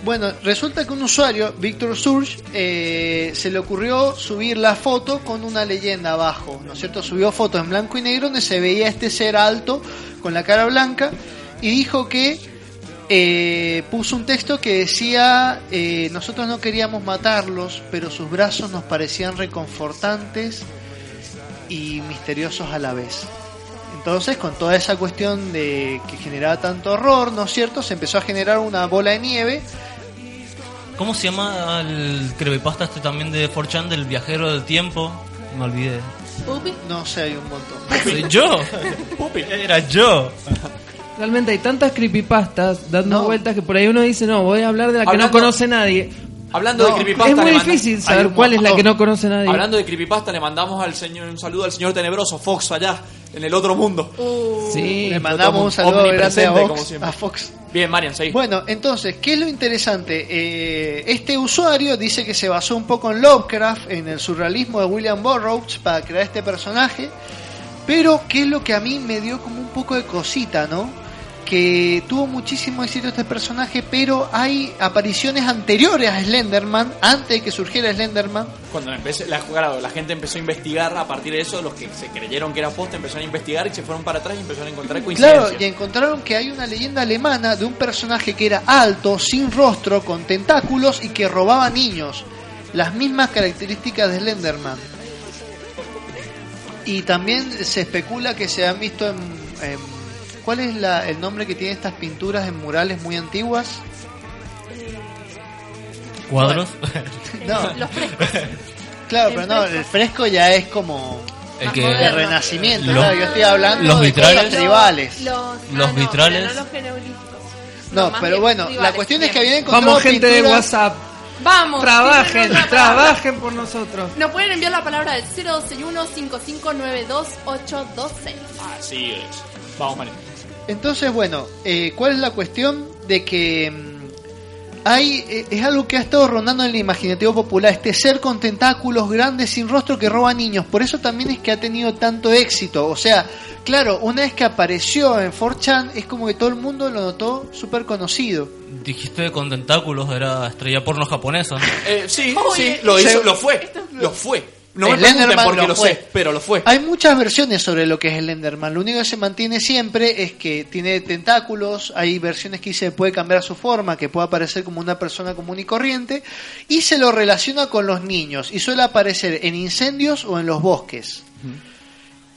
Bueno, resulta que un usuario, Víctor Surge, eh, se le ocurrió subir la foto con una leyenda abajo, ¿no es cierto? Subió fotos en blanco y negro donde se veía este ser alto con la cara blanca y dijo que eh, puso un texto que decía, eh, nosotros no queríamos matarlos, pero sus brazos nos parecían reconfortantes y misteriosos a la vez. Entonces, con toda esa cuestión de que generaba tanto horror, ¿no es cierto? Se empezó a generar una bola de nieve.
¿Cómo se llama el creepypasta este también de 4chan del viajero del tiempo? Me olvidé.
No sé, hay un montón.
¿Soy yo? <laughs> Era yo.
Realmente hay tantas creepypastas dando vueltas que por ahí uno dice, no, voy a hablar de la que no conoce nadie.
Hablando
No,
de creepypasta,
Es muy difícil saber
un
cuál es la que no conoce nadie.
Hablando de creepypasta, le mandamos al señor un saludo al señor tenebroso Fox allá en el otro mundo.
Sí,
Le mandamos un saludo grande. A Fox.
Bien, Marian, seguí.
Bueno, entonces, ¿qué es lo interesante? Eh, este usuario dice que se basó un poco en Lovecraft, en el surrealismo de William Burroughs para crear este personaje, pero ¿qué es lo que a mí me dio como un poco de cosita, no? Que tuvo muchísimo éxito este personaje, pero hay apariciones anteriores a Slenderman, antes de que surgiera Slenderman,
Cuando empecé, la, claro, la gente empezó a investigar a partir de eso, los que se creyeron que era posta empezaron a investigar y se fueron para atrás y empezaron a encontrar coincidencias.
Claro, y encontraron que hay una leyenda alemana de un personaje que era alto, sin rostro, con tentáculos y que robaba niños. Las mismas características de Slenderman. Y también se especula que se han visto en... en- ¿Cuál es la- el nombre que tiene estas pinturas en murales muy antiguas?
¿Cuadros?
No. <laughs>
Los frescos.
Claro, pero no, el fresco ya es como...
El que-
de renacimiento,
Los-
claro, yo estoy hablando
los
de
vitrales.
cosas tribales.
Los,
Los
ah, no,
vitrales.
pero no los.
No,
más
pero bueno, la cuestión es que habían encontrado
Vamos, gente de WhatsApp.
Vamos.
Trabajen,
no, no, no,
trabajen por nosotros.
Nos pueden enviar la palabra al 061 5592826
Así es. Vamos, Marian.
Entonces, bueno, eh, ¿cuál es la cuestión de que mm, hay eh, es algo que ha estado rondando en el imaginativo popular, este ser con tentáculos grandes sin rostro que roba niños? Por eso también es que ha tenido tanto éxito. O sea, claro, una vez que apareció en 4chan, es como que todo el mundo lo notó súper conocido.
Dijiste con tentáculos, era estrella porno japonesa.
Eh, sí,
Oye,
sí, lo, hizo, lo fue. Lo fue. No me
Slenderman
pregunten por qué
lo
sé, pero lo fue.
Hay muchas versiones sobre lo que es Slenderman. Lo único que se mantiene siempre es que tiene tentáculos. Hay versiones que dice puede cambiar su forma, que puede aparecer como una persona común y corriente. Y se lo relaciona con los niños. Y suele aparecer en incendios o en los bosques.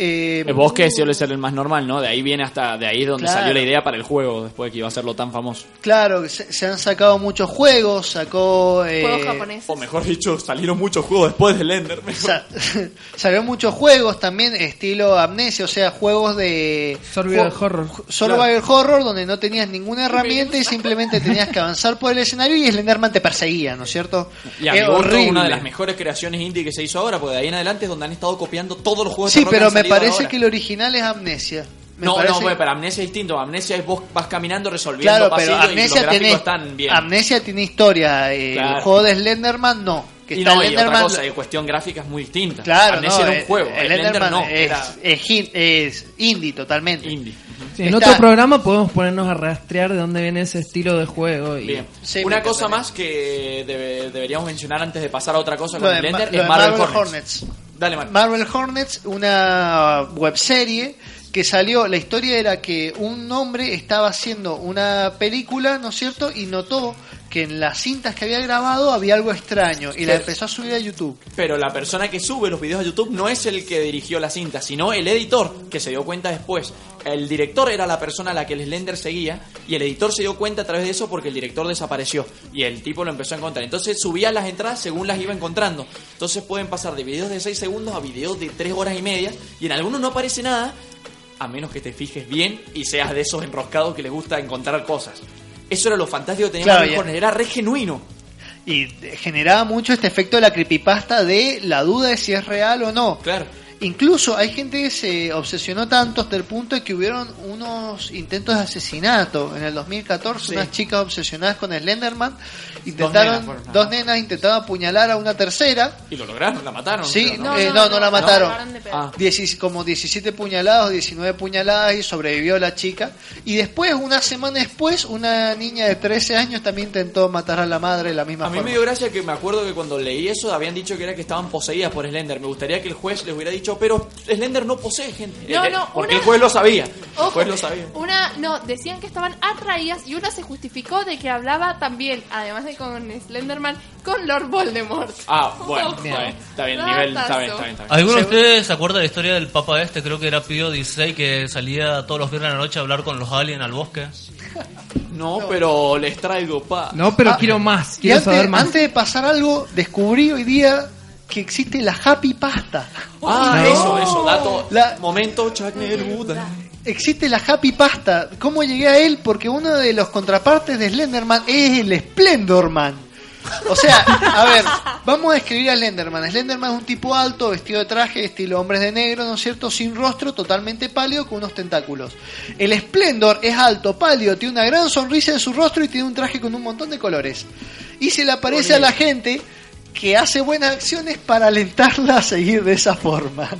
Eh,
El bosque suele ser el más normal, ¿no? De ahí viene hasta, de ahí es donde
Claro.
salió la idea para el juego, después de que iba a serlo tan famoso.
Claro, se, se han sacado muchos juegos. Sacó. eh,
Juegos japoneses.
O mejor dicho, salieron muchos juegos después del Ender. <laughs>
Sa- <laughs> Salieron muchos juegos también, estilo Amnesia, o sea, juegos de.
Survival
ju-
horror.
Survival horror, donde no tenías ninguna herramienta y simplemente tenías que avanzar por el escenario y Slenderman te perseguía, ¿no es cierto?
Y a
Es horrible.
una de las mejores creaciones indie que se hizo ahora, porque de ahí en adelante es donde han estado copiando todos los juegos de
Sí,
que
pero
han
me parece
ahora.
que el original es Amnesia. Me
No,
parece-
no, pues, pero Amnesia es distinto. Amnesia es vos vas caminando resolviendo
Claro, pero
y los
Amnesia
gráficos
tiene,
están bien.
Amnesia tiene historia. eh,
Claro.
El juego de Slenderman no. Que
y
está
no, y otra
Slenderman-
cosa, y cuestión gráfica es muy distinta.
Claro,
Amnesia
no,
era un
eh,
juego,
el
Slender
Enderman
no,
es,
era
es hin- es indie totalmente.
indie.
Sí, en
Está-
otro programa podemos ponernos a rastrear de dónde viene ese estilo de juego. Y...
Bien.
Sí,
Una cosa más que debe- deberíamos mencionar antes de pasar a otra cosa
Lo
con
Ma-
Blender
lo
es Marvel,
Marvel
Hornets.
Hornets.
Dale, Marvel.
Marvel Hornets, una webserie que salió, la historia era que un hombre estaba haciendo una película, ¿no es cierto? Y notó que en las cintas que había grabado había algo extraño y la empezó a subir a YouTube.
Pero la persona que sube los videos a YouTube no es el que dirigió la cinta, sino el editor, que se dio cuenta después. El director era la persona a la que el Slender seguía, y el editor se dio cuenta a través de eso porque el director desapareció. Y el tipo lo empezó a encontrar. Entonces subía las entradas según las iba encontrando. Entonces pueden pasar de videos de 6 segundos a videos de 3 horas y media, y en algunos no aparece nada, a menos que te fijes bien y seas de esos enroscados que les gusta encontrar cosas. Eso era lo fantástico que tenía
Claro,
Marvel era re genuino.
Y generaba mucho este efecto de la creepypasta de la duda de si es real o no.
Claro.
Incluso hay gente que se obsesionó tanto hasta el punto de que hubieron unos intentos de asesinato en el 2014,
Sí.
unas chicas obsesionadas con Slenderman Intentaron,
nenas
dos nenas intentaron apuñalar a una tercera.
Y lo lograron, la mataron.
Sí, eh, no, no, la mataron.
Ah.
Dieci- como 17 puñaladas, 19 puñaladas y sobrevivió la chica. Y después, una semana después, una niña de 13 años también intentó matar a la madre de la misma
A mí
forma.
me dio gracia que me acuerdo que cuando leí eso habían dicho que era que estaban poseídas por Slender. Me gustaría que el juez les hubiera dicho, pero Slender no posee gente.
No, no,
porque
una-
el juez lo sabía. El
Ojo,
juez lo sabía.
Una, no, decían que estaban atraídas y una se justificó de que hablaba también, además de con Slenderman, con Lord Voldemort.
Ah, bueno,
Ojo.
está bien, está bien, nivel, está bien, está bien. Está bien.
¿Alguno de ustedes se acuerda de la historia del Papa este? Creo que era Pío XVI que salía todos los viernes a la noche a hablar con los aliens al bosque. <laughs>
No, pero les traigo pa.
No, pero
Ah,
quiero más,
Y
quiero
antes,
saber más.
antes de pasar algo, descubrí hoy día que existe la Happy Pasta.
Ah,
No.
eso, eso, dato.
La-
Momento Chuck Neruda.
Existe la Happy Pasta. ¿Cómo llegué a él? Porque uno de los contrapartes de Slenderman es el Splendorman. O sea, a ver, vamos a describir a Slenderman. Slenderman es un tipo alto, vestido de traje, estilo hombres de negro, ¿no es cierto? Sin rostro, totalmente pálido, con unos tentáculos. El Splendor es alto, pálido, tiene una gran sonrisa en su rostro y tiene un traje con un montón de colores. Y se le aparece a la gente que hace buenas acciones para alentarla a seguir de esa forma.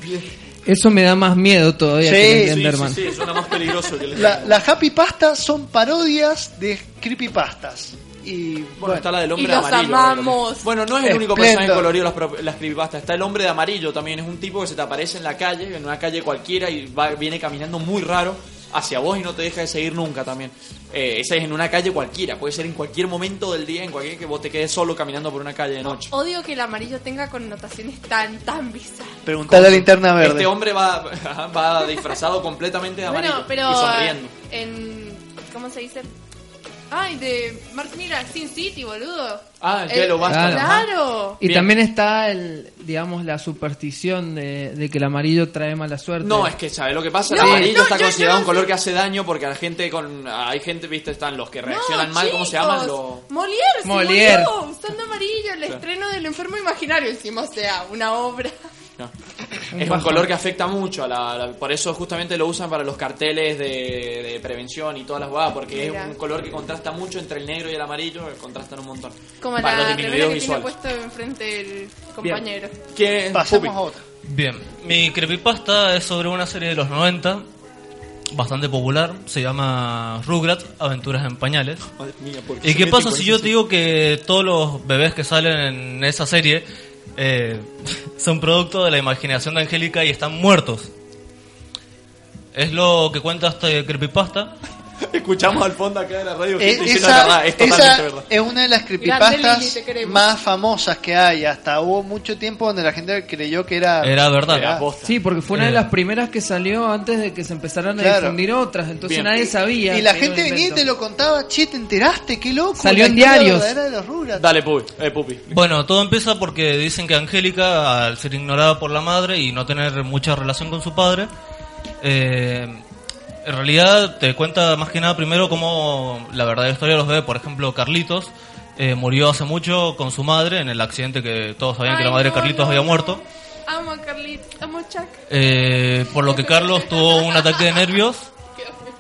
Eso me da más miedo todavía
Sí,
que el
sí,
Slenderman.
Sí, suena más peligroso que el
La, la Happy Pasta son parodias de creepypastas. Y
Bueno, está la del hombre
Y
de
los
amarillo.
amamos.
Bueno, no es el único
Esplendor.
personaje colorido las, pro- las creepypastas. Está el hombre de amarillo también. Es un tipo que se te aparece en la calle, en una calle cualquiera, y va, viene caminando muy raro hacia vos y no te deja de seguir nunca también. Eh, ese es en una calle cualquiera. Puede ser en cualquier momento del día, en cualquier que vos te quedes solo caminando por una calle de noche.
Odio que el amarillo tenga connotaciones tan, tan bizarras.
Preguntale a la linterna verde.
Este hombre va, <laughs> va disfrazado completamente de amarillo
Bueno, pero
y sonriendo.
en... ¿Cómo se dice? Ay, de Mark Mira, Sin City, boludo.
Ah, el
El-
Yellow Bastard.
Claro.
Y
Bien.
también está el, digamos, la superstición de, de que el amarillo trae mala suerte.
No, es que, ¿sabes lo que pasa?
No,
el amarillo
no,
está
yo-
considerado
yo
un color que hace daño porque a la gente con... Hay gente, viste, están los que reaccionan
No,
mal, ¿cómo se
chicos,
llaman? Los...
Molière,
Molière.
usando amarillo, el estreno del enfermo imaginario, encima, o sea, una obra.
No. Es un color que afecta mucho, a la, la- por eso justamente lo usan para los carteles de, de prevención y todas las guadas, porque
Mira.
es un color que contrasta mucho entre el negro y el amarillo, contrastan un montón.
Como
para los
la remera
disminuidos
que tiene puesto enfrente el compañero.
¿Quién-
Pasemos
Pupi?
a otra.
Bien, mi creepypasta es sobre una serie de los 90, bastante popular, se llama Rugrats, Aventuras en Pañales.
Madre mía, ¿por
¿Y qué pasa si yo te digo que todos los bebés que salen en esa serie eh, <laughs> son producto de la imaginación de Angélica y están muertos? Es lo que cuenta este creepypasta. <laughs>
Escuchamos al fondo acá de la radio
Eh,
gente
esa
la verdad, es totalmente
esa
verdad.
es una de las creepypastas
Lili,
más famosas que hay. Hasta hubo mucho tiempo donde la gente creyó que era...
Era verdad.
Era.
Sí, porque fue una de las primeras que salió antes de que se empezaran a
Claro.
difundir otras, entonces
Bien.
nadie sabía.
Y la gente venía y te lo contaba, che, ¿te enteraste? ¡Qué loco!
Salió en diarios.
de los.
Dale, Pupi. Eh, Pupi.
Bueno, todo empieza porque dicen que Angélica, al ser ignorada por la madre y no tener mucha relación con su padre, eh, en realidad te cuenta más que nada primero cómo la verdadera historia de los bebés. Por ejemplo, Carlitos eh, murió hace mucho con su madre en el accidente que todos sabían que la madre de
no,
Carlitos
no,
había muerto.
Amo a Carlitos, amo a Chuck.
Eh, por lo que Carlos tuvo un ataque de nervios.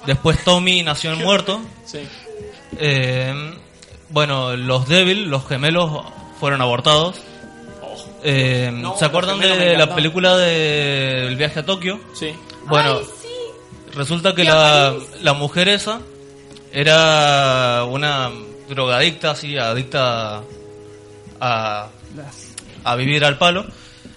Después Tommy nació en muerto.
Sí.
Eh, bueno, los Devil, los gemelos, fueron abortados. Eh,
No,
¿Se acuerdan de la película de El viaje a Tokio?
Sí.
Bueno,
Ay.
Resulta que la, la mujer esa era una drogadicta, así, adicta a, a vivir al palo.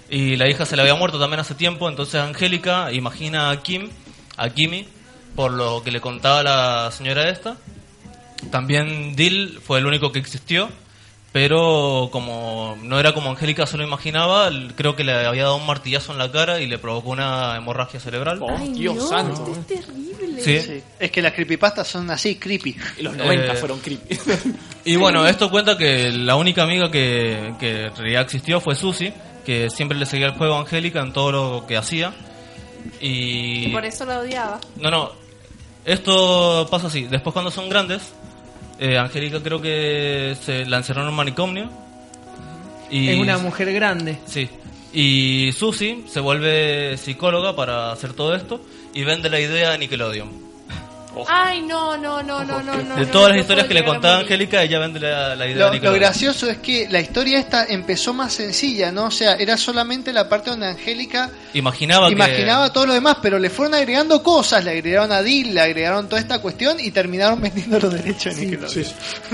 Y la hija se le había muerto también hace tiempo, entonces Angélica imagina a Kim, a Kimi, por lo que le contaba la señora esta. También Dill fue el único que existió, pero como no era como Angélica se lo imaginaba, creo que le había dado un martillazo en la cara y le provocó una hemorragia cerebral.
Oh,
Ay,
Dios
no,
santo.
esto es terrible.
Sí.
Sí. Es que las creepypastas son así, creepy.
Y los 90
Eh,
fueron creepy. <laughs>
Y bueno, esto cuenta que la única amiga que, que en realidad existió fue Susi, que siempre le seguía el juego a Angélica en todo lo que hacía. Y...
Por eso la odiaba.
No, no. Esto pasa así. Después cuando son grandes, eh, Angélica creo que se la encerraron en un manicomio. Y,
Es una mujer grande.
Sí. Y Susi se vuelve psicóloga para hacer todo esto y vende la idea a Nickelodeon.
Ay, no, no, no, no, no, no.
De
no,
todas las
no
historias
puedo
que le contaba. Angélica, ella vende la, la idea
Lo,
de
lo gracioso es que la historia esta empezó más sencilla, ¿no? O sea, era solamente la parte donde Angélica
Imaginaba,
imaginaba todo lo demás, pero le fueron agregando cosas, le agregaron a Dil, le agregaron toda esta cuestión y terminaron <laughs> vendiendo los derechos de Nickelodeon.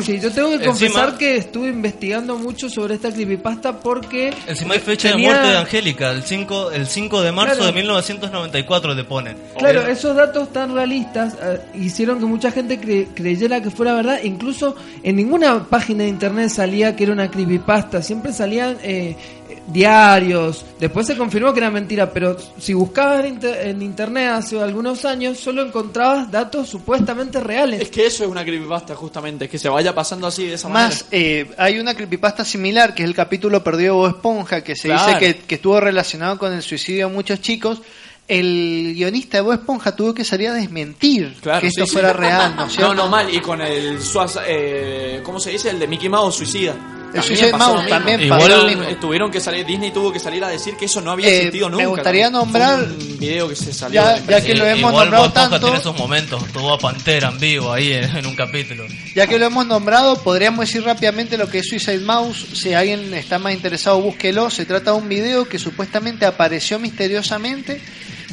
Sí, yo tengo que
Encima-
confesar que estuve investigando mucho sobre esta creepypasta porque...
que encima hay fecha
tenía-
de muerte de Angélica, el 5, el 5 de marzo
Claro.
de 1994 le pone.
Claro, esos datos tan realistas eh, hicieron que mucha gente cre- creyera que fuera verdad. Incluso en ninguna página de internet salía que era una creepypasta. Siempre salían eh, eh, diarios. Después se confirmó que era mentira. Pero si buscabas en, inter- en internet hace algunos años, solo encontrabas datos supuestamente reales.
Es que eso es una creepypasta, justamente, que se vaya pasando así de esa
Más, eh, hay una creepypasta similar que es el capítulo perdido de Bob Esponja, que se
Claro.
dice que, que estuvo relacionado con el suicidio de muchos chicos. El guionista de Bob Esponja tuvo que salir a desmentir
Claro,
que esto
sí, sí.
fuera real, ¿no?
No, no, mal. Y con el Suaz, eh, ¿cómo se dice? El de Mickey Mouse, Suicida.
El Suicide Mouse también
Igual
pasó lo mismo.
eh, tuvieron que salir, Disney tuvo que salir a decir que eso no había
Eh,
existido
me
nunca.
gustaría
también.
nombrar-
un video que se salió.
Ya- ya que lo hemos
Igual
nombrado
Bob Esponja
tanto-
tiene esos momentos, tuvo a Pantera en vivo ahí en, en un capítulo.
Ya que lo hemos nombrado, podríamos decir rápidamente lo que es Suicide Mouse. Si alguien está más interesado, búsquelo. Se trata de un video que supuestamente apareció misteriosamente,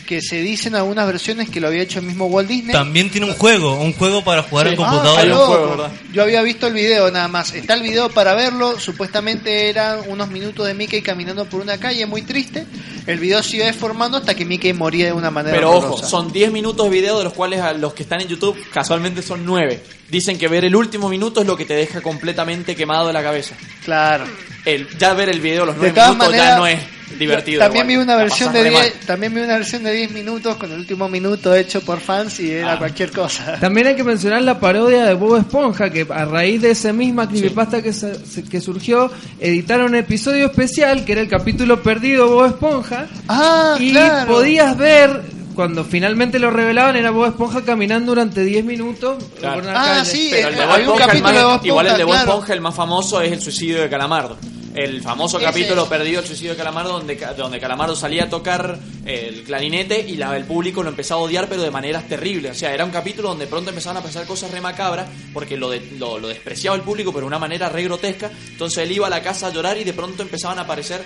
que se dicen algunas versiones que lo había hecho el mismo Walt Disney.
También tiene un juego, un juego para jugar
Sí.
en
Ah,
computadora.
qué loco. Yo había visto el video nada más. Está el video para verlo. Supuestamente eran unos minutos de Mickey caminando por una calle muy triste. El video se iba deformando hasta que Mickey moría de una manera
Pero ojo,
horrorosa.
son 10 minutos de video de los cuales a los que están en YouTube casualmente son 9. Dicen que ver el último minuto es lo que te deja completamente quemado de la cabeza.
Claro.
El, ya ver el video los
De
9
todas
minutos
maneras,
ya no es <laughs> divertido.
También
igual.
vi una
La
versión de
re
10, también vi una versión de 10 minutos con el último minuto hecho por fans y era cualquier cosa.
También hay que mencionar la parodia de Bob Esponja, que a raíz de esa misma creepypasta que, se- que surgió, editaron un episodio especial, que era el capítulo perdido de Bob Esponja.
Ah,
y
claro.
podías ver, cuando finalmente lo revelaban, era Bob Esponja caminando durante 10 minutos
Claro.
por una
Ah,
calle.
sí,
Pero el de
eh,
Bob
hay un
Esponja, igual el de Bob
Esponja, claro.
Esponja, el más famoso es el suicidio de Calamardo. El famoso capítulo
es.
perdido, el suicidio de Calamardo, donde, donde Calamardo salía a tocar el clarinete y la, el público lo empezaba a odiar, pero de maneras terribles. O sea, era un capítulo donde pronto empezaban a pasar cosas re macabras, porque lo, de- lo, lo despreciaba el público, pero de una manera re grotesca. Entonces él iba a la casa a llorar y de pronto empezaban a aparecer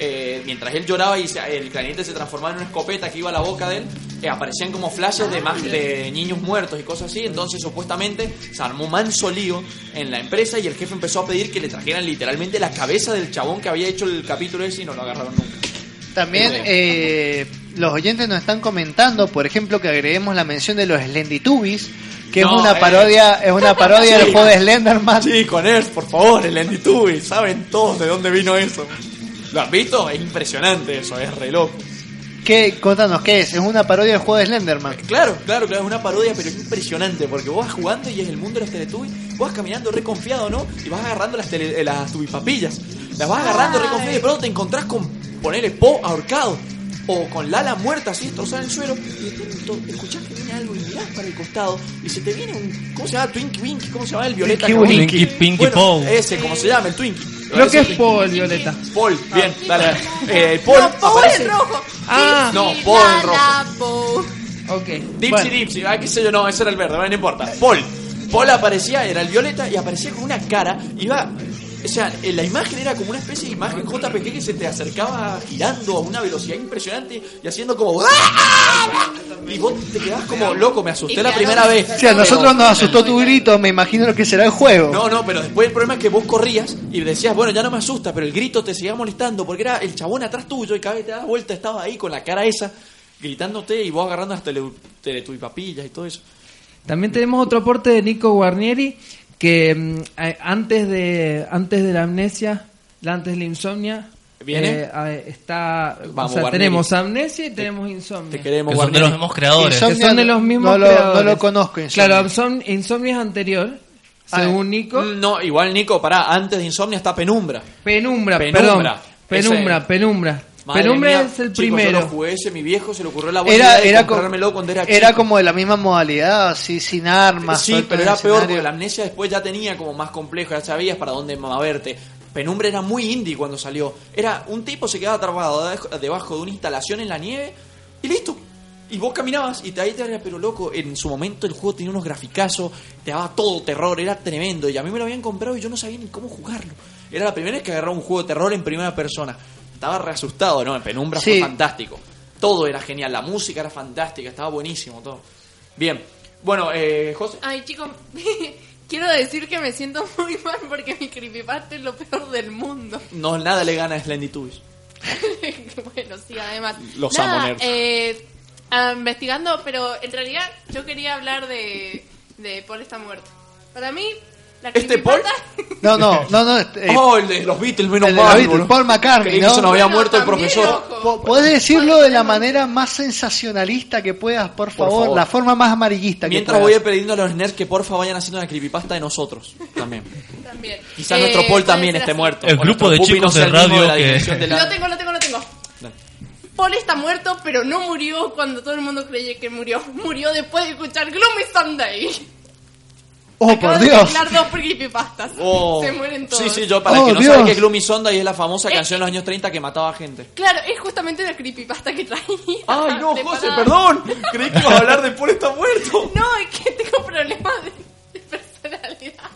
eh, mientras él lloraba y se- el clarinete se transformaba en una escopeta que iba a la boca de él, eh, aparecían como flashes de, mag- de niños muertos y cosas así. Entonces, supuestamente, se armó manso lío en la empresa y el jefe empezó a pedir que le trajeran literalmente la cabeza del chabón que había hecho el capítulo ese y no lo agarraron nunca.
También eh, los oyentes nos están comentando, por ejemplo, que agreguemos la mención de los Slendytubbies, que
No,
es una
eh.
parodia, es una parodia del <laughs>
Sí.
juego de Slenderman.
Sí, con él, por favor, Tubby, saben todos de dónde vino eso. ¿Lo has visto? Es impresionante eso, es re loco.
¿Qué? Contanos, ¿qué es? Es una parodia del juego de Slenderman.
Claro, claro, claro, es una parodia, pero es impresionante, porque vos vas jugando y es el mundo de los Teletubbies, vos vas caminando re confiado, ¿no? Y vas agarrando las, tele, eh, las tubipapillas, las vas agarrando re confiado y de pronto te encontrás con, ponerle Po ahorcado, o con Lala muerta así, destrozada en el suelo, y de pronto escuchás que viene algo y mirás para el costado, y se te viene un, ¿cómo se llama? Twinkie Winky, ¿cómo se llama el violeta?
Twinkie Winky. Twinkie Pinky
bueno,
Pow.
Ese, como se llama, el Twinkie.
Creo que es Paul el Violeta.
Paul, bien, dale. Eh, Paul
No, Paul
aparece.
en rojo.
Ah.
No, Paul en rojo.
Ok.
Dipsy
Bueno.
Dipsy, ah, qué sé yo, no, ese era el verde, no importa. Paul. Paul aparecía, era el violeta, y aparecía con una cara, iba. O sea, en la imagen era como una especie de imagen JPG que se te acercaba girando a una velocidad impresionante y haciendo como. Y vos te quedabas como loco, me asusté la primera vez.
Sí, a nosotros nos asustó tu grito, me imagino lo que será el juego.
No, no, pero después el problema es que vos corrías y decías, bueno, ya no me asusta, pero el grito te seguía molestando porque era el chabón atrás tuyo y cada vez que te das vuelta estaba ahí con la cara esa, gritándote y vos agarrando las tele, teletubipapillas y todo eso.
También tenemos otro aporte de Nico Guarnieri que a- antes de antes de la amnesia, la- antes de la insomnia,
¿Viene?
eh, está,
Vamos,
o sea, tenemos amnesia y tenemos insomnia.
Te queremos,
Que son de los mismos creadores.
Que son de los mismos
no lo,
creadores.
no lo conozco. Insomnia.
Claro, Insom- Insomnia es anterior, según Nico.
Mm, No, igual Nico, pará, antes de Insomnia está Penumbra.
Penumbra,
Penumbra.
perdón. Penumbra,
Ese-
penumbra.
Madre
penumbra
mía,
es el
chicos, Yo
primero.
lo jugué ese, mi viejo se le ocurrió la buena
Era,
idea de
era, co-
cuando era,
era
chico.
como de la misma modalidad, así sin armas.
Sí, pero era peor porque la amnesia después ya tenía como más complejo, ya sabías para dónde moverte. Penumbra era muy indie cuando salió. Era un tipo se quedaba atrapado debajo- de una instalación en la nieve y listo. Y vos caminabas y te, ahí te daría, pero loco, en su momento el juego tenía unos graficazos, te daba todo terror, era tremendo. Y a mí me lo habían comprado y yo no sabía ni cómo jugarlo. Era la primera vez que agarraba un juego de terror en primera persona. Estaba re asustado, ¿no? En Penumbra fue fantástico. Todo era genial, la música era fantástica, estaba buenísimo todo. Bien, bueno, eh, José.
Ay, chicos, <laughs> quiero decir que me siento muy mal porque mi creepypasta es lo peor del mundo.
No, nada le gana a Slendy <laughs>
bueno, sí, además.
Los
Nada,
amo, nerds.
eh, ah, investigando, pero en realidad yo quería hablar de, de Paul está muerto. Para mí, la
¿Este Paul? <laughs>
No, no, no, no. eh, <laughs>
oh, el de los Beatles, menos
el de los
mal.
Beatles. Paul McCartney,
Creí que
¿no?
se nos había
Bueno,
muerto el
también,
profesor.
Po- Podés decirlo de la manera más sensacionalista que puedas, por favor,
favor.
la forma más amarillista que
Mientras voy
puedas.
pidiendo a los nerds que porfa vayan haciendo una creepypasta de nosotros también.
También.
Quizá
Eh,
nuestro Paul
puede
también
ser
esté
así.
muerto.
El
O
grupo
nuestro
de
pupi
chicos
sea
de
el mismo
radio
la
que-
dirección de la-
Lo tengo, lo tengo, lo tengo.
Dale.
Paul está muerto, pero no murió cuando todo el mundo creía que murió. Murió después de escuchar Gloomy Sunday.
Oh,
Acabo
por
de
Dios.
mezclar dos creepypastas.
Oh.
Se mueren todos.
Sí, sí, yo para
Oh,
el que no
Dios.
es Gloomy Sonda y es la famosa
Eh.
canción de los años 30 que mataba gente.
Claro, es justamente la creepypasta que traía.
Ay, no, <laughs>
preparada.
José, perdón. Creí que ibas a hablar de Paul está muerto. <laughs>
No, es que tengo problemas de, de personalidad.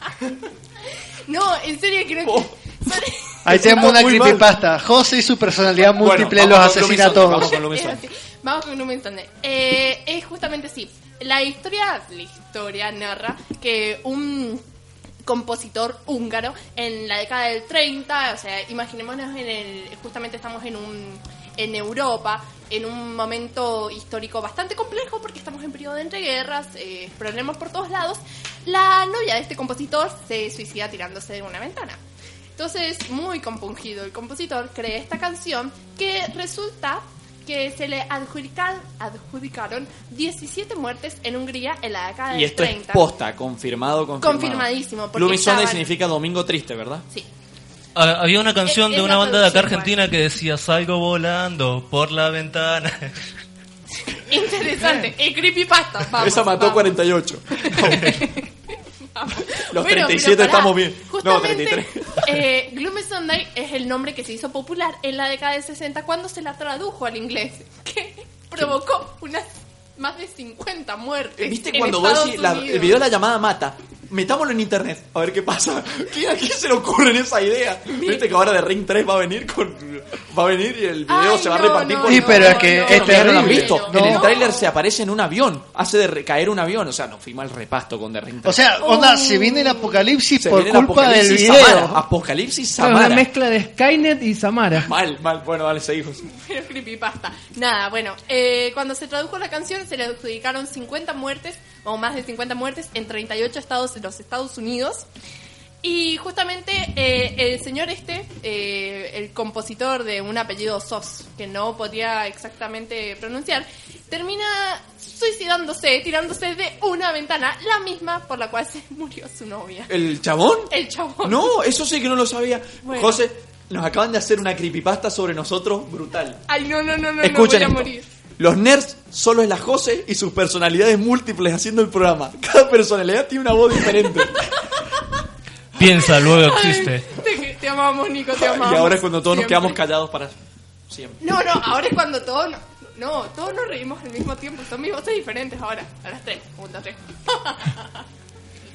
No, en serio que no.
Oh. <laughs>
Ahí tenemos una
Muy mal.
creepypasta. José y su personalidad múltiple
Bueno,
los
con
asesina a
Gloomy
todos.
vamos con Gloomy
Es así. Vamos con Gloomy Sunday. Eh, es justamente así. La historia, la historia narra que un compositor húngaro en la década del 30, o sea, imaginémonos en el, justamente estamos en un en Europa, en un momento histórico bastante complejo porque estamos en periodo de entreguerras, eh, problemas por todos lados. La novia de este compositor se suicida tirándose de una ventana. Entonces, muy compungido el compositor crea esta canción que resulta que se le adjudican- adjudicaron 17 muertes en Hungría en la década
Y
del
esto
30.
es posta, confirmado, confirmado.
Confirmadísimo, porque
Gloomy Sunday
estaban-
significa domingo triste, ¿verdad?
Sí.
Ah, Había una canción
Es-
de
es
una banda de acá argentina que decía salgo volando por la ventana. <laughs>
Interesante. El creepypasta. <laughs> Vamos,
Esa mató
vamos.
48. <laughs> <laughs> Los
Bueno,
37
pero pará.
estamos bien. No,
Justamente,
33.
eh, Gloomy Sunday es el nombre que se hizo popular en la década de 60 cuando se la tradujo al inglés, <laughs> que provocó unas más de 50 muertes.
¿Viste
en
cuando vos
Estados
decís, la- el video de la llamada mata? Metámoslo en internet, a ver qué pasa. <laughs> ¿Quién, ¿A quién se le ocurre en esa idea? ¿Viste que ahora de Ring 3 va a venir con va a venir y el video
Ay,
se va a
no,
repartir
no,
por
Sí, pero es que
no,
es
no, lo han visto.
No.
En el tráiler se aparece en un avión, hace de re- caer un avión, o sea, no fui mal repasto con The Ring 3.
O sea, onda, se viene el apocalipsis
Se
por
viene el
culpa del
apocalipsis
video.
Samara, Apocalipsis
Claro, una
Samara.
mezcla de Skynet y Samara.
Mal, mal. Bueno, dale, seguimos.
Pero <laughs> creepypasta. Nada, bueno, eh, cuando se tradujo la canción se le adjudicaron 50 muertes, o más de 50 muertes, en 38 estados de los Estados Unidos. Y justamente eh, el señor este, eh, el compositor de un apellido Sos, que no podía exactamente pronunciar, termina suicidándose, tirándose de una ventana, la misma por la cual se <laughs> murió su novia.
¿El chabón?
El chabón.
No, eso sí que no lo sabía.
Bueno.
José, nos acaban de hacer una creepypasta sobre nosotros brutal.
Ay, no, no, no, no,
Escuchen
no voy a morir.
Los nerds solo es la José y sus personalidades múltiples haciendo el programa. Cada personalidad tiene una voz diferente. <laughs>
Piensa, luego existe.
Te, te amamos, Nico, te amamos.
y ahora es cuando todos nos quedamos callados para siempre.
No, no, ahora es cuando todos no, no, todos nos reímos al mismo tiempo. Son mis voces diferentes ahora. A las tres. Un, dos, tres.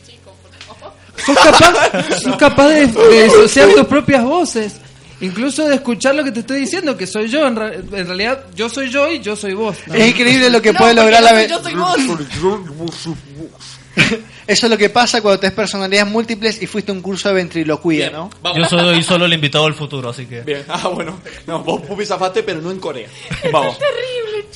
Chicos, por favor.
Sos capaz, sos capaz de, de disociar tus propias voces. Incluso de escuchar lo que te estoy diciendo, que soy yo. En, ra- en realidad, yo soy yo y yo soy vos. ¿no?
Es increíble lo que
No,
puede lograr la
yo, soy vos. <laughs>
Eso es lo que pasa cuando tenés personalidades múltiples y fuiste a un curso de ventriloquía, ¿no?
Yo soy solo el invitado del futuro, así que.
Bien, ah, bueno. No, vos pupi zafaste, pero no en Corea. <laughs> Vamos.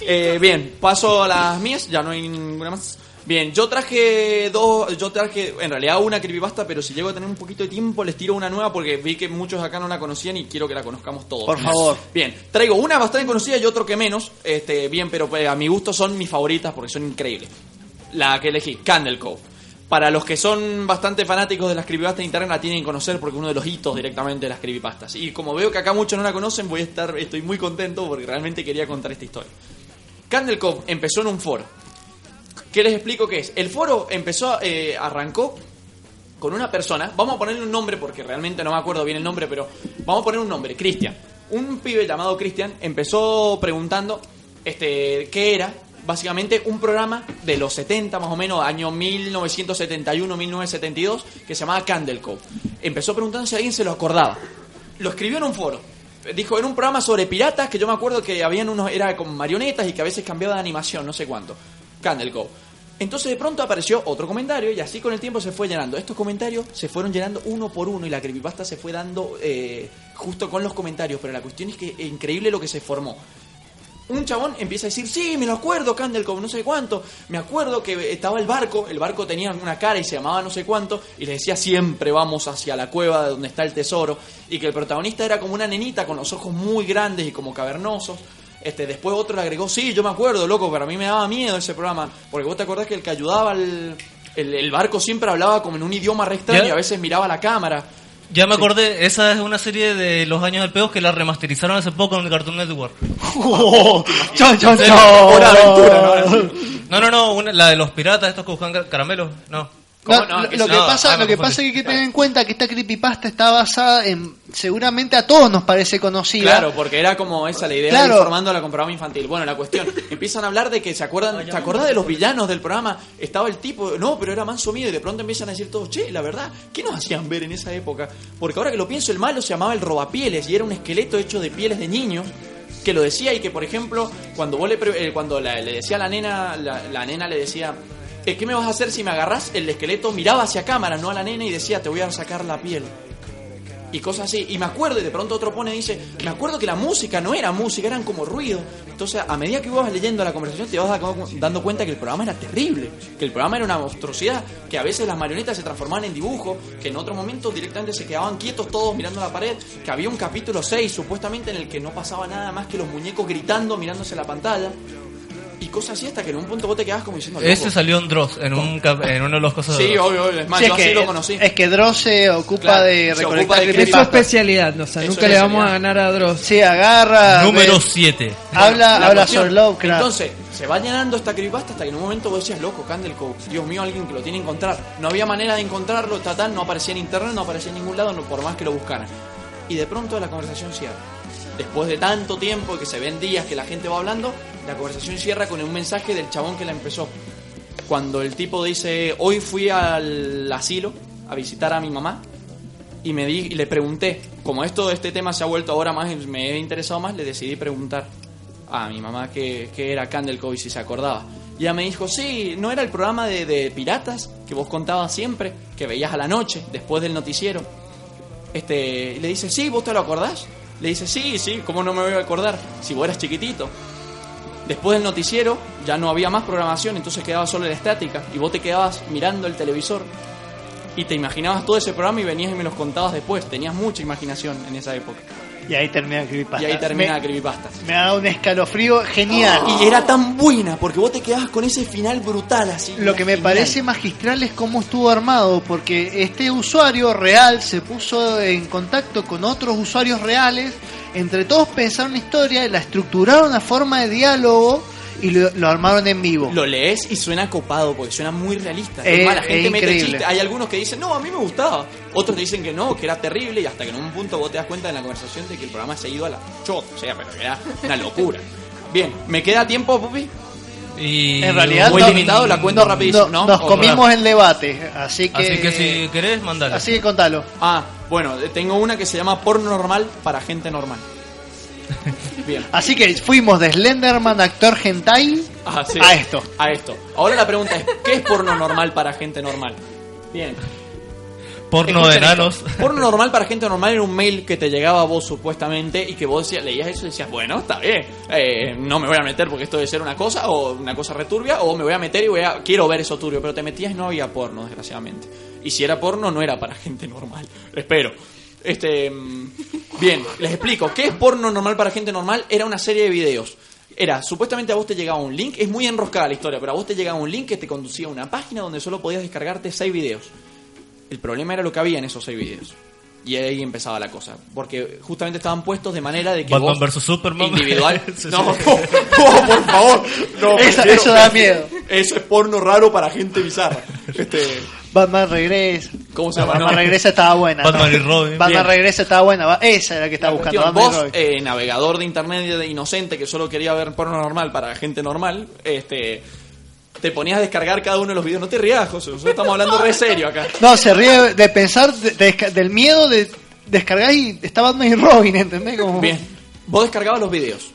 Eh, bien, paso a las mías, ya no hay ninguna más. Bien, yo traje dos, yo traje en realidad una creepypasta, pero si llego a tener un poquito de tiempo les tiro una nueva porque vi que muchos acá no la conocían y quiero que la conozcamos todos.
Por favor.
Bien, traigo una bastante conocida y otro que menos, este, bien, pero pues, a mi gusto son mis favoritas porque son increíbles. La que elegí, Candle Cove. Para los que son bastante fanáticos de las creepypastas de internet la tienen que conocer porque es uno de los hitos directamente de las creepypastas. Y como veo que acá muchos no la conocen, voy a estar, estoy muy contento porque realmente quería contar esta historia. Candle Cove empezó en un foro. ¿Qué les explico qué es? El foro empezó, eh, arrancó con una persona, vamos a ponerle un nombre porque realmente no me acuerdo bien el nombre, pero vamos a poner un nombre, Cristian. Un pibe llamado Cristian empezó preguntando este, qué era básicamente un programa de los 70 más o menos, año 1971-1972, que se llamaba Candle Cove. Empezó preguntando si alguien se lo acordaba. Lo escribió en un foro. Dijo, en un programa sobre piratas, que yo me acuerdo que habían unos, era con marionetas y que a veces cambiaba de animación, no sé cuánto. Candle Cove. Entonces de pronto apareció otro comentario y así con el tiempo se fue llenando. Estos comentarios se fueron llenando uno por uno y la creepypasta se fue dando eh, justo con los comentarios. Pero la cuestión es que es increíble lo que se formó. Un chabón empieza a decir, sí, me lo acuerdo, Candlecove, no sé cuánto. Me acuerdo que estaba el barco, el barco tenía una cara y se llamaba no sé cuánto, y le decía siempre vamos hacia la cueva de donde está el tesoro, y que el protagonista era como una nenita con los ojos muy grandes y como cavernosos. Este, después otro le agregó, sí, yo me acuerdo, loco, pero a mí me daba miedo ese programa, porque vos te acordás que el que ayudaba al el, el barco siempre hablaba como en un idioma re y a veces miraba la cámara.
Ya me acordé, esa es una serie de los años del peos que la remasterizaron hace poco en el Cartoon Network. <laughs> Hora de aventura, ¿no? No, no, no, una- la de los piratas, estos que buscan car- caramelos. No.
Lo,
que
lo
sí.
que
No,
pasa,
ah,
lo que pasa es que hay que tener en cuenta que esta creepypasta está basada en, seguramente a todos nos parece conocida.
Claro, porque era como esa la idea
Claro.
de ir formando la con programa infantil. Bueno, la cuestión, empiezan a hablar de que se acuerdan, ¿te acordás de los villanos del programa? Estaba el tipo, no, pero era manso mío y de pronto empiezan a decir todos, che, la verdad, ¿qué nos hacían ver en esa época? Porque ahora que lo pienso, el malo se llamaba el robapieles y era un esqueleto hecho de pieles de niños que lo decía y que por ejemplo cuando vos le eh, cuando la- le decía a la nena la, la nena le decía "Eh, ¿qué me vas a hacer si me agarras? el esqueleto miraba hacia cámara no a la nena y decía te voy a sacar la piel y cosas así. Y me acuerdo, y de pronto otro pone y dice, me acuerdo que la música no era música, eran como ruido. Entonces, a medida que ibas leyendo la conversación, te vas da- dando cuenta que el programa era terrible, que el programa era una monstruosidad, que a veces las marionetas se transformaban en dibujo, que en otros momentos directamente se quedaban quietos todos mirando la pared, que había un capítulo 6 supuestamente en el que no pasaba nada más que los muñecos gritando, mirándose la pantalla. Y cosas así hasta que en un punto vos te quedabas como diciendo...
Ese
"Loco".
salió en Dross, en, un en uno de los cosas de
Sí,
Dross.
obvio, obvio, es más,
Sí,
yo
es
así
que-
lo conocí.
Es que Dross se ocupa
Claro,
de
se
recolectar
ocupa de
Es su especialidad, o sea,
Eso
nunca le vamos a ganar a Dross.
Sí, agarra. <laughs>
Número
ve-
7.
Habla,
La
habla sobre Lovecraft.
Entonces, se va llenando esta creepypasta hasta que en un momento vos decías, loco, Candle Cove, Dios mío, alguien que lo tiene que encontrar. No había manera de encontrarlo, tal, no aparecía en internet, no aparecía en ningún lado, no, por más que lo buscaran. Y de pronto la conversación cierra. Después de tanto tiempo que se ven días que la gente va hablando, la conversación cierra con un mensaje del chabón que la empezó. Cuando el tipo dice, hoy fui al asilo a visitar a mi mamá y me di, y le pregunté, como esto este tema se ha vuelto ahora más, me he interesado más, le decidí preguntar a mi mamá qué, qué era Candle Cove si se acordaba. Y ella me dijo, sí, ¿no era el programa de, de piratas que vos contabas siempre, que veías a la noche, después del noticiero? Este, y le dice, sí, ¿vos te lo acordás? Le dice, sí, sí, ¿cómo no me voy a acordar? Si vos eras chiquitito. Después del noticiero ya no había más programación, entonces quedaba solo la estática y vos te quedabas mirando el televisor y te imaginabas todo ese programa y venías y me los contabas después. Tenías mucha imaginación en esa época.
Y ahí termina creepypasta.
Y ahí termina creepypasta.
Me ha dado un escalofrío genial.
Y era tan buena porque vos te quedabas con ese final brutal así.
Lo que me
Genial.
parece magistral es cómo estuvo armado, porque este usuario real se puso en contacto con otros usuarios reales, entre todos pensaron una historia, la estructuraron a forma de diálogo y lo, lo armaron en vivo.
Lo lees y suena copado porque suena muy realista.
Es-
es más, la gente mete chistes. Hay algunos que dicen, no, a mí me gustaba. Otros dicen que no, que era terrible. Y hasta que en un punto vos te das cuenta en la conversación de que el programa se ha ido a la chota. O sea, pero que era una locura. Bien, ¿me queda tiempo, Pupi?
Y
En realidad
muy
no-
limitado, la cuento rapidísimo, ¿no?
Nos comimos el debate, así que...
Así que si querés, mandale.
Así que contalo.
Ah, bueno, tengo una que se llama porno normal para gente normal. <laughs> Bien.
Así que fuimos de Slenderman, actor hentai,
Ah, sí.
a esto.
A esto. Ahora la pregunta es, ¿qué es porno normal para gente normal? Bien.
Porno de enanos.
Porno normal para gente normal era un mail que te llegaba a vos supuestamente y que vos decías- leías eso y decías, bueno, está bien, eh, no me voy a meter porque esto debe ser una cosa o una cosa returbia o me voy a meter y voy a, quiero ver eso turbio, pero te metías y no había porno, desgraciadamente. Y si era porno, no era para <laughs> gente normal. Espero. Este, mm, bien, les explico. ¿Qué es porno normal para gente normal? Era una serie de videos. Era, supuestamente a vos te llegaba un link, es muy enroscada la historia, pero a vos te llegaba un link que te conducía a una página donde solo podías descargarte seis videos. El problema era lo que había en esos seis videos. Y ahí empezaba la cosa. Porque justamente estaban puestos de manera de que
Batman
vos,
vs Superman.
individual... <laughs> No,
sí.
no, <laughs> no, por favor. No,
Eso- da miedo.
Eso es porno raro para gente bizarra. Este,
Batman regresa.
¿Cómo se llama?
Batman. Regresa estaba buena.
Batman
¿no?
y Robin.
Batman
Bien.
Regresa estaba buena. va- Esa era la que estaba buscando.
Cuestión,
Batman y
vos,
Robin.
eh, navegador de internet de inocente que solo quería ver porno normal para gente normal, este te ponías a descargar cada uno de los videos. No te rías, José. Nosotros estamos hablando re serio acá.
No, se ríe de pensar de- de desca- del miedo de descargar y está Batman y Robin, ¿entendés? Como...
Bien. Vos descargabas los videos.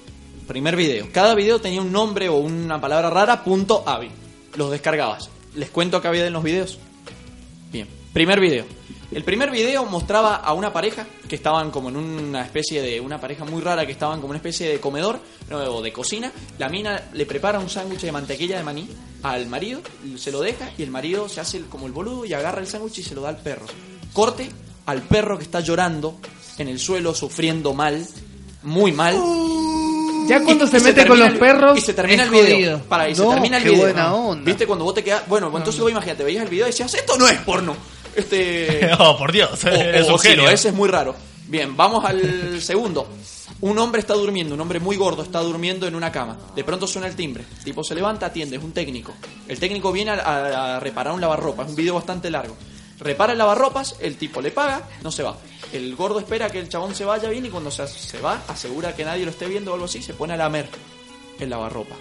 Primer video. Cada video tenía un nombre o una palabra rara, punto avi. Los descargabas. ¿Les cuento qué había en los videos? Bien. Primer video. El primer video mostraba a una pareja que estaban como en una especie de. Una pareja muy rara que estaban como una especie de comedor no, o de cocina. La mina le prepara un sándwich de mantequilla de maní al marido, se lo deja y el marido se hace como el boludo y agarra el sándwich y se lo da al perro. Corte al perro que está llorando en el suelo, sufriendo mal, muy mal.
Ya cuando
Y-
se
y
mete con
termina
los
el-
perros,
y se termina el video.
jodido.
Para, y se
No,
termina el
qué
video.
buena onda.
¿Viste? Cuando vos te quedas. Bueno, entonces vos imagínate, veías el video y decías, esto no es porno. Este. <laughs>
Oh, por Dios,
O-
es
o
un
sí,
genio.
ese es muy raro. Bien, vamos al <laughs> segundo. Un hombre está durmiendo, un hombre muy gordo está durmiendo en una cama. De pronto suena el timbre. El tipo se levanta, atiende, es un técnico. El técnico viene a, a- a reparar un lavarropas. Es un video bastante largo. Repara el lavarropas, el tipo le paga, no se va. El gordo espera que el chabón se vaya bien y cuando se, se va, asegura que nadie lo esté viendo o algo así, se pone a lamer el lavarropa.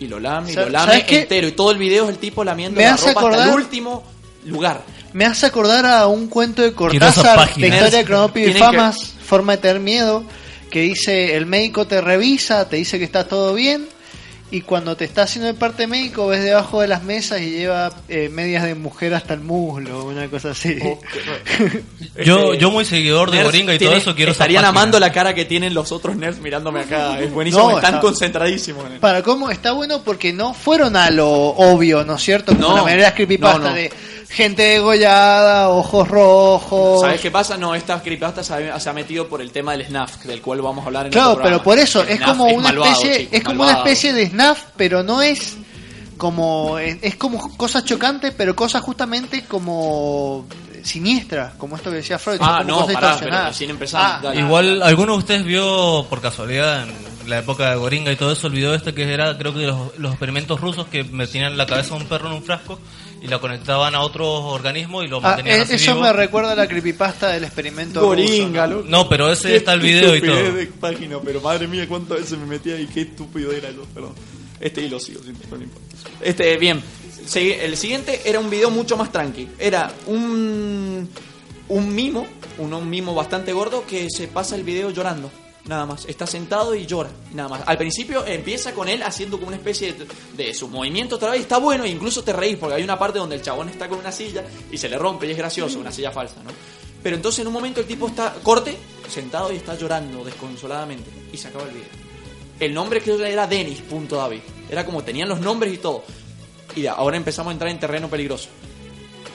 Y lo lame, y lo lame entero. Y todo el video es el tipo lamiendo la ropa hasta el último lugar.
Me hace acordar a un cuento de Cortázar, la historia de Cronópido y
que-
Famas, Forma de tener miedo, que dice, el médico te revisa, te dice que está todo bien, y cuando te está haciendo el parte médico ves debajo de las mesas y lleva eh, medias de mujer hasta el muslo, una cosa así. <laughs>
Yo,
Este,
yo muy seguidor de
nerds
Goringa y todo eso quiero
Estarían amando la cara que tienen los otros nerds mirándome acá. <laughs> Es buenísimo,
No,
están
está-
concentradísimos. en.
Para cómo está bueno porque no fueron a lo obvio, ¿no es cierto? Como
No,
la mayoría de las creepypasta
no, no.
de gente degollada, ojos rojos.
¿Sabes qué pasa? No, esta creepypasta se ha, se ha metido por el tema del SNAF, del cual vamos a hablar en
Claro,
otro
pero por eso
El
es como una
malvado,
especie,
chicos,
es como una especie de snaf, pero no es como es, es como cosas chocantes, pero cosas justamente como siniestras, como esto que decía Freud,
Ah, no, pará, pero recién empezamos.
Ah,
dale.
Igual, ¿alguno de ustedes vio por casualidad en la época de Goringa y todo eso el video este que era, creo que los, los experimentos rusos que metían la cabeza de un perro en un frasco y la conectaban a otros organismos y lo
Ah,
mantenían
eh,
así
eso
vivo?
me recuerda a la creepypasta del experimento
Goringa,
ruso, ¿no?
pero ese
Qué
está el video y todo.
de página, pero madre mía, cuántas veces me metí ahí, qué estúpido era yo, perdón. Este hilo sigo, no importa. Este, bien. El siguiente era un video mucho más tranqui. Era un un mimo, un, un mimo bastante gordo que se pasa el video llorando. Nada más, está sentado y llora, nada más. Al principio empieza con él haciendo como una especie de, de su movimiento otra vez, está bueno, incluso te reís porque hay una parte donde el chabón está con una silla y se le rompe y es gracioso, una silla falsa, ¿no? Pero entonces en un momento el tipo está corte, sentado y está llorando desconsoladamente y se acaba el video. El nombre que era Denis.david. Era como tenían los nombres y todo. Y ahora empezamos a entrar en terreno peligroso.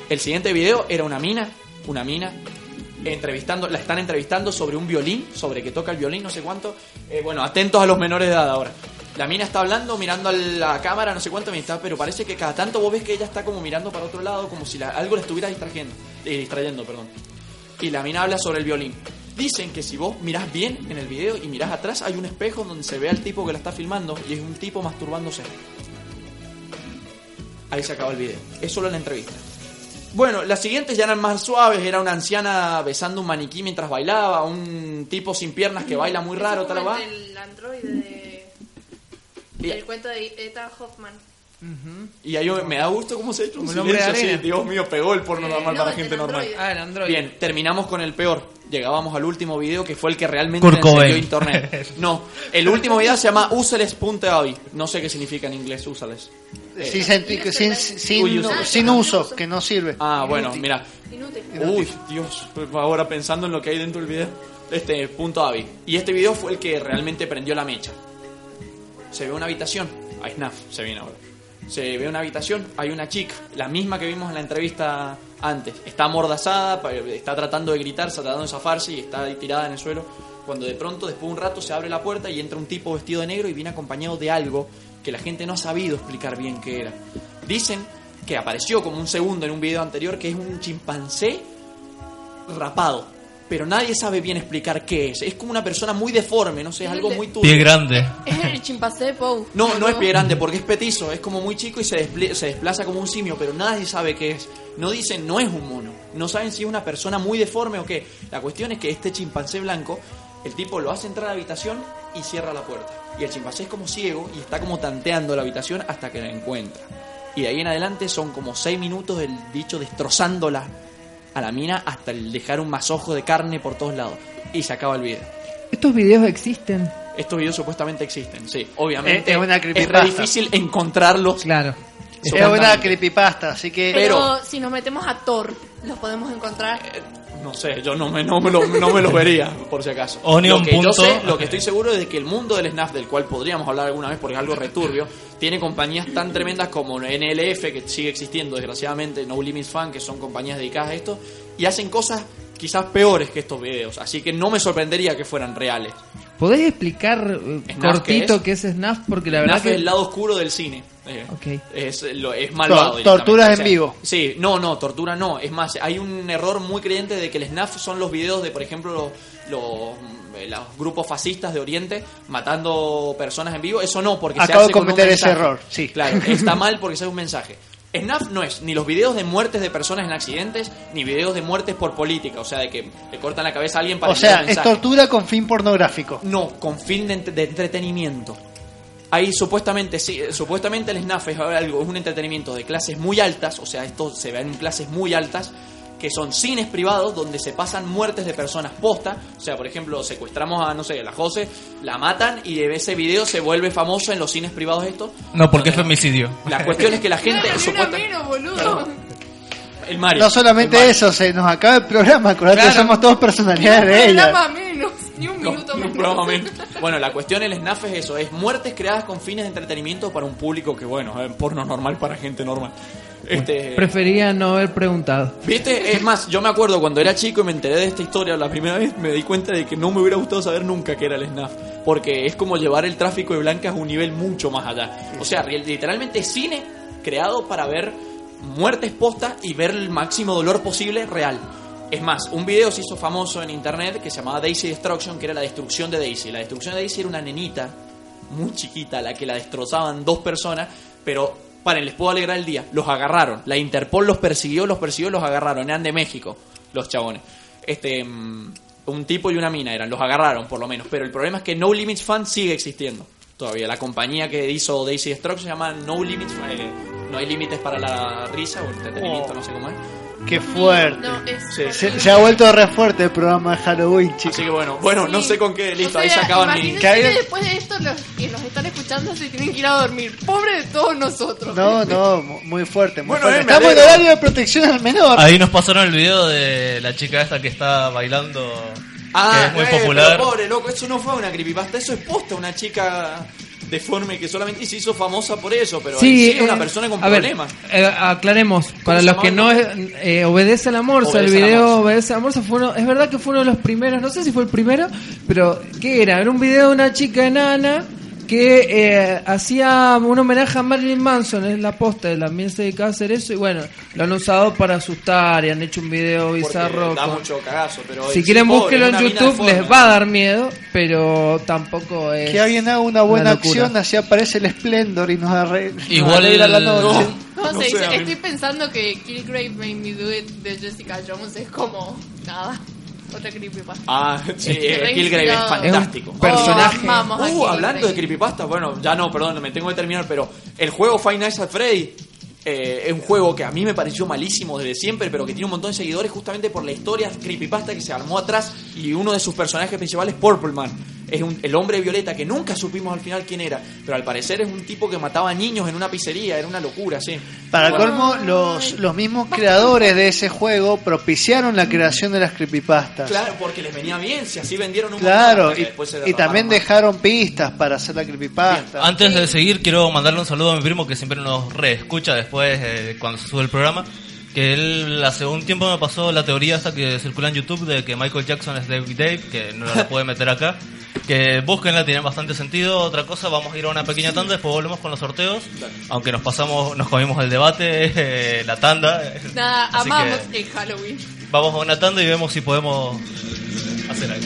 El siguiente video era una mina, una mina entrevistando, la están entrevistando sobre un violín, sobre que toca el violín, no sé cuánto. Eh, bueno, atentos a los menores de edad ahora. La mina está hablando, mirando a la cámara, no sé cuánto está, pero parece que cada tanto vos ves que ella está como mirando para otro lado, como si la- algo le estuviera distrayendo, eh, distrayendo, perdón. Y la mina habla sobre el violín. Dicen que si vos mirás bien en el video y mirás atrás, hay un espejo donde se ve al tipo que la está filmando y es un tipo masturbándose. Ahí se acaba el video. Es solo la entrevista. Bueno, las siguientes ya eran más suaves. Era una anciana besando un maniquí mientras bailaba. Un tipo sin piernas que baila muy raro, tal va.
el androide de... El cuento de Ethan Hoffman.
Y ahí me da gusto cómo se ha hecho un silencio así. Dios mío, pegó el porno normal
no,
para
el
gente normal.
Ah, el Android.
Bien, terminamos con el peor. Llegábamos al último video que fue el que realmente encendió internet. <laughs> No, el último video se llama useles.avi. No sé qué significa en inglés useles. Eh,
que sin, sin,
Uy, uso.
sin uso, que no sirve.
Ah, bueno, mira.
Inútil.
Uy, Dios, ahora pensando en lo que hay dentro del video. Este, punto Avi. Y este video fue el que realmente prendió la mecha. Se ve una habitación. Hay snaf, se viene ahora. Se ve una habitación, hay una chica, la misma que vimos en la entrevista antes. Está amordazada, está tratando de gritar, está tratando de zafarse y está tirada en el suelo. Cuando de pronto, después de un rato, se abre la puerta y entra un tipo vestido de negro y viene acompañado de algo que la gente no ha sabido explicar bien qué era. Dicen que apareció como un segundo en un video anterior que es un chimpancé rapado. Pero nadie sabe bien explicar qué es. Es como una persona muy deforme, no sé, es algo muy turbio.
Pie grande. <laughs>
Es el chimpancé de Pou.
No, no es pie grande porque es petizo, es como muy chico y se, se desplaza como un simio, pero nadie sabe qué es. No dicen, no es un mono, No saben si es una persona muy deforme o qué. La cuestión es que este chimpancé blanco, el tipo lo hace entrar a la habitación y cierra la puerta. Y el chimpancé es como ciego y está como tanteando la habitación hasta que la encuentra. Y de ahí en adelante son como seis minutos del bicho destrozándola a la mina hasta el dejar un masojo de carne por todos lados. Y se acaba el video.
Estos videos existen.
Estos videos supuestamente existen, sí. Obviamente
Es- es una
es re difícil encontrarlos.
Claro.
Es una creepypasta, así que.
Pero, si nos metemos a Thor, los podemos encontrar.
No sé, yo no me, no me, lo, no me los vería, por si acaso.
Onion
lo que yo sé, lo que estoy seguro es de que el mundo del SNAF, del cual podríamos hablar alguna vez porque es algo returbio, tiene compañías tan tremendas como NLF, que sigue existiendo desgraciadamente, No Limits Fan, que son compañías dedicadas a esto, y hacen cosas quizás peores que estos videos. Así que no me sorprendería que fueran reales.
¿Podés explicar eh,
¿Snaf
cortito
qué
qué es Snaf? Porque la verdad
SNAF
que...
es el lado oscuro del cine. Eh,
Ok.
es, lo, es malvado.
Torturas en vivo.
Sí, no, no, tortura no. Es más, hay un error muy creyente de que el SNAF son los videos de, por ejemplo, los, los, eh, los grupos fascistas de Oriente matando personas en vivo. Eso no, porque se
Acabo
hace
de
con un
cometer ese error, sí.
Claro, está mal porque se hace un mensaje. SNAF no es ni los videos de muertes de personas en accidentes, ni videos de muertes por política, o sea, de que le cortan la cabeza a alguien para
O sea, es tortura con fin pornográfico.
No, con fin de, de entretenimiento. Ahí supuestamente, sí, supuestamente el SNAF es algo, es un entretenimiento de clases muy altas, o sea, esto se ve en clases muy altas, que son cines privados donde se pasan muertes de personas posta. O sea, por ejemplo, secuestramos a, no sé, a la Jose, la matan y de ese video se vuelve famoso en los cines privados esto.
No, porque es femicidio.
La cuestión es que la <laughs> gente
Ni una
supuesta-
menos, boludo.
El Mario.
No solamente eso, se nos acaba el programa. Acordate,
Claro.
somos todos personalidades de ella.
menos, ni un minuto menos. <laughs>
Bueno, la cuestión del SNAF es eso, es muertes creadas con fines de entretenimiento para un público que, bueno, es porno normal para gente normal. Este,
Prefería no haber preguntado.
¿Viste? Es más, yo me acuerdo cuando era chico y me enteré de esta historia la primera vez, me di cuenta de que no me hubiera gustado saber nunca qué era el SNAF. Porque es como llevar el tráfico de blancas a un nivel mucho más allá. O sea, literalmente cine creado para ver muertes postas y ver el máximo dolor posible real. Es más, un video se hizo famoso en internet que se llamaba Daisy Destruction, que era la destrucción de Daisy. La destrucción de Daisy era una nenita muy chiquita a la que la destrozaban dos personas, pero paren, les puedo alegrar el día. Los agarraron. La Interpol los persiguió, los persiguió, los agarraron. Eran de México, los chabones. Este, mm, un tipo y una mina eran, los agarraron por lo menos. Pero el problema es que No Limits Fan sigue existiendo todavía. La compañía que hizo Daisy Destruction se llama No Limits, eh, no hay límites para la risa o el entretenimiento, no sé cómo es.
Qué fuerte.
No, es
Sí.
Se, se ha vuelto re fuerte el programa de Halloween, chicos.
Así que bueno, bueno, no sé con qué, listo,
O
ahí
sea,
se acaban mi...
imagínense
Que
que después de esto los que nos están escuchando se tienen que ir a dormir. Pobre de todos nosotros.
No, no, mu- muy fuerte, muy
Bueno,
fuerte.
eh, me
Estamos en
alegro.
horario de protección al menor.
Ahí nos pasaron el video de la chica esta que está bailando, que
Ah,
es muy
eh,
popular.
pero pobre loco, eso no fue una creepypasta, eso es posta, una chica deforme que solamente se hizo famosa por eso, pero sí, es una
eh,
persona con
ver,
problemas.
eh, aclaremos, para los que no eh, obedece a la morsa, el
Obedece
video
Morsa.
obedece a la morsa fue uno, es verdad que fue uno de los primeros, no sé si fue el primero, pero ¿qué era? Era un video de una chica enana que eh, hacía un homenaje a Marilyn Manson, es la posta, él también se dedicaba a hacer eso y bueno, lo han usado para asustar y han hecho un video
Porque
bizarro.
da
con-
mucho cagazo, pero
Si quieren
pobre,
búsquenlo en YouTube, les va a dar miedo, pero tampoco es...
Que alguien haga una buena acción, así aparece el Splendor y nos, arre
Igual-
alegra la noche.
No,
No
se dice,
a
estoy pensando que Killgrave Made Me Do It de Jessica Jones es como nada. Otra creepypasta.
Ah, sí, eh, es fantástico.
Es un personaje.
Oh,
Uh, hablando de creepypasta, bueno, ya no, perdón, me tengo que terminar, pero el juego Five Nights at Freddy eh, es un juego que a mí me pareció malísimo desde siempre, pero que tiene un montón de seguidores justamente por la historia creepypasta que se armó atrás y uno de sus personajes principales, Purple Man. Es un- el hombre violeta que nunca supimos al final quién era, pero al parecer es un tipo que mataba niños en una pizzería, era una locura, sí.
Para
Bueno,
colmo, los, los mismos creadores de ese juego propiciaron la creación de las creepypastas.
Claro, porque les venía bien, si así vendieron un
Claro,
montón, hasta
y, y también
más.
dejaron pistas para hacer la creepypasta.
Antes de seguir, quiero mandarle un saludo a mi primo que siempre nos reescucha después eh, cuando se sube el programa. Que él hace un tiempo me pasó la teoría esta que circula en YouTube de que Michael Jackson es David Dave, que no la puede meter acá. <laughs> Que búsquenla, tiene bastante sentido. Otra cosa, vamos a ir a una pequeña tanda, después volvemos con los sorteos. Aunque nos pasamos, nos comimos el debate, eh, la tanda.
Nada,
Así
amamos
que-
el Halloween.
Vamos a una tanda y vemos si podemos hacer algo.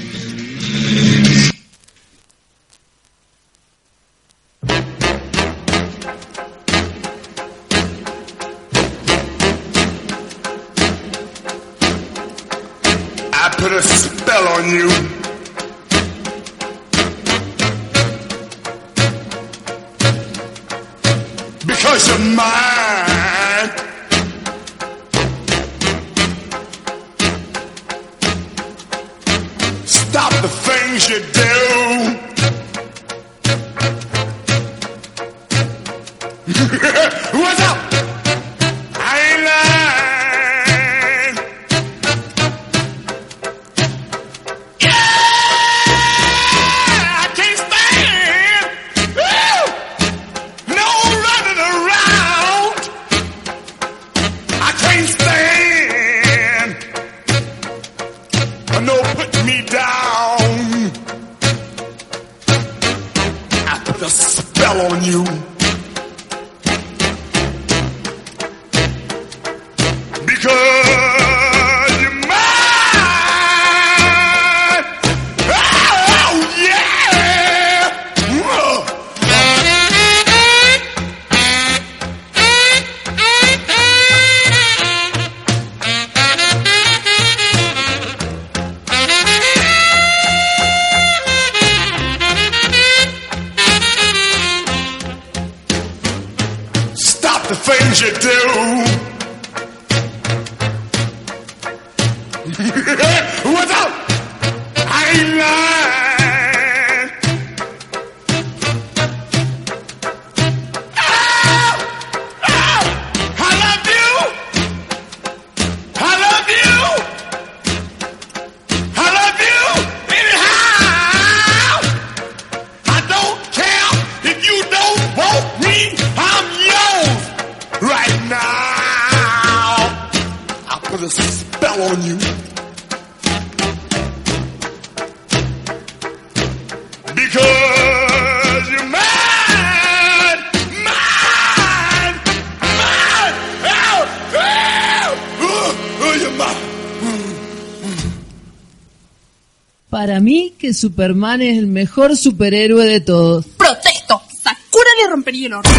Superman es el mejor superhéroe de todos.
¡Protesto! ¡Sakura le rompería el orto!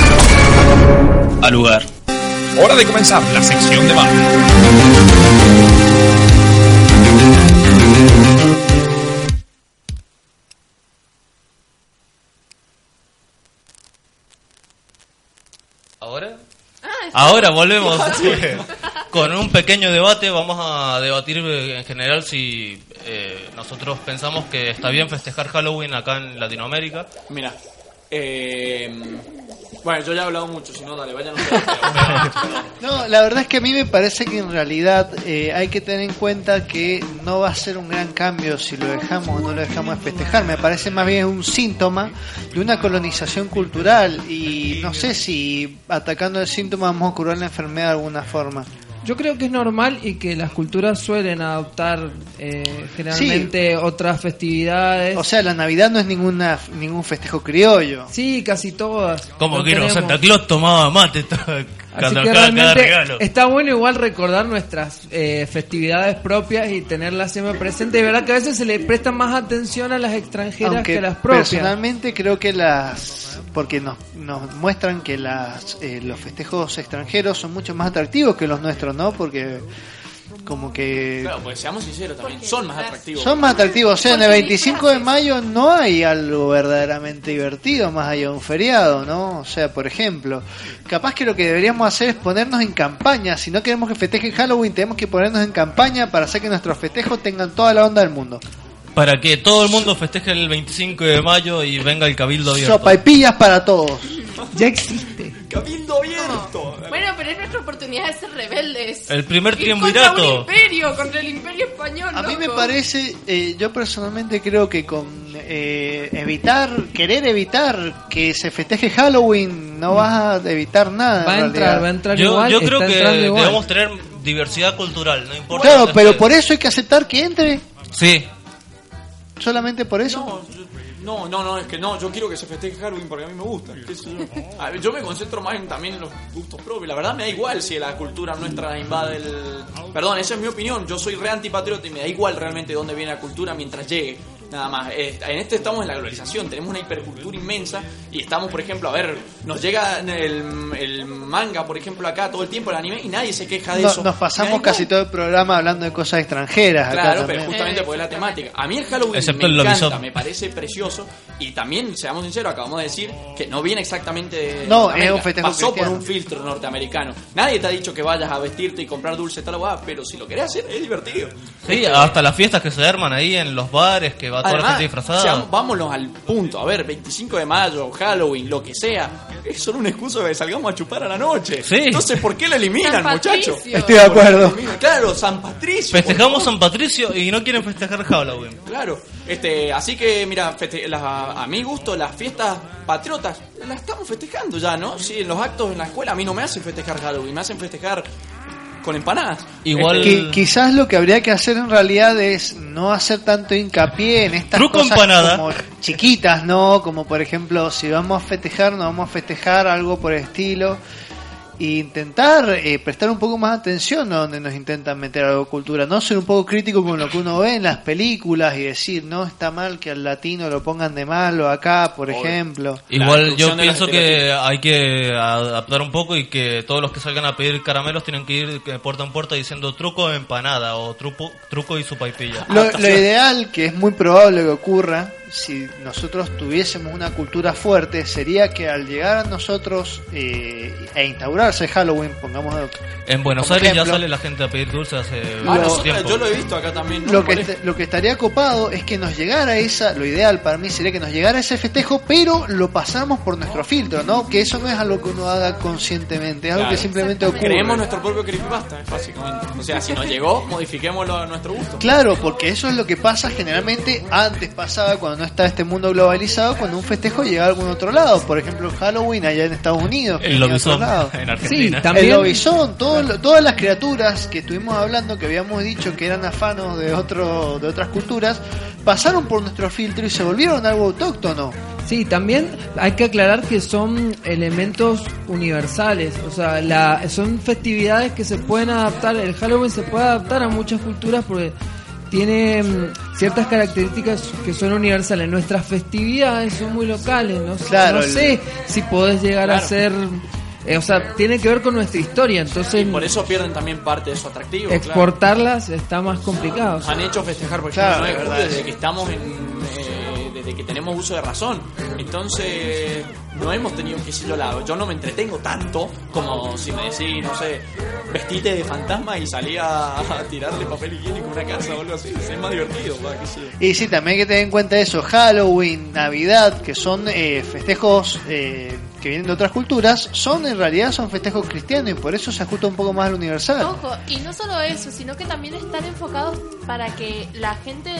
Al lugar.
Hora de comenzar la sección de Batman.
¿Ahora?
Ah,
Ahora volvemos <laughs> con un pequeño debate. Vamos a debatir en general si nosotros pensamos que está bien festejar Halloween acá en Latinoamérica.
Mira, eh, bueno, yo ya he hablado mucho, si no, dale, vayan <laughs>
No, la verdad es que a mí me parece que en realidad eh, hay que tener en cuenta que no va a ser un gran cambio si lo dejamos o no lo dejamos de festejar. Me parece más bien un síntoma de una colonización cultural y no sé si atacando el síntoma vamos a curar la enfermedad de alguna forma.
Yo creo que es normal y que las culturas suelen adoptar eh, generalmente otras festividades.
O sea, la Navidad no es ninguna ningún festejo criollo.
Sí, casi todas.
Como que no. Santa Claus tomaba mate
Así
cada,
que
cada- cada
realmente
regalo.
está bueno igual recordar nuestras eh, festividades propias y tenerlas siempre presentes. De verdad que a veces se le presta más atención a las extranjeras
Aunque
que a las propias.
personalmente creo que las porque nos, nos muestran que las eh, los festejos extranjeros son mucho más atractivos que los nuestros, ¿no? Porque como que
Claro, pues seamos sinceros también, son más atractivos.
son más atractivos. O sea, en el 25 de mayo no hay algo verdaderamente divertido más allá de un feriado, ¿no? O sea, por ejemplo, capaz que lo que deberíamos hacer es ponernos en campaña. Si no queremos que festejen Halloween, tenemos que ponernos en campaña para hacer que nuestros festejos tengan toda la onda del mundo.
Para que todo el mundo festeje el 25 de mayo y venga el cabildo abierto.
Sopa y pillas para todos.
Ya existe.
Cabildo abierto.
Es nuestra oportunidad de ser rebeldes.
El primer
Ir Contra un
triunvirato.
imperio, contra el imperio español.
A mí me
loco.
parece, eh, yo personalmente creo que con eh, evitar, querer evitar que se festeje Halloween, no vas a evitar nada.
Va a
en
entrar,
realidad.
va a entrar
Yo,
igual.
yo
está
creo que debemos tener diversidad cultural, no importa.
Claro, pero por eso hay que aceptar que entre.
Sí.
Solamente por eso.
No, no, no, es que no, yo quiero que se festeje Halloween porque a mí me gusta. yo. A ver, yo me concentro más en, también en los gustos propios. La verdad me da igual si la cultura nuestra invade el... Perdón, esa es mi opinión. Yo soy re antipatriota y me da igual realmente dónde viene la cultura mientras llegue. Nada más. Eh, En este estamos en la globalización, tenemos una hipercultura inmensa y estamos, por ejemplo, a ver, nos llega el, el manga, por ejemplo, acá todo el tiempo, el anime, y nadie se queja de
No-
eso.
nos pasamos casi todo el programa hablando de cosas extranjeras.
Claro, pero justamente por la temática. A mí el Halloween
Excepto
me
el
encanta, me parece precioso. Y también, seamos sinceros, acabamos de decir que no viene exactamente de
No, es un festejo
Pasó por un filtro norteamericano. Nadie te ha dicho que vayas a vestirte y comprar dulce tal o pero si lo querés hacer es divertido.
Sí, hasta las fiestas que se arman ahí en los bares, que va toda la
Además,
gente disfrazada.
seamos- vámonos al punto. A ver, 25 de mayo, Halloween, lo que sea. Es solo una excusa de que salgamos a chupar a la noche.
Sí.
Entonces, ¿por qué lo eliminan, muchachos?
Estoy de acuerdo.
Claro, San Patricio.
Festejamos. San Patricio y no quieren festejar Halloween.
Claro, este, así que mira, feste- las- a, a mi gusto las fiestas patriotas las estamos festejando ya, ¿no? Sí, en los actos en la escuela a mí no me hacen festejar Halloween, me hacen festejar con empanadas.
Igual-
Qui- quizás lo que habría que hacer en realidad es no hacer tanto hincapié en estas
Truco
cosas
empanada.
como chiquitas, ¿no? Como por ejemplo, si vamos a festejar, no vamos a festejar algo por el estilo. E intentar eh, prestar un poco más atención a donde nos intentan meter algo de cultura, no ser un poco crítico con lo que uno ve en las películas y decir, no está mal que al latino lo pongan de malo acá, por
Obvio.
ejemplo.
Igual yo pienso que hay que adaptar un poco y que todos los que salgan a pedir caramelos tienen que ir de puerta en puerta diciendo truco de empanada o truco, truco y su paipilla.
Lo, lo <laughs> ideal, que es muy probable que ocurra, si nosotros tuviésemos una cultura fuerte, sería que al llegar a nosotros eh, e instaurarse Halloween, pongamos
En Buenos Aires
ejemplo,
ya sale la gente a pedir dulces hace mucho
nosotros-
tiempo.
yo lo he visto acá también. ¿no?
Lo que, est- lo que estaría copado es que nos llegara esa, lo ideal para mí sería que nos llegara ese festejo, pero lo pasamos por nuestro filtro, ¿no? Que eso no es algo que uno haga conscientemente, es algo
Claro.
que simplemente ocurre.
Creemos nuestro propio creepypasta, básicamente. O sea, si nos llegó, modifiquémoslo a nuestro gusto.
Claro, porque eso es lo que pasa generalmente, antes pasaba cuando no estaba este mundo globalizado, cuando un festejo llegaba a algún otro lado, por ejemplo Halloween allá en Estados Unidos.
El
en
lobizón Argentina.
Sí, también-
El lobizón, todo lo- todas las criaturas que estuvimos hablando, que habíamos dicho que eran afanos de, otro, de otras culturas, pasaron por nuestro filtro y se volvieron algo autóctono.
Sí, también hay que aclarar que son elementos universales, o sea, la, son festividades que se pueden adaptar, el Halloween se puede adaptar a muchas culturas porque tiene mm, ciertas características que son universales. Nuestras festividades son muy locales, no, sé-
Claro,
no
el-
sé si podés llegar a ser, eh, o sea, tiene que ver con nuestra historia, entonces
Por eso pierden también parte de su atractivo. claro.
exportarlas está más complicado.
Han hecho festejar, por ejemplo, el 9 de
es verdad.
desde que estamos en. eh, que tenemos uso de razón. Entonces, no hemos tenido, qué sé yo, la, yo no me entretengo tanto como si me decís, no sé, vestite de fantasma y salí a, tirarle papel higiénico a una casa o algo así. Es más divertido, sé yo.
Y sí, también hay que tener en cuenta eso, Halloween, Navidad, que son eh, festejos eh, que vienen de otras culturas, son en realidad son festejos cristianos y por eso se ajusta un poco más al universal.
Ojo, y no solo eso, sino que también están enfocados para que la gente,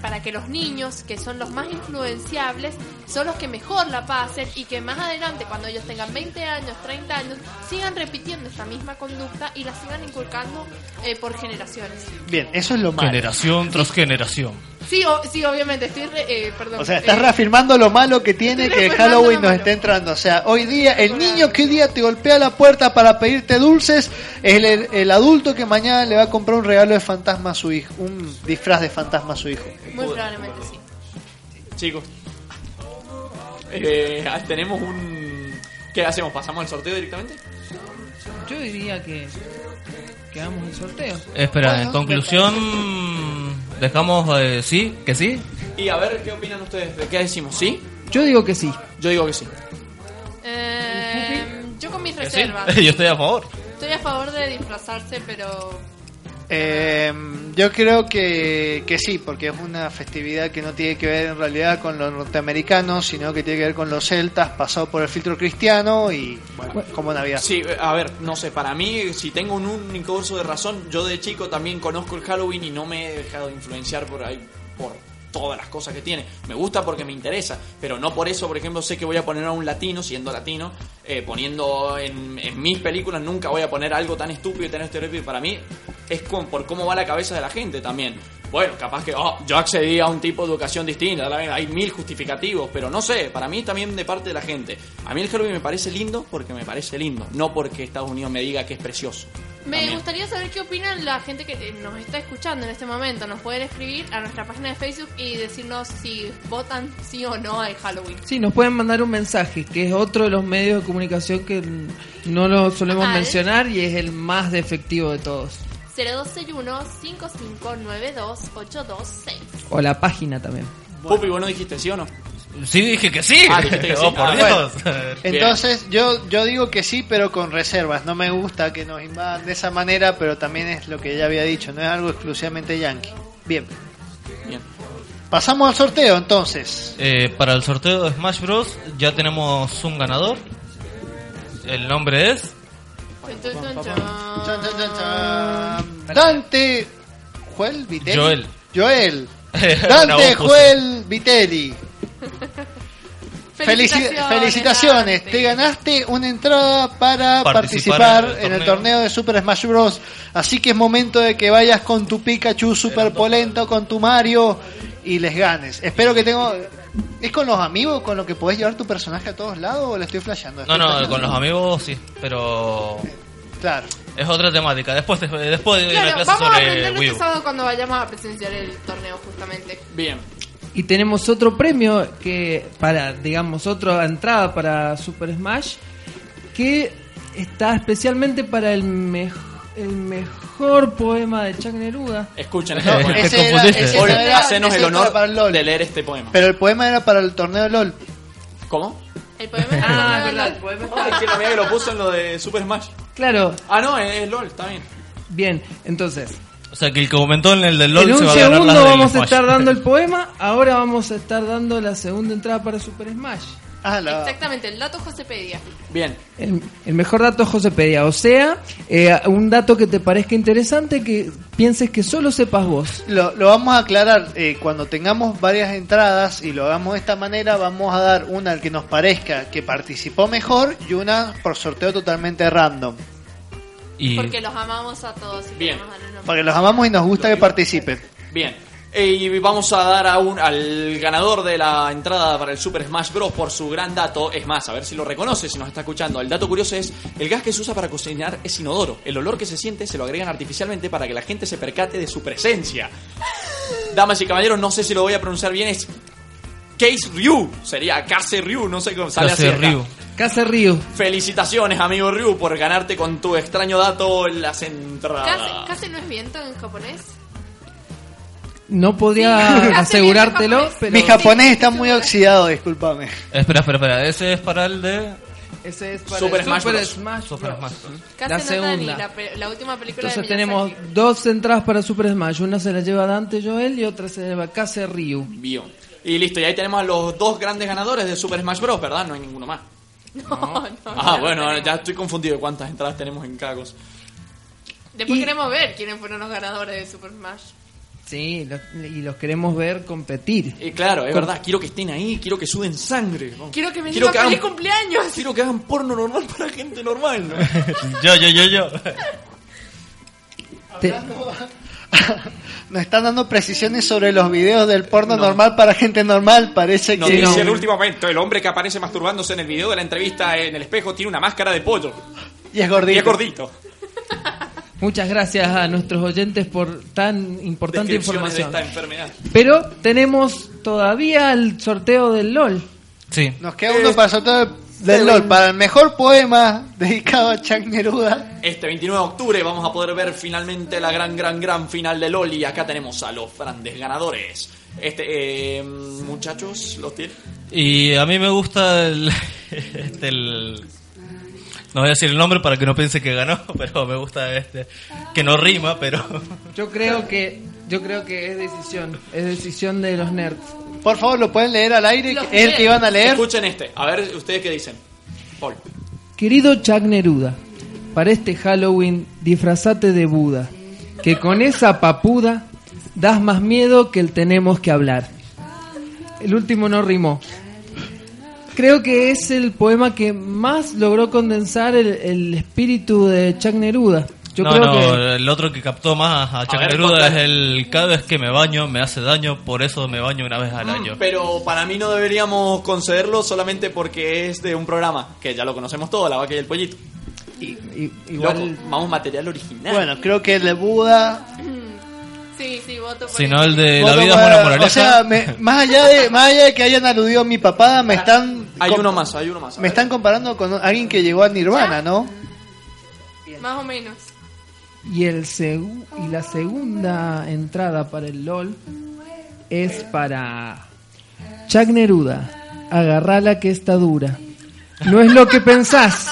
para que los niños, que son los más influenciables, son los que mejor la pasen y que más adelante, cuando ellos tengan 20 años, 30 años, sigan repitiendo esta misma conducta y la sigan inculcando eh, por generaciones.
Bien, eso es lo malo.
Generación tras generación.
Sí, o- sí obviamente, estoy, re- eh, perdón.
O sea, estás
eh,
reafirmando lo malo que tiene que Halloween
lo
nos está entrando. O sea, hoy día, el niño que hoy día te golpea la puerta para pedirte dulces es el, el adulto que mañana le va a comprar un regalo de fantasma a su hijo, un disfraz de fantasma a su hijo.
Muy probablemente sí.
Chicos, eh, tenemos un. ¿Qué hacemos? ¿Pasamos al sorteo directamente?
Yo diría que que hagamos el sorteo.
Espera, en conclusión, dejamos eh, sí, que sí.
Y a ver, ¿qué opinan ustedes? ¿De qué decimos? ¿Sí?
Yo digo que sí.
Yo digo que sí.
Eh, yo con mis
Que sí.
reservas. <laughs>
Yo estoy a favor.
Estoy a favor de disfrazarse, pero
Eh, yo creo que, que sí, porque es una festividad que no tiene que ver en realidad con los norteamericanos, sino que tiene que ver con los celtas, pasado por el filtro cristiano y bueno, como Navidad.
Sí, a ver, no sé, para mí, si tengo un único uso de razón, yo de chico también conozco el Halloween y no me he dejado influenciar por ahí, por todas las cosas que tiene. Me gusta porque me interesa, pero no por eso, por ejemplo, sé que voy a poner a un latino, siendo latino, eh, poniendo en, mis películas, nunca voy a poner algo tan estúpido y tan estereotipo. Para mí es con, por cómo va la cabeza de la gente también. Bueno, capaz que oh, yo accedí a un tipo de educación distinta, hay mil justificativos, pero no sé, para mí también de parte de la gente. A mí el Halloween me parece lindo porque me parece lindo, no porque Estados Unidos me diga que es precioso.
Me
También.
gustaría saber qué opinan la gente que eh, nos está escuchando en este momento. Nos pueden escribir a nuestra página de Facebook y decirnos si votan sí o no al Halloween.
Sí, nos pueden mandar un mensaje, que es otro de los medios de comunicación que no lo solemos
Al-
mencionar y es el más efectivo de todos.
0261-5592-826.
O la página también.
Pupi, vos no dijiste sí o no.
Sí, dije que sí.
Ah, dijiste que sí.
Oh, por
Ah,
Dios. <laughs>
Entonces, yo, yo digo que sí, pero con reservas. No me gusta que nos invadan de esa manera, pero también es lo que ya había dicho, no es algo exclusivamente yankee. Bien.
Bien.
Pasamos al sorteo entonces.
Eh, para el sorteo de Smash Bros. ya tenemos un ganador. El nombre es.
Tun, tun, tun,
Chan, chan, chan, chan. Dante Joel Vitelli.
Joel. <laughs>
Dante Joel Vitelli. Felici-
Felicitaciones,
felicitaciones, te ganaste una entrada para
Participar
participar,
en el
en el
torneo.
de Super Smash Bros. Así que es momento de que vayas con tu Pikachu super polento, con tu Mario y les ganes. Espero que tengo... ¿Es con los amigos con lo que podés llevar tu personaje a todos lados o le estoy flasheando?
No,
¿Estoy
no,
flasheando?
con los amigos sí, pero
Claro.
es otra temática. Después, de- después de una
Claro,
clase
vamos a
sobre
aprenderlo
Wii
este sábado cuando vayamos a presenciar el torneo justamente.
Bien.
Y tenemos otro premio que para, digamos, otra entrada para Super Smash que está especialmente para el, mej- el mejor poema de Chuck Neruda.
Escuchen
No, <laughs>
este poema.
ese era- era-
hacenos
ese
el
era
honor
para el LOL.
de leer este poema.
Pero el poema era para el torneo de LOL.
¿Cómo?
El poema <laughs>
Ah, verdad, el poema
Ay, que la mía que lo puso en lo de Super Smash.
Claro,
Ah, no, es, es LOL, está bien.
bien, entonces,
O sea que el que comentó en el del LOL
en
se
un
va a ganar
segundo
las del
vamos a estar dando el <laughs> poema, ahora vamos a estar dando la segunda entrada para Super Smash.
Ah, la...
Exactamente, el dato Josepedia.
Bien.
El, el mejor dato es Josepedia, o sea, eh, un dato que te parezca interesante que pienses que solo sepas vos.
Lo, lo vamos a aclarar eh, cuando tengamos varias entradas y lo hagamos de esta manera. Vamos a dar una al que nos parezca que participó mejor y una por sorteo totalmente random.
Y
Porque los amamos a todos. Y
Bien.
una-
Porque los amamos y nos gusta que participen.
Bien. Eh, Y vamos a dar a un, al ganador de la entrada para el Super Smash Bros. por su gran dato. Es más, a ver si lo reconoce, si nos está escuchando. El dato curioso es, el gas que se usa para cocinar es inodoro. El olor que se siente se lo agregan artificialmente para que la gente se percate de su presencia. Damas y caballeros, no sé si lo voy a pronunciar bien, es Case Ryu. Sería Case Ryu, no sé cómo sale
Case
así.
Ryu.
Casa Río.
Felicitaciones, amigo Ryu, por ganarte con tu extraño dato las entradas.
¿Casi, casi no es viento en japonés?
No
Sí, <laughs> hace
asegurártelo,
bien el
pero
Mi japonés está muy oxidado, discúlpame.
Espera, espera, espera. Ese es para el de
ese es para
Super
el
Smash
Super
Bros.
Smash
Super
Bros.
Smash.
Casi
La segunda.
la, pe- la última película
Entonces
de
tenemos dos entradas para Super Smash. Una se la lleva Dante Joel y otra se la lleva Case Ryu.
Bio. Y listo, y ahí tenemos a los dos grandes ganadores de Super Smash Bros, ¿verdad? No hay ninguno más.
No, no.
Ah,
no,
bueno,
no.
ya estoy confundido de cuántas entradas tenemos en Cagos.
Después
Y-
queremos ver quiénes fueron los ganadores de Super Smash.
Sí, los- y los queremos ver competir.
Y claro, es
Con-
verdad, quiero que estén ahí, quiero que suden sangre. ¿no?
Quiero que me
Quiero que hagan-
feliz cumpleaños.
Quiero que hagan porno normal <laughs> para gente normal, ¿no? <laughs>
Yo, yo, yo, yo.
Te- <laughs>
Nos están dando precisiones sobre los videos del porno normal para gente normal. Parece
No,
que.
dice
el último momento, el hombre que aparece masturbándose en el video de la entrevista en el espejo tiene una máscara de pollo.
Y es gordito.
Y es gordito.
Muchas gracias a nuestros oyentes por tan importante
Descripciones de
información.
esta enfermedad.
Pero tenemos todavía el sorteo del LOL.
Sí.
Nos queda uno para el sorteo del- del LOL. Para el mejor poema dedicado a Chuck Neruda.
Este 29 de octubre vamos a poder ver finalmente la gran, gran, gran final de LOL y acá tenemos a los grandes ganadores. Este, eh, muchachos, ¿los tienen?
Y a mí me gusta el, <laughs> este, el- No voy a decir el nombre para que no piense que ganó, <laughs> pero me gusta este. Que no rima, pero.
Yo creo que yo creo que es decisión, es decisión de los nerds.
Por favor, lo pueden leer al aire.
Los
el que iban a leer.
Escuchen este, a ver ustedes qué dicen. Paul.
Querido Chuck Neruda, para este Halloween disfrazate de Buda, que con esa papuda das más miedo que el tenemos que hablar. El último no rimó. Creo que es el poema que más logró condensar el, el espíritu de Chuck Neruda. Yo
no,
creo
no,
que
el otro que captó más a
contale.
es el cada vez que me baño me hace daño, por eso me baño una vez al año.
Pero para mí no deberíamos concederlo solamente porque es de un programa, que ya lo conocemos todo, La Vaca y el Pollito.
I- igual
Loco, vamos material original.
Bueno, creo que el de Buda. <clears throat>
Sí, sí, voto por
Si no, el de
voto
La vida
por-
es una moraleja.
O sea, me- más, allá de, más allá de que hayan aludido a mi papada, me están.
Hay uno más, hay uno más.
Me están comparando con alguien que llegó a Nirvana, ¿no?
Más o menos.
Y el segu- y la segunda entrada para el LOL es para Chuck Neruda. Agarrala que está dura. No es lo que pensás.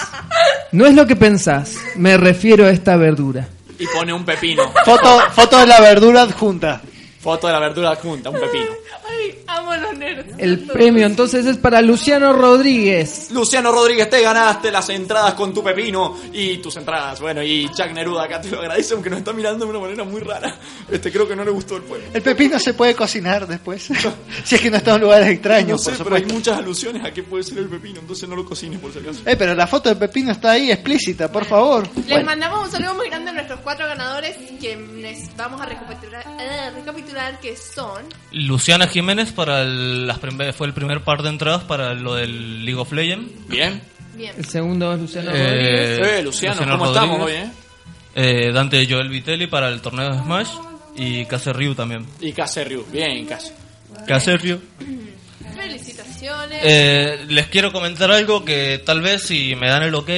No es lo que pensás. Me refiero a esta verdura.
Y pone un pepino.
Foto, foto de la verdura adjunta.
Foto de la verdura adjunta, un pepino.
Ay, amo los nerds.
El premio entonces es para Luciano Rodríguez.
Luciano Rodríguez, te ganaste las entradas con tu pepino y tus entradas. Bueno, y Chuck Neruda acá te lo agradece, aunque nos está mirando de una manera muy rara. Este creo que no le gustó el pueblo.
El pepino se puede cocinar después. <laughs> si es que no está en lugares extraños,
No sé,
por
pero hay muchas alusiones a qué puede ser el pepino, entonces no lo cocines por si acaso.
Eh, pero la foto del pepino está ahí explícita, por favor.
Les mandamos un saludo muy grande a nuestros cuatro ganadores, quienes vamos a recapitular, eh, recapitular que son
Luciana Jiménez para el- las fue el primer par de entradas para lo del League of Legends.
Bien.
Bien.
El segundo es Luciano
Eh,
Rodríguez.
Eh, Luciano, ¿cómo estamos hoy, eh?
Eh, Dante Joel Vitelli para el torneo de Smash y Kase Ryu también.
Y Case Ryu, bien, Case.
Kase Ryu.
felicitaciones.
Eh, les quiero comentar algo que tal vez si me dan el ok,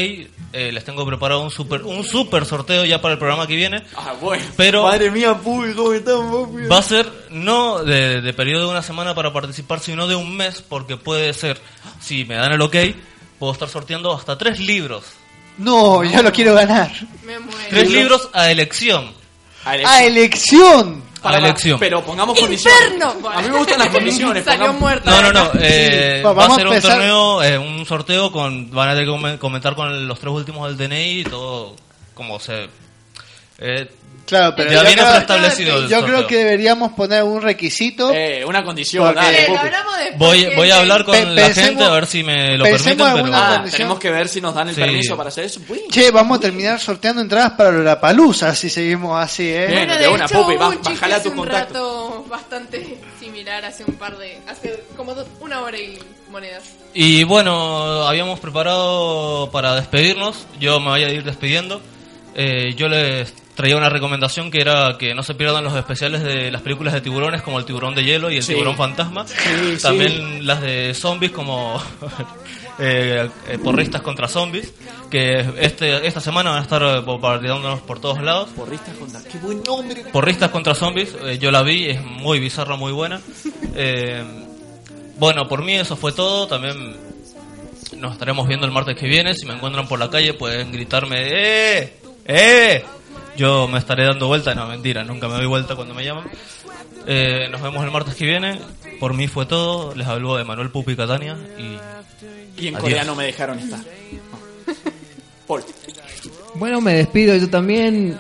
eh, les tengo preparado un super, un super sorteo ya para el programa que viene.
Ah, bueno.
Pero
Madre mía, ¿cómo estamos, papi?
va a ser no de, de periodo de una semana para participar, sino de un mes, porque puede ser, si me dan el ok, puedo estar sorteando hasta tres libros.
No, yo lo quiero ganar.
Me muero.
Tres libros a elección.
A elección.
A elección.
Pero pongamos condiciones.
¡Inferno!
A mí me gustan las <laughs> condiciones.
Salió
pongamos-
muerta.
No, no, no. eh,
Sí,
va a
vamos
ser
a
un
empezar-
torneo, eh, un sorteo con. Van a tener que come- comentar con los tres últimos del DNI y todo como se. Eh,
Claro, pero
ya
yo
viene
creo- Yo que deberíamos poner un requisito.
Eh, una condición, dale,
después,
Voy, a hablar con
Pe-
la
pensemos-
gente a ver si me lo permiten, pero.
Ah, tenemos que ver si nos dan el
Sí.
permiso para hacer eso. Uy,
Che, vamos a terminar sorteando entradas para la palusa si seguimos así, ¿eh?
Bien.
Bueno,
de una,
hecho,
Pupi,
hubo
va-
un chiste
bajale a
hace
tu
un
contacto.
rato bastante similar hace un par de... Hace como una hora y monedas.
Y bueno, habíamos preparado para despedirnos. Yo me voy a ir despidiendo. Eh, yo les traía una recomendación que era que no se pierdan los especiales de las películas de tiburones como el tiburón de hielo y el
Sí.
tiburón fantasma.
Sí,
También las de zombies como <laughs> eh, eh, porristas contra zombies. Que este, esta semana van a estar bombardeándonos por todos lados.
Porristas contra. Qué buen nombre.
Porristas contra zombies, eh, yo la vi, es muy bizarra, muy buena. <laughs> Eh, bueno, por mí eso fue todo. También nos estaremos viendo el martes que viene. Si me encuentran por la calle pueden gritarme, ¡eh! ¡eh! Yo me estaré dando vuelta, no, mentira, nunca me doy vuelta cuando me llaman. Eh, nos vemos el martes que viene. Por mí fue todo. Les hablo de Manuel Pupi Catania y
Y en
Adiós.
coreano me dejaron estar. <laughs> Paul.
Bueno, me despido yo también.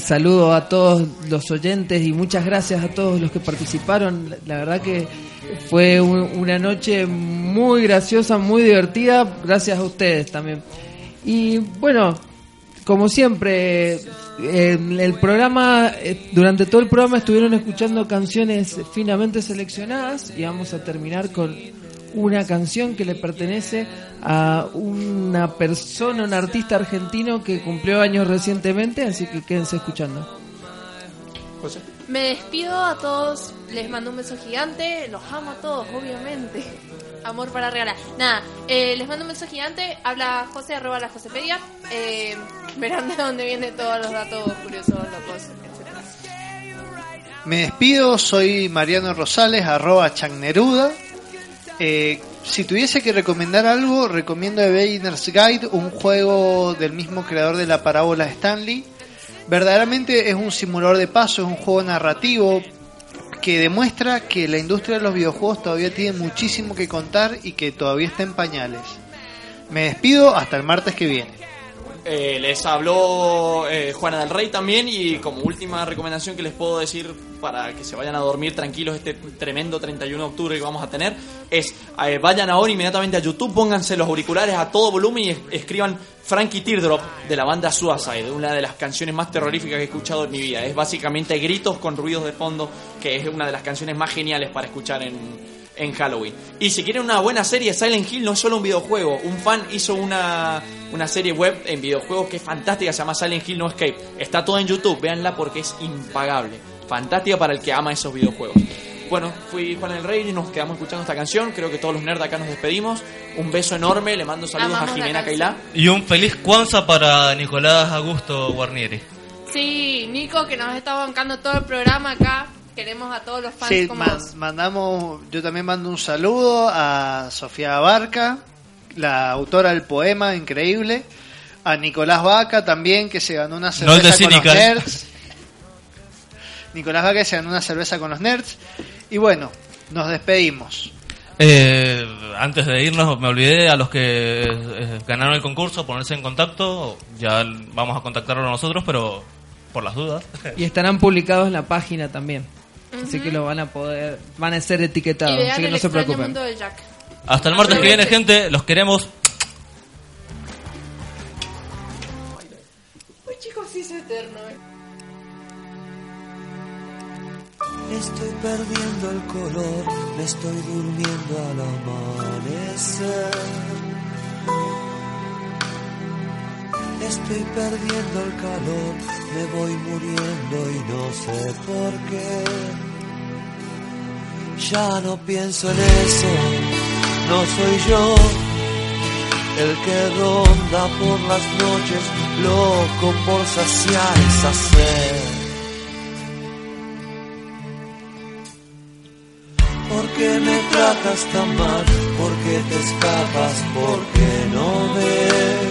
Saludo a todos los oyentes y muchas gracias a todos los que participaron. La verdad que fue un- una noche muy graciosa, muy divertida. Gracias a ustedes también. Y bueno, como siempre, en el programa, eh, durante todo el programa estuvieron escuchando canciones finamente seleccionadas y vamos a terminar con una canción que le pertenece a una persona, un artista argentino que cumplió años recientemente, así que quédense escuchando.
José.
Me despido a todos, les mando un beso gigante, los amo a todos, obviamente. Amor para regalar. Nada, eh, les mando un beso gigante, habla José, arroba la Josepedia. Eh, verán de dónde vienen todos los datos curiosos, locos.
Me despido, soy Mariano Rosales, arroba Chagneruda. Eh, si tuviese que recomendar algo, recomiendo The Beginner's Guide, un juego del mismo creador de la parábola Stanley. Verdaderamente es un simulador de paso, es un juego narrativo que demuestra que la industria de los videojuegos todavía tiene muchísimo que contar y que todavía está en pañales. Me despido hasta el martes que viene.
Eh, les habló eh, Juana del Rey también y como última recomendación que les puedo decir para que se vayan a dormir tranquilos este tremendo 31 de octubre que vamos a tener es eh, vayan ahora inmediatamente a YouTube, pónganse los auriculares a todo volumen y es- escriban Frankie Teardrop de la banda Suicide, una de las canciones más terroríficas que he escuchado en mi vida. Es básicamente gritos con ruidos de fondo, que es una de las canciones más geniales para escuchar en, en Halloween. Y si quieren una buena serie, Silent Hill no es solo un videojuego. Un fan hizo una, una serie web en videojuegos que es fantástica, se llama Silent Hill No Escape. Está toda en YouTube, véanla porque es impagable. Fantástica para el que ama esos videojuegos. Bueno, fui Juan el Rey y nos quedamos escuchando esta canción. Creo que todos los nerds acá nos despedimos. Un beso enorme, le mando saludos
Amamos
a Jimena. Cailá.
Y un feliz Kwanzaa para Nicolás Augusto Guarnieri.
Sí, Nico, que nos está bancando todo el programa acá. Queremos a todos los fans
Sí,
como
man- mandamos, yo también mando un saludo a Sofía Barca, la autora del poema, increíble. A Nicolás Vaca también, que se ganó una
No
cerveza con los nerds. <laughs> Nicolás Vaca que se ganó una cerveza con los nerds. Y bueno, nos despedimos.
Eh, antes de irnos, me olvidé a los que eh, ganaron el concurso, ponerse en contacto. Ya vamos a contactarlo nosotros, pero por las dudas.
Y estarán publicados en la página también. Así
Ujú.
que lo van a poder, van a ser etiquetados,
vean
así que no se preocupen.
mundo de Jack.
Hasta el martes que viene, gente. Los queremos.
Uy, chicos, sí es eterno. eh.
Estoy perdiendo el color, me estoy durmiendo al amanecer. Estoy perdiendo el calor, me voy muriendo y no sé por qué. Ya no pienso en eso, no soy yo el que ronda por las noches, loco por saciar esa sed. ¿Por qué me tratas tan mal? ¿Por qué te escapas? ¿Por qué no ves?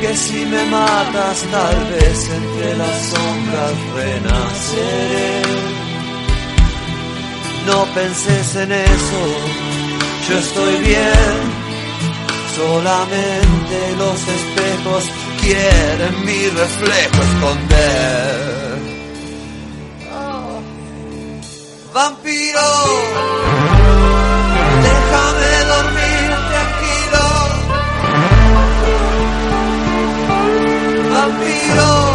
que si me matas tal vez entre las sombras renaceré. No penses en eso, yo estoy bien. Solamente los espejos quieren mi reflejo esconder. Oh, vampiro, déjame dormir. vampiro.